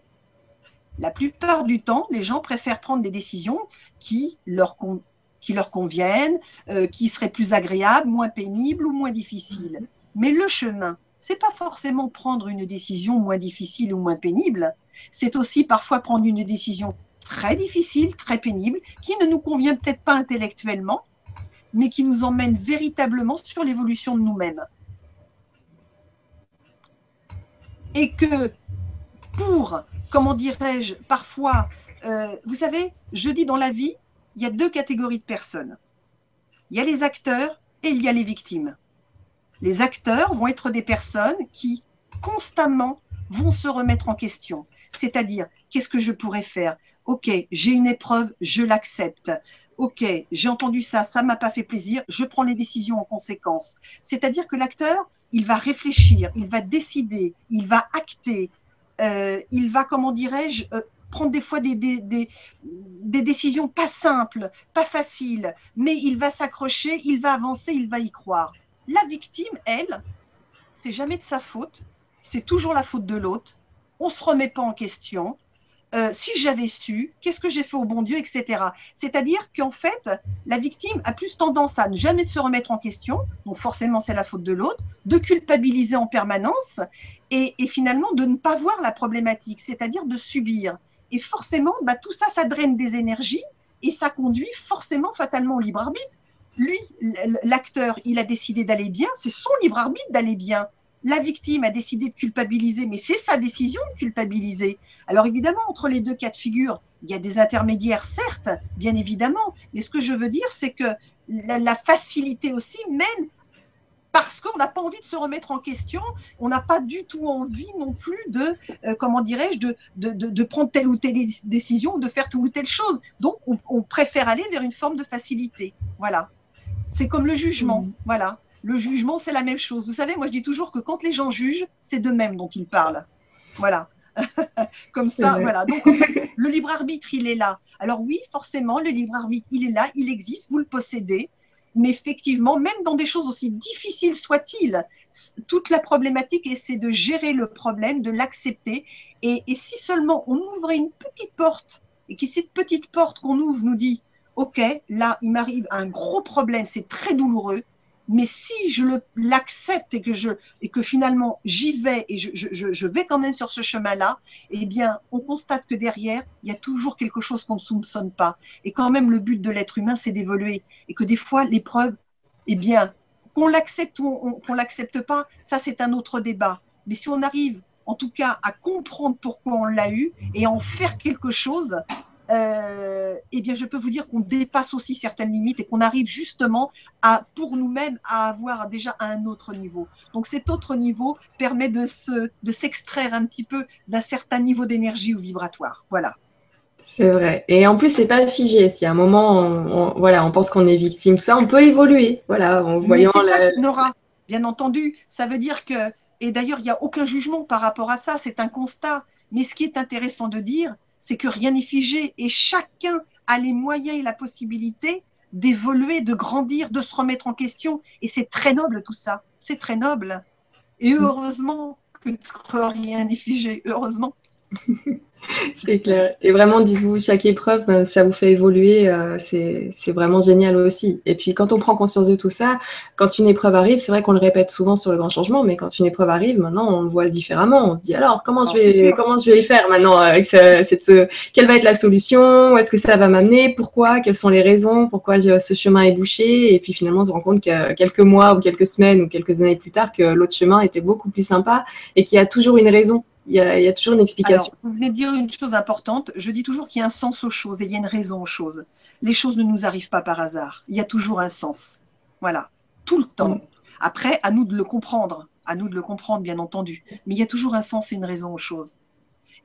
La plupart du temps, les gens préfèrent prendre des décisions qui leur, conviennent, euh, qui seraient plus agréables, moins pénibles ou moins difficiles. Mais le chemin, c'est pas forcément prendre une décision moins difficile ou moins pénible. C'est aussi parfois prendre une décision très difficile, très pénible, qui ne nous convient peut-être pas intellectuellement, mais qui nous emmène véritablement sur l'évolution de nous-mêmes. Et que pour comment dirais-je, parfois, euh, vous savez, je dis dans la vie, il y a deux catégories de personnes. Il y a les acteurs et il y a les victimes. Les acteurs vont être des personnes qui constamment vont se remettre en question. C'est-à-dire, qu'est-ce que je pourrais faire? Ok, j'ai une épreuve, je l'accepte. Ok, j'ai entendu ça, ça m'a pas fait plaisir, je prends les décisions en conséquence. C'est-à-dire que l'acteur, il va réfléchir, il va décider, il va acter, euh, il va, comment dirais-je, euh, prendre des fois des, des, décisions pas simples, pas faciles, mais il va s'accrocher, il va avancer, il va y croire. La victime, elle, c'est jamais de sa faute, c'est toujours la faute de l'autre. On se remet pas en question, euh, si j'avais su, qu'est-ce que j'ai fait au bon Dieu, etc. C'est-à-dire qu'en fait, la victime a plus tendance à ne jamais se remettre en question, donc forcément c'est la faute de l'autre, de culpabiliser en permanence et, finalement de ne pas voir la problématique, c'est-à-dire de subir. Et forcément, bah, tout ça, ça draine des énergies et ça conduit forcément fatalement au libre arbitre. Lui, l'acteur, il a décidé d'aller bien, c'est son libre arbitre d'aller bien la victime a décidé de culpabiliser, mais c'est sa décision de culpabiliser. Alors évidemment, entre les deux cas de figure, il y a des intermédiaires, certes, bien évidemment, mais ce que je veux dire, c'est que la, facilité aussi mène parce qu'on n'a pas envie de se remettre en question, on n'a pas du tout envie non plus de, euh, comment dirais-je, de, de, prendre telle ou telle décision ou de faire telle ou telle chose. Donc, on, préfère aller vers une forme de facilité. Voilà. C'est comme le jugement. Mmh. Voilà. Le jugement, c'est la même chose. Vous savez, moi je dis toujours que quand les gens jugent, c'est d'eux-mêmes dont ils parlent. Voilà. Comme ça, voilà. Donc le libre arbitre, il est là. Alors oui, forcément, le libre arbitre, il est là, il existe, vous le possédez. Mais effectivement, même dans des choses aussi difficiles soient-ils, toute la problématique, c'est de gérer le problème, de l'accepter. Et, et, si seulement on ouvrait une petite porte, et que cette petite porte qu'on ouvre nous dit, OK, là, il m'arrive un gros problème, c'est très douloureux, Mais si je l'accepte et que je et que finalement j'y vais et je, je, je, vais quand même sur ce chemin-là, eh bien, on constate que derrière, il y a toujours quelque chose qu'on ne soupçonne pas. Et quand même, le but de l'être humain, c'est d'évoluer. Et que des fois, l'épreuve, eh bien, qu'on l'accepte ou qu'on l'accepte pas, ça c'est un autre débat. Mais si on arrive, en tout cas, à comprendre pourquoi on l'a eu et à en faire quelque chose, euh, eh bien, je peux vous dire qu'on dépasse aussi certaines limites et qu'on arrive justement à, pour nous-mêmes, à avoir déjà un autre niveau. Donc, cet autre niveau permet de se, de s'extraire un petit peu d'un certain niveau d'énergie ou vibratoire. Voilà. C'est vrai. Et en plus, c'est pas figé. Si à un moment, on, voilà, on pense qu'on est victime, tout ça, on peut évoluer. Voilà, en voyant Mais ça, Nora, bien entendu. Ça veut dire que, et d'ailleurs, il n'y a aucun jugement par rapport à ça. C'est un constat. Mais ce qui est intéressant de dire, c'est que rien n'est figé et chacun a les moyens et la possibilité d'évoluer, de grandir, de se remettre en question. Et c'est très noble tout ça. C'est très noble. Et heureusement que rien n'est figé. Heureusement. C'est clair. Et vraiment, dites-vous, chaque épreuve, ben, ça vous fait évoluer. Euh, c'est vraiment génial aussi. Et puis, quand on prend conscience de tout ça, quand une épreuve arrive, c'est vrai qu'on le répète souvent sur le grand changement, mais quand une épreuve arrive, maintenant, on le voit différemment. On se dit alors, comment je vais, comment je vais faire maintenant avec cette, quelle va être la solution? Où est-ce que ça va m'amener? Pourquoi? Quelles sont les raisons? Pourquoi ce chemin est bouché? Et puis, finalement, on se rend compte que quelques mois ou quelques semaines ou quelques années plus tard, que l'autre chemin était beaucoup plus sympa et qu'il y a toujours une raison il y, a, toujours une explication. vous venez de dire une chose importante. Je dis toujours qu'il y a un sens aux choses et il y a une raison aux choses. Les choses ne nous arrivent pas par hasard. Il y a toujours un sens. Voilà. Tout le temps. Mm. Après, à nous de le comprendre. À nous de le comprendre, bien entendu. Mais il y a toujours un sens et une raison aux choses.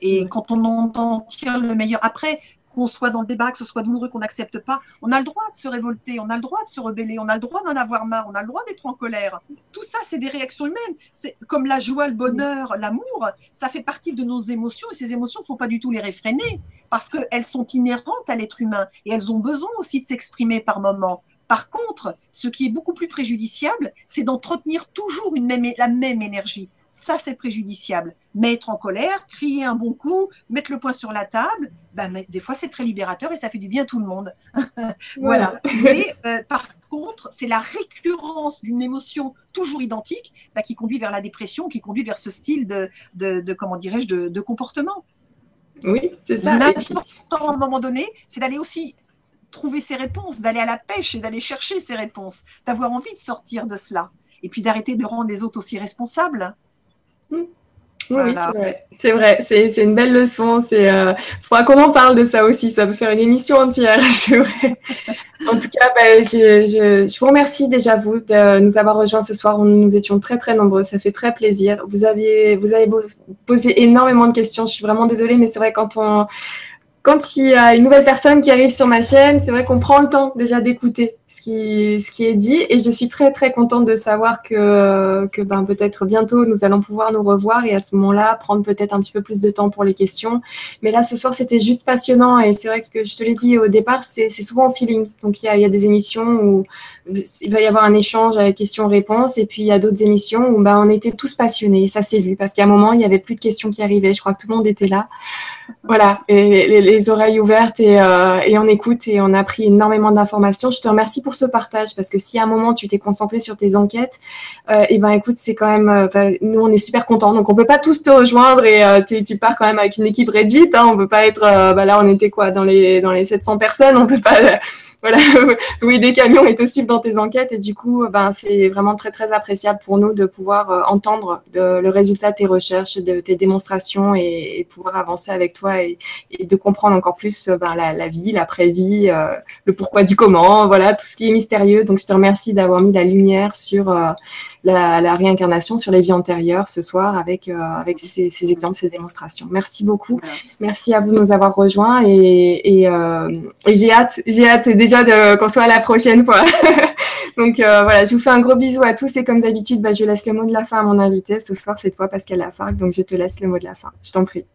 Et quand on entend tirer le meilleur. Après, qu'on soit dans le débat, que ce soit douloureux, qu'on n'accepte pas, on a le droit de se révolter, on a le droit de se rebeller, on a le droit d'en avoir marre, on a le droit d'être en colère. Tout ça, c'est des réactions humaines. C'est comme la joie, le bonheur, l'amour, ça fait partie de nos émotions et ces émotions ne faut pas du tout les réfréner parce qu'elles sont inhérentes à l'être humain et elles ont besoin aussi de s'exprimer par moments. Par contre, ce qui est beaucoup plus préjudiciable, c'est d'entretenir toujours la même énergie ça c'est préjudiciable. Mettre en colère, crier un bon coup, mettre le poing sur la table, ben, des fois c'est très libérateur et ça fait du bien à tout le monde. voilà. Mais euh, par contre, c'est la récurrence d'une émotion toujours identique ben, qui conduit vers la dépression, qui conduit vers ce style de, de, comment dirais-je, de, comportement. Oui, c'est ça. L'important à un moment donné, c'est d'aller aussi trouver ses réponses, d'aller à la pêche et d'aller chercher ses réponses, d'avoir envie de sortir de cela et puis d'arrêter de rendre les autres aussi responsables. Oui, c'est vrai. C'est une belle leçon. Il euh, faudra qu'on en parle de ça aussi. Ça peut faire une émission entière, c'est vrai. en tout cas, ben, je, vous remercie déjà, vous, de nous avoir rejoints ce soir. Nous étions très, très nombreux. Ça fait très plaisir. Vous, aviez, vous avez posé énormément de questions. Je suis vraiment désolée, mais c'est vrai, quand on quand il y a une nouvelle personne qui arrive sur ma chaîne, c'est vrai qu'on prend le temps déjà d'écouter ce qui, est dit. Et je suis très, très contente de savoir que, que ben, peut-être bientôt, nous allons pouvoir nous revoir et à ce moment-là, prendre peut-être un petit peu plus de temps pour les questions. Mais là, ce soir, c'était juste passionnant. Et c'est vrai que je te l'ai dit au départ, c'est souvent au feeling. Donc, il y a, il y a des émissions où il va y avoir un échange avec questions-réponses. Et puis, il y a d'autres émissions où ben, on était tous passionnés. Ça s'est vu parce qu'à un moment, il n'y avait plus de questions qui arrivaient. Je crois que tout le monde était là. Voilà, et les, oreilles ouvertes et, euh, et, on écoute et on a pris énormément d'informations. Je te remercie pour ce partage parce que si à un moment tu t'es concentré sur tes enquêtes, euh, et ben écoute, c'est quand même, euh, nous on est super contents. Donc on peut pas tous te rejoindre et tu pars quand même avec une équipe réduite. Hein, on peut pas être, bah là on était quoi dans les dans les 700 personnes, on peut pas voilà, louer des camions et te suivre dans tes enquêtes. Et du coup, ben, c'est vraiment très, très appréciable pour nous de pouvoir euh, entendre le résultat de tes recherches, de tes démonstrations et, pouvoir avancer avec toi et, de comprendre encore plus euh, ben, la, vie, l'après-vie, euh, le pourquoi du comment, voilà, tout ce qui est mystérieux. Donc, je te remercie d'avoir mis la lumière sur la, réincarnation, sur les vies antérieures ce soir avec, avec ces, exemples, ces démonstrations. Merci beaucoup. Merci à vous de nous avoir rejoints et, et, et j'ai hâte, j'ai hâte déjà qu'on soit à la prochaine fois. Donc euh, voilà, je vous fais un gros bisou à tous et comme d'habitude, bah, je laisse le mot de la fin à mon invité. Ce soir, c'est toi, Pascal Lafargue, donc je te laisse le mot de la fin. Je t'en prie.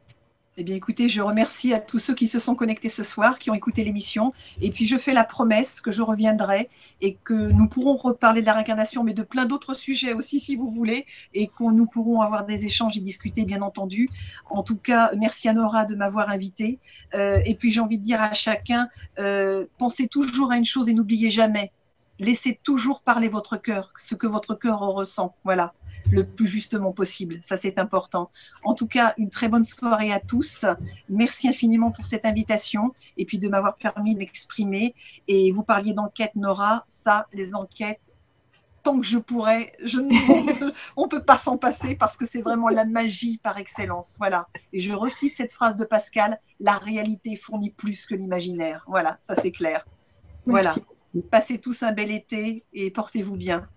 Eh bien, écoutez, je remercie à tous ceux qui se sont connectés ce soir, qui ont écouté l'émission. Et puis, je fais la promesse que je reviendrai et que nous pourrons reparler de la réincarnation, mais de plein d'autres sujets aussi, si vous voulez, et que nous pourrons avoir des échanges et discuter, bien entendu. En tout cas, merci à Nora de m'avoir invité. Euh, et puis, j'ai envie de dire à chacun, euh, pensez toujours à une chose et n'oubliez jamais, laissez toujours parler votre cœur, ce que votre cœur ressent. Voilà, le plus justement possible. Ça, c'est important. En tout cas, une très bonne soirée à tous. Merci infiniment pour cette invitation et puis de m'avoir permis de m'exprimer. Et vous parliez d'enquête, Nora. Ça, les enquêtes, tant que je pourrais, je ne, on ne peut pas s'en passer parce que c'est vraiment la magie par excellence. Voilà. Et je recite cette phrase de Pascal la réalité fournit plus que l'imaginaire. Voilà, ça c'est clair. Voilà. Passez tous un bel été et portez-vous bien.